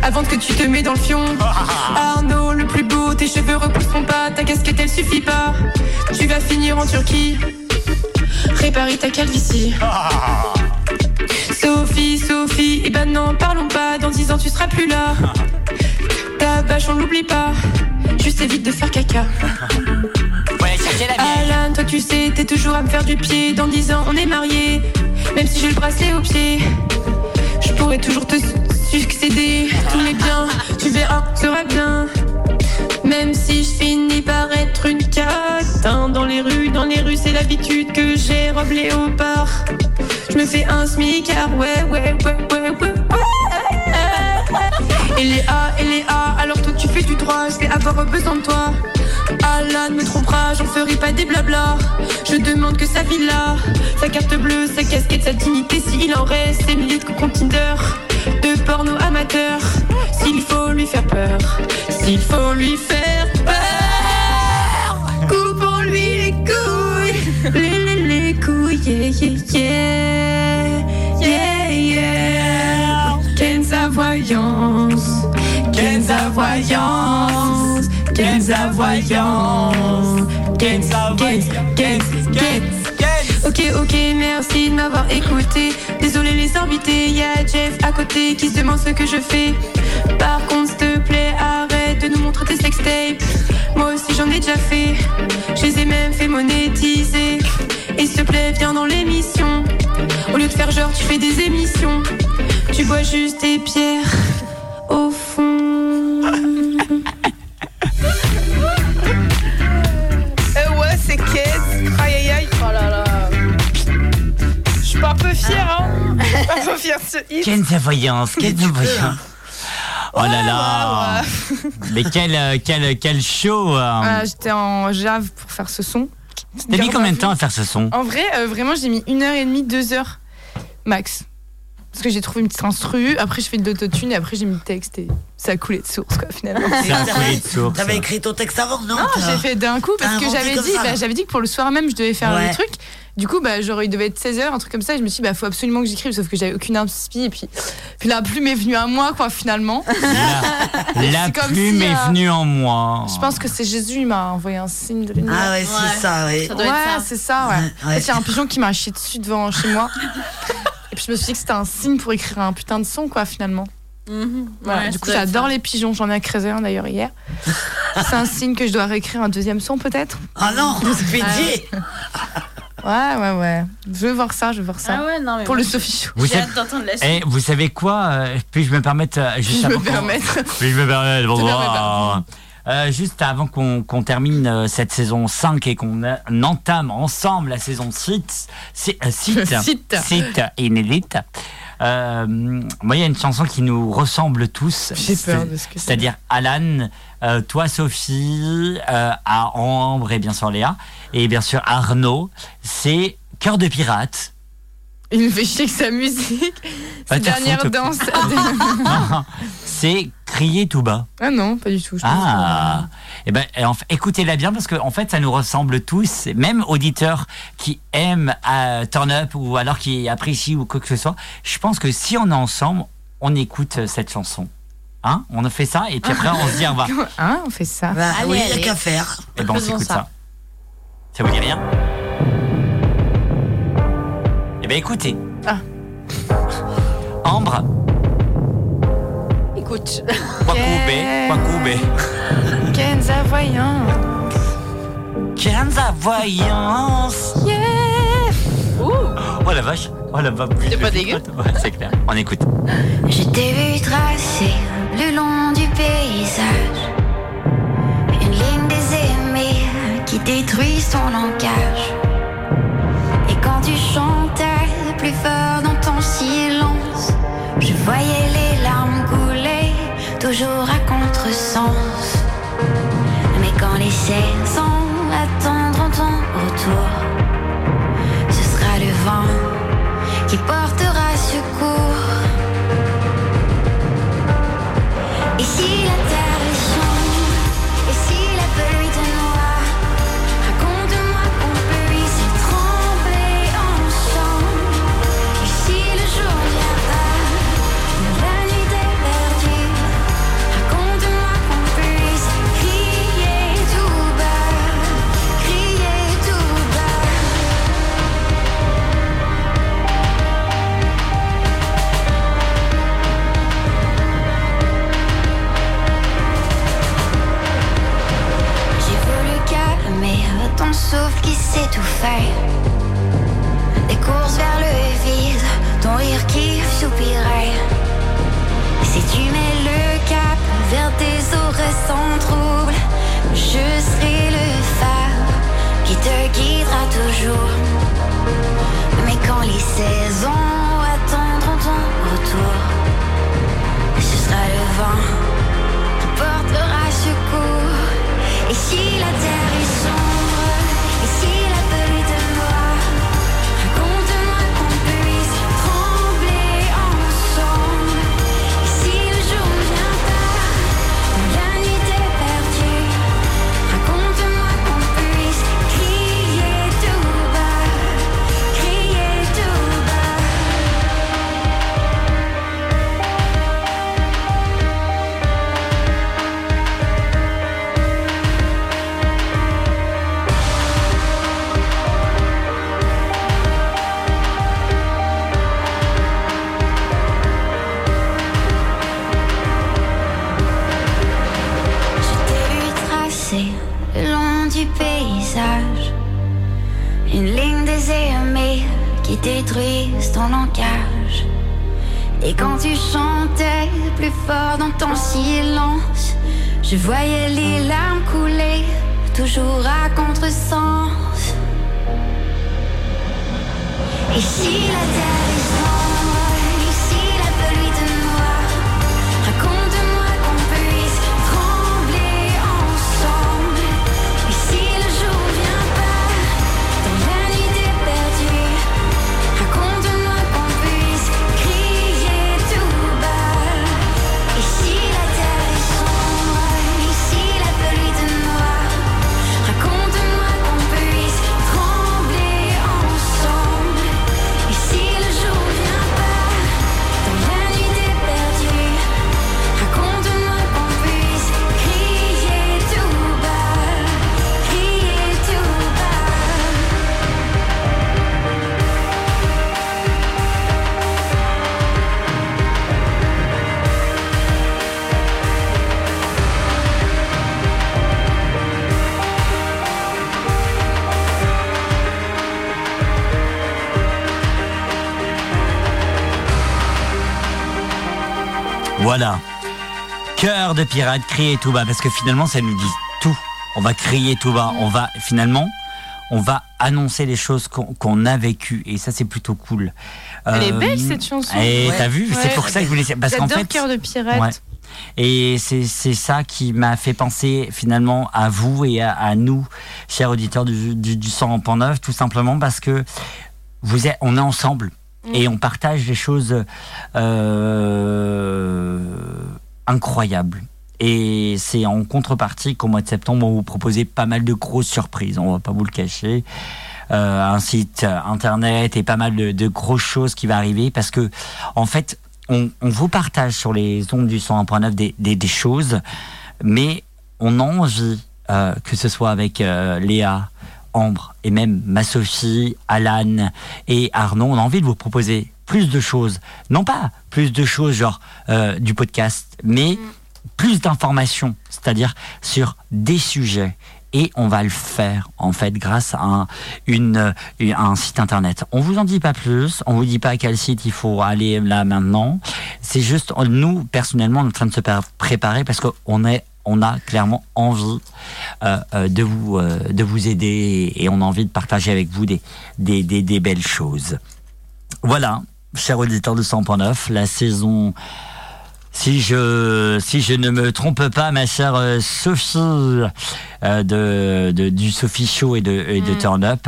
Avant que tu te mets dans le fion. Arnaud, le plus beau, tes cheveux repousseront pas, ta casquette elle suffit pas. Tu vas finir en Turquie. Réparer ta calvitie. Sophie, Sophie, et ben non, parlons pas, dans 10 ans tu seras plus là. Ta bâche, on l'oublie pas, juste évite de faire caca. Ouais, la. Alan, toi tu sais, t'es toujours à me faire du pied. Dans 10 ans, on est mariés. Même si j'ai le bracelet au pied, pourrais toujours te su- succéder. Tous mes biens, tu verras, sera bien. Même si je finis par être une catin dans les rues, dans les rues, c'est l'habitude que j'ai robe léopard. Je me fais un smicard, ouais, ouais, ouais, ouais, ouais. Et les A, et les A, alors toi tu fais du droit, je vais avoir besoin de toi. Alan me trompera, j'en ferai pas des blabla. Je demande que sa villa, sa carte bleue, sa casquette, sa dignité, s'il en reste, ses milliers de comptes Tinder, de porno amateur. S'il faut lui faire peur, s'il faut lui faire peur, coupons-lui les couilles, les, les, les couilles, yeah, yeah, yeah, yeah, yeah. Kenza voyance, Kenza voyance, Kenza voyance, Kenza. Ok, ok, merci de m'avoir écouté. Désolé les invités, y a Jeff à côté qui se demande ce que je fais. Par contre, s'il te plaît, arrête de nous montrer tes sextapes. Moi aussi j'en ai déjà fait, je les ai même fait monétiser. Et s'il te plaît, viens dans l'émission. Au lieu de faire genre, tu fais des émissions. Tu bois juste des pierres Quelle voyance, quelle voyance. Oh là là. Mais quel, euh, quel, quel show. euh. Voilà, J'étais en Jave pour faire ce son. T'as mis combien de temps à faire ce son En vrai, euh, vraiment, j'ai mis une heure et demie, deux heures max. Parce que j'ai trouvé une petite instru, après je fais de l'autotune et après j'ai mis le texte et ça a coulé de source quoi finalement. Ça a coulé de source. T'avais écrit ton texte avant, non? Non, j'ai fait d'un coup parce que j'avais dit, bah, j'avais dit que pour le soir même je devais faire Ouais. le truc. Du coup, bah, genre, il devait être 16h, un truc comme ça. Et je me suis dit, bah, faut absolument que j'écrive, sauf que j'avais aucune inspi. Et puis, puis la plume est venue à moi, quoi, finalement. La plume si, est euh, venue en moi. Je pense que c'est Jésus, il m'a envoyé un signe de lumière. Ah ouais, c'est ça, oui. ouais, c'est ça, ouais. Ouais, Il y a un pigeon qui m'a chié dessus devant chez moi. Et puis je me suis dit que c'était un signe pour écrire un putain de son, quoi, finalement. Voilà, Ouais, du ça coup, doit j'adore ça. les pigeons. J'en ai écrasé un d'ailleurs hier. C'est un signe que je dois réécrire un deuxième son, peut-être? Ah non, pédier. Ouais, ouais, ouais. Je veux voir ça, je veux voir ça. Ah ouais, non, mais Pour moi, le Sophie Show. Vous J'ai savez- hâte d'entendre la Eh, vous savez quoi euh, Puis-je me permettre euh, juste Je avant me qu'on- permettre. Puis-je me permettre permets bonsoir. Euh, juste avant qu'on qu'on termine euh, cette saison 5 et qu'on entame ensemble la saison 6, c'est- euh, site, Site. site inédite. Euh, moi, il y a une chanson qui nous ressemble tous. J'ai peur C'est- de ce que c'est. C'est-à-dire Alan, euh, toi Sophie, euh, à Ambre et bien sûr Léa, et bien sûr Arnaud. C'est Cœur de pirate. Il me fait chier que sa musique. Va Ses dernières foutre. danses. C'est Crier tout bas. ah non, pas du tout. je pense Ah, eh ben, et en fait, écoutez-la bien parce que en fait, ça nous ressemble tous, même auditeurs qui aiment euh, Turn Up ou alors qui apprécient ou quoi que ce soit. Je pense que si on est ensemble, on écoute euh, cette chanson. Hein on a fait ça et puis après on se dit au revoir. que- Hein, on fait ça. Bah Allez, oui, qu'à faire. Et ben on s'écoute ça. ça. ça. vous dit rien? Eh ben écoutez. Ah. Ambre, Wakube, Wakube. Kenza voyant. Kenza Voyance. Yeah. Oh la vache. Oh la vache. C'est pas dégueu Ouais, c'est clair. On écoute. Je t'ai vu tracer le long du paysage une ligne des aimés qui détruisent ton langage. Et quand tu chantais plus fort dans ton silence, je voyais les toujours à contresens. Mais quand les saisons attendront ton retour, ce sera le vent qui portera secours. Et la De pirate, crier tout bas, parce que finalement, ça nous dit tout. On va crier tout bas. On va, finalement, on va annoncer les choses qu'on a vécues. Et ça, c'est plutôt cool. Elle est Euh, belle cette chanson. Et t'as vu, c'est pour ça que je voulais. Parce qu'en fait. Cœur de pirate. Ouais. Et c'est ça qui m'a fait penser finalement à vous et à, à nous, chers auditeurs du, du, du 100.9, tout simplement parce que vous êtes, on est ensemble et on partage des choses euh, incroyables. Et c'est en contrepartie qu'au mois de septembre, on vous proposer pas mal de grosses surprises, on va pas vous le cacher. Euh, un site internet et pas mal de, grosses choses qui va arriver parce que en fait on, vous partage sur les ondes du 101.9 des, des, des choses mais on a envie euh, que ce soit avec euh, Léa Ambre et même ma Sophie, Alan et Arnaud, on a envie de vous proposer plus de choses. Non pas plus de choses genre du podcast, mais plus d'informations, c'est-à-dire sur des sujets. Et on va le faire en fait grâce à euh, un site internet. On vous en dit pas plus, on vous dit pas à quel site il faut aller là maintenant. C'est juste nous personnellement on est en train de se pré- préparer parce qu'on est on a clairement envie euh, euh, de vous de vous aider et on a envie de partager avec vous des des, des, des belles choses. Voilà, chers auditeurs de 100.9, la saison si je, si je ne me trompe pas, ma chère euh, Sophie euh, de, de- du Sophie Show et de, et de Turn Up,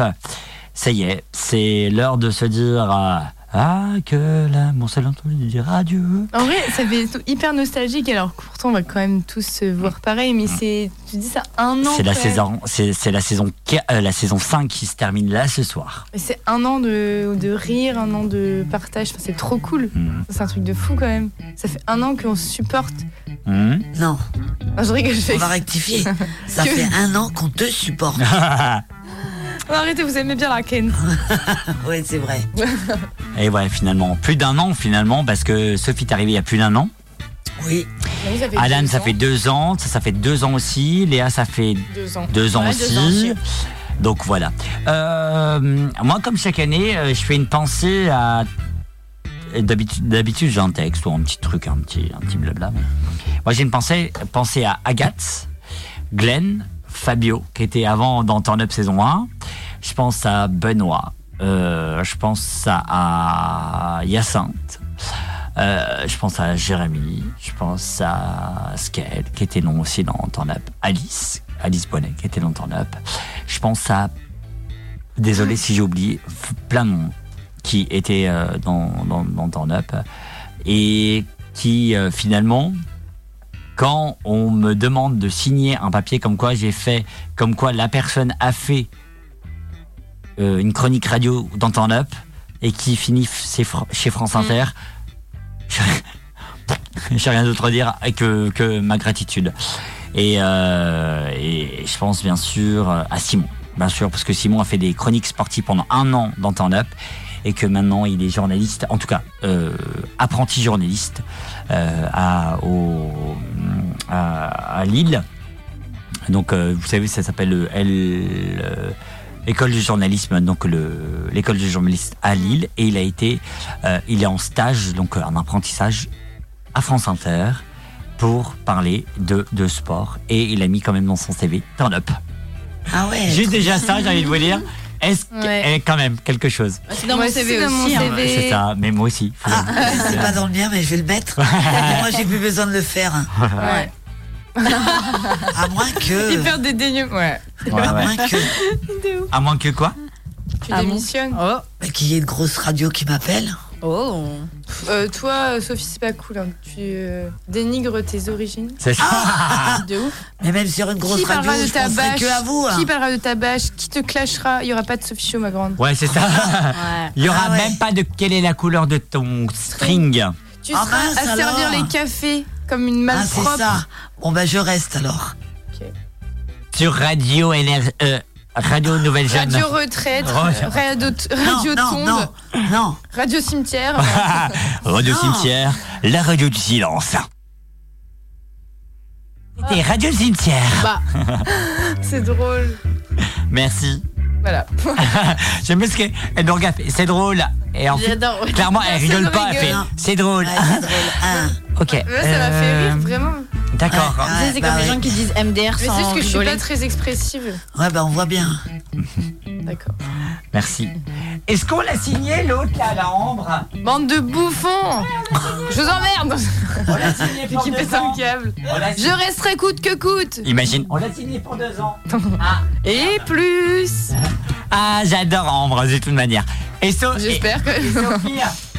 ça y est, c'est l'heure de se dire euh, Ah, que l'amour c'est l'entendu dire adieu. En vrai, ça fait hyper nostalgique. Alors pourtant, on va quand même tous se voir pareil, mais c'est, tu dis ça un an. C'est la saison, c'est c'est la saison, euh, la saison 5 qui se termine là ce soir. C'est un an de, de rire, un an de partage. Enfin, c'est trop cool. Mhm. C'est un truc de fou quand même. Ça fait un an qu'on se supporte. Non. Ah, je rigole, je fais On va rectifier. Ça fait un an qu'on te supporte. Arrêtez, vous aimez bien la Ken. oui, c'est vrai. Et ouais, finalement, plus d'un an finalement, parce que Sophie est arrivée il y a plus d'un an. Oui. Alan, ça fait deux ans. Ça, ça fait deux ans aussi. Léa, ça fait Deux ans. Deux ans Ouais, aussi. deux ans aussi. Donc voilà. Euh, moi, comme chaque année, euh, je fais une pensée à. D'habitude, d'habitude, j'ai un texte ou un petit truc, un petit, un petit blabla. mais- Moi, j'ai une pensée, pensée à Agathe, Glenn, Fabio, qui était avant dans Turn Up saison 1. Je pense à Benoît. Euh, je pense à, Hyacinthe. Euh, je pense à Jérémy. Je pense à Skell, qui était long aussi dans Turn Up. Alice, Alice Bonnet, qui était dans Turn Up. Je pense à. Désolé si j'ai oublié, plein de monde qui était euh, dans, dans, dans Turn Up. Et qui, finalement, quand on me demande de signer un papier comme quoi j'ai fait, comme quoi la personne a fait euh, une chronique radio dans Turn Up et qui finit chez Fr- chez France Inter, j'ai rien d'autre à dire que, que ma gratitude. Et, euh, et je pense bien sûr à Simon, bien sûr, parce que Simon a fait des chroniques sportives pendant un an dans Turn Up et que maintenant il est journaliste, en tout cas euh, apprenti journaliste euh, à, au, à, à Lille. Donc euh, vous savez, ça s'appelle le L. euh, École de journalisme, donc le- l'école de journalisme à Lille, et il a été, il est en stage, donc un apprentissage à France Inter pour parler de, de sport, et il a mis quand même dans son CV Turn Up. Ah ouais. Juste déjà ça, j'ai envie de vous dire, est-ce que, Ouais. eh, quand même quelque chose. C'est dans mon aussi, CV aussi. hein. C'est ça, mais moi aussi. Faut- Ah, c'est pas dans le mien, mais je vais le mettre. Moi, j'ai plus besoin de le faire. Ouais. À moins que. Hyper dédaigneux. Ouais. Ouais, À ouais. moins que. À moins que quoi Tu Ah démissionnes. Oh. bah, Qu'il y ait une grosse radio qui m'appelle. Oh. Euh, toi, Sophie, c'est pas cool. hein. Tu euh, dénigres tes origines. C'est ça. De ouf. Mais même sur une grosse qui radio, parlera de je ta penserai bâche que à vous. hein. Qui parlera de ta bâche Qui te clashera Il y aura pas de Sophie Show, ma grande. Ouais, c'est ça. Ouais. Il y aura Ah ouais. même pas de quelle est la couleur de ton string. Tu Ah seras mince, à servir alors. les cafés comme une Ah, c'est malpropre. ça. Bon, bah, je reste alors. Sur Radio NR, euh, Radio Nouvelle Jeune. Radio retraite, Re- radio, radio non, tombe, non, non. radio cimetière. Radio. Cimetière, la radio du silence. C'était Radio Cimetière. bah, c'est drôle. Merci. Voilà. J'aime bien ce qu'elle nous regarde. C'est drôle. Et en fait, clairement, elle rigole pas. Elle rigole. fait, c'est drôle. Ouais, drôle. Ok. Ça m'a fait euh, rire, vraiment. D'accord. C'est comme les gens qui disent MDR Mais c'est sans juste que je suis pas très expressive. Ouais, bah on voit bien. D'accord. Merci. Est-ce qu'on l'a signé l'autre là, la Ambre? Bande de bouffons Je vous emmerde On l'a signé pour Qui deux ans. câble. Je resterai coûte que coûte Imagine. On l'a signé pour deux ans. Et plus Ah, j'adore Ambre de toute manière. Et so- J'espère que- et-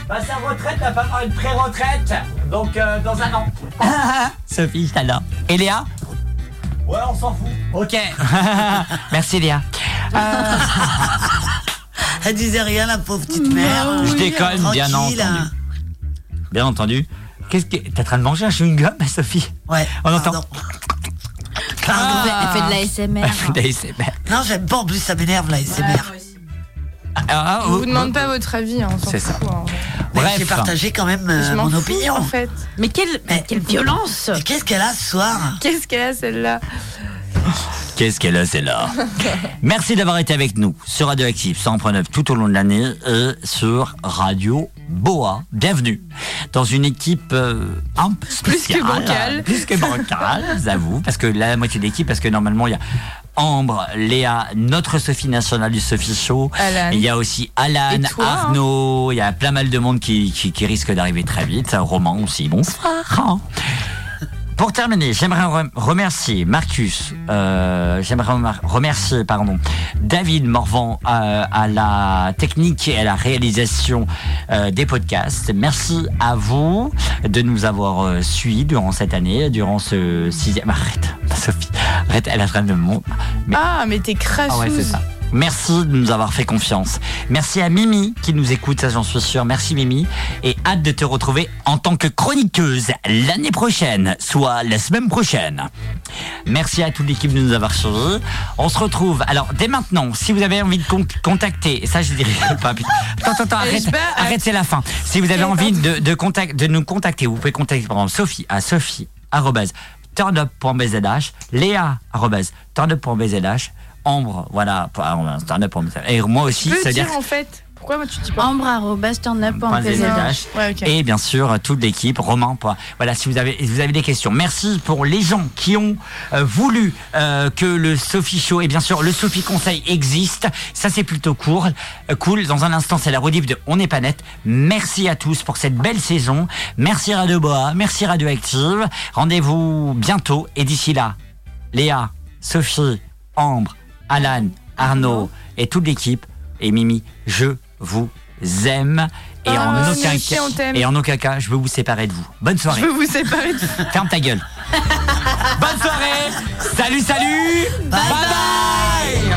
bah, sa retraite va pas avoir une pré-retraite. Donc euh, dans un an. Sophie, je t'adore. Et Léa? Ouais, on s'en fout. Ok. Merci Léa. Elle disait rien, la pauvre petite mère. Je déconne, bien entendu. hein. Bien entendu. Qu'est-ce que t'es en train de manger un chewing-gum, Sophie? Ouais. On entend. Pardon. Elle fait de la SMR. Elle fait de la SMR. Non, j'aime pas, en plus ça m'énerve la SMR. Ah, Je oh, vous demande pas votre avis, hein, on C'est ça. hein. Bref. J'ai partagé quand même euh, mon fous, opinion. en fait. Mais quelle, mais quelle violence Mais qu'est-ce qu'elle a ce soir Qu'est-ce qu'elle a celle-là Qu'est-ce qu'elle a, celle-là Merci d'avoir été avec nous sur Radioactive 100.9 tout au long de l'année et sur Radio Boa. Bienvenue dans une équipe euh, un peu spéciale. que bancale. Plus que bancale, j'avoue, parce que la moitié de l'équipe, parce que normalement il y a Ambre, Léa, notre Sophie nationale du Sophie Show. Alan. Il y a aussi Alan, hein. Arnaud, il y a plein mal de monde qui, qui, qui risque d'arriver très vite. Roman aussi, bonsoir. Pour terminer, j'aimerais rem- remercier Marcus, euh, j'aimerais remercier pardon, David Morvan euh, à la technique et à la réalisation euh, des podcasts. Merci à vous de nous avoir euh, suivis durant cette année, durant ce sixième. Arrête, Sophie, arrête, elle est en train de me mon- Mais- Ah, mais t'es crasseuse. ah ouais, c'est ça. Merci de nous avoir fait confiance. Merci à Mimi qui nous écoute, ça j'en suis sûr. Merci Mimi. Et hâte de te retrouver en tant que chroniqueuse l'année prochaine, soit la semaine prochaine. Merci à toute l'équipe de nous avoir suivis. On se retrouve. Alors, dès maintenant, si vous avez envie de con- contacter, ça je dirais pas. Attends, attends, arrête, vais- arrête, c'est la fin. Si vous avez envie de, de, contact, de nous contacter, vous pouvez contacter par exemple Sophie à sophie turnup.bzh, léa arrobase, turnup.bzh, Ambre, voilà, pour- arrobase, turnup.bzh. Et moi aussi, Tu peux ça veut dire dire en fait. Pourquoi moi tu dis pas Ambre.turnup.pzh. Ouais, ok. et bien sûr toute l'équipe Romain point- voilà si vous avez vous avez des questions. Merci pour les gens qui ont euh, voulu euh, que le Sophie Show et bien sûr le Sophie Conseil existe. Ça c'est plutôt cool Euh, cool. Dans un instant c'est la rediff de On n'est pas net. Merci à tous pour cette belle saison. Merci Radio Boa. Merci Radioactive rendez-vous bientôt. Et d'ici là Léa Sophie Ambre Alan Arnaud et toute l'équipe. Et Mimi je vous aime. Et Ah, en nous aucun aussi, cas on t'aime. et en aucun cas je veux vous séparer de vous. Bonne soirée. Je veux vous séparer de ferme ta gueule. Bonne soirée. Salut salut. Bye. bye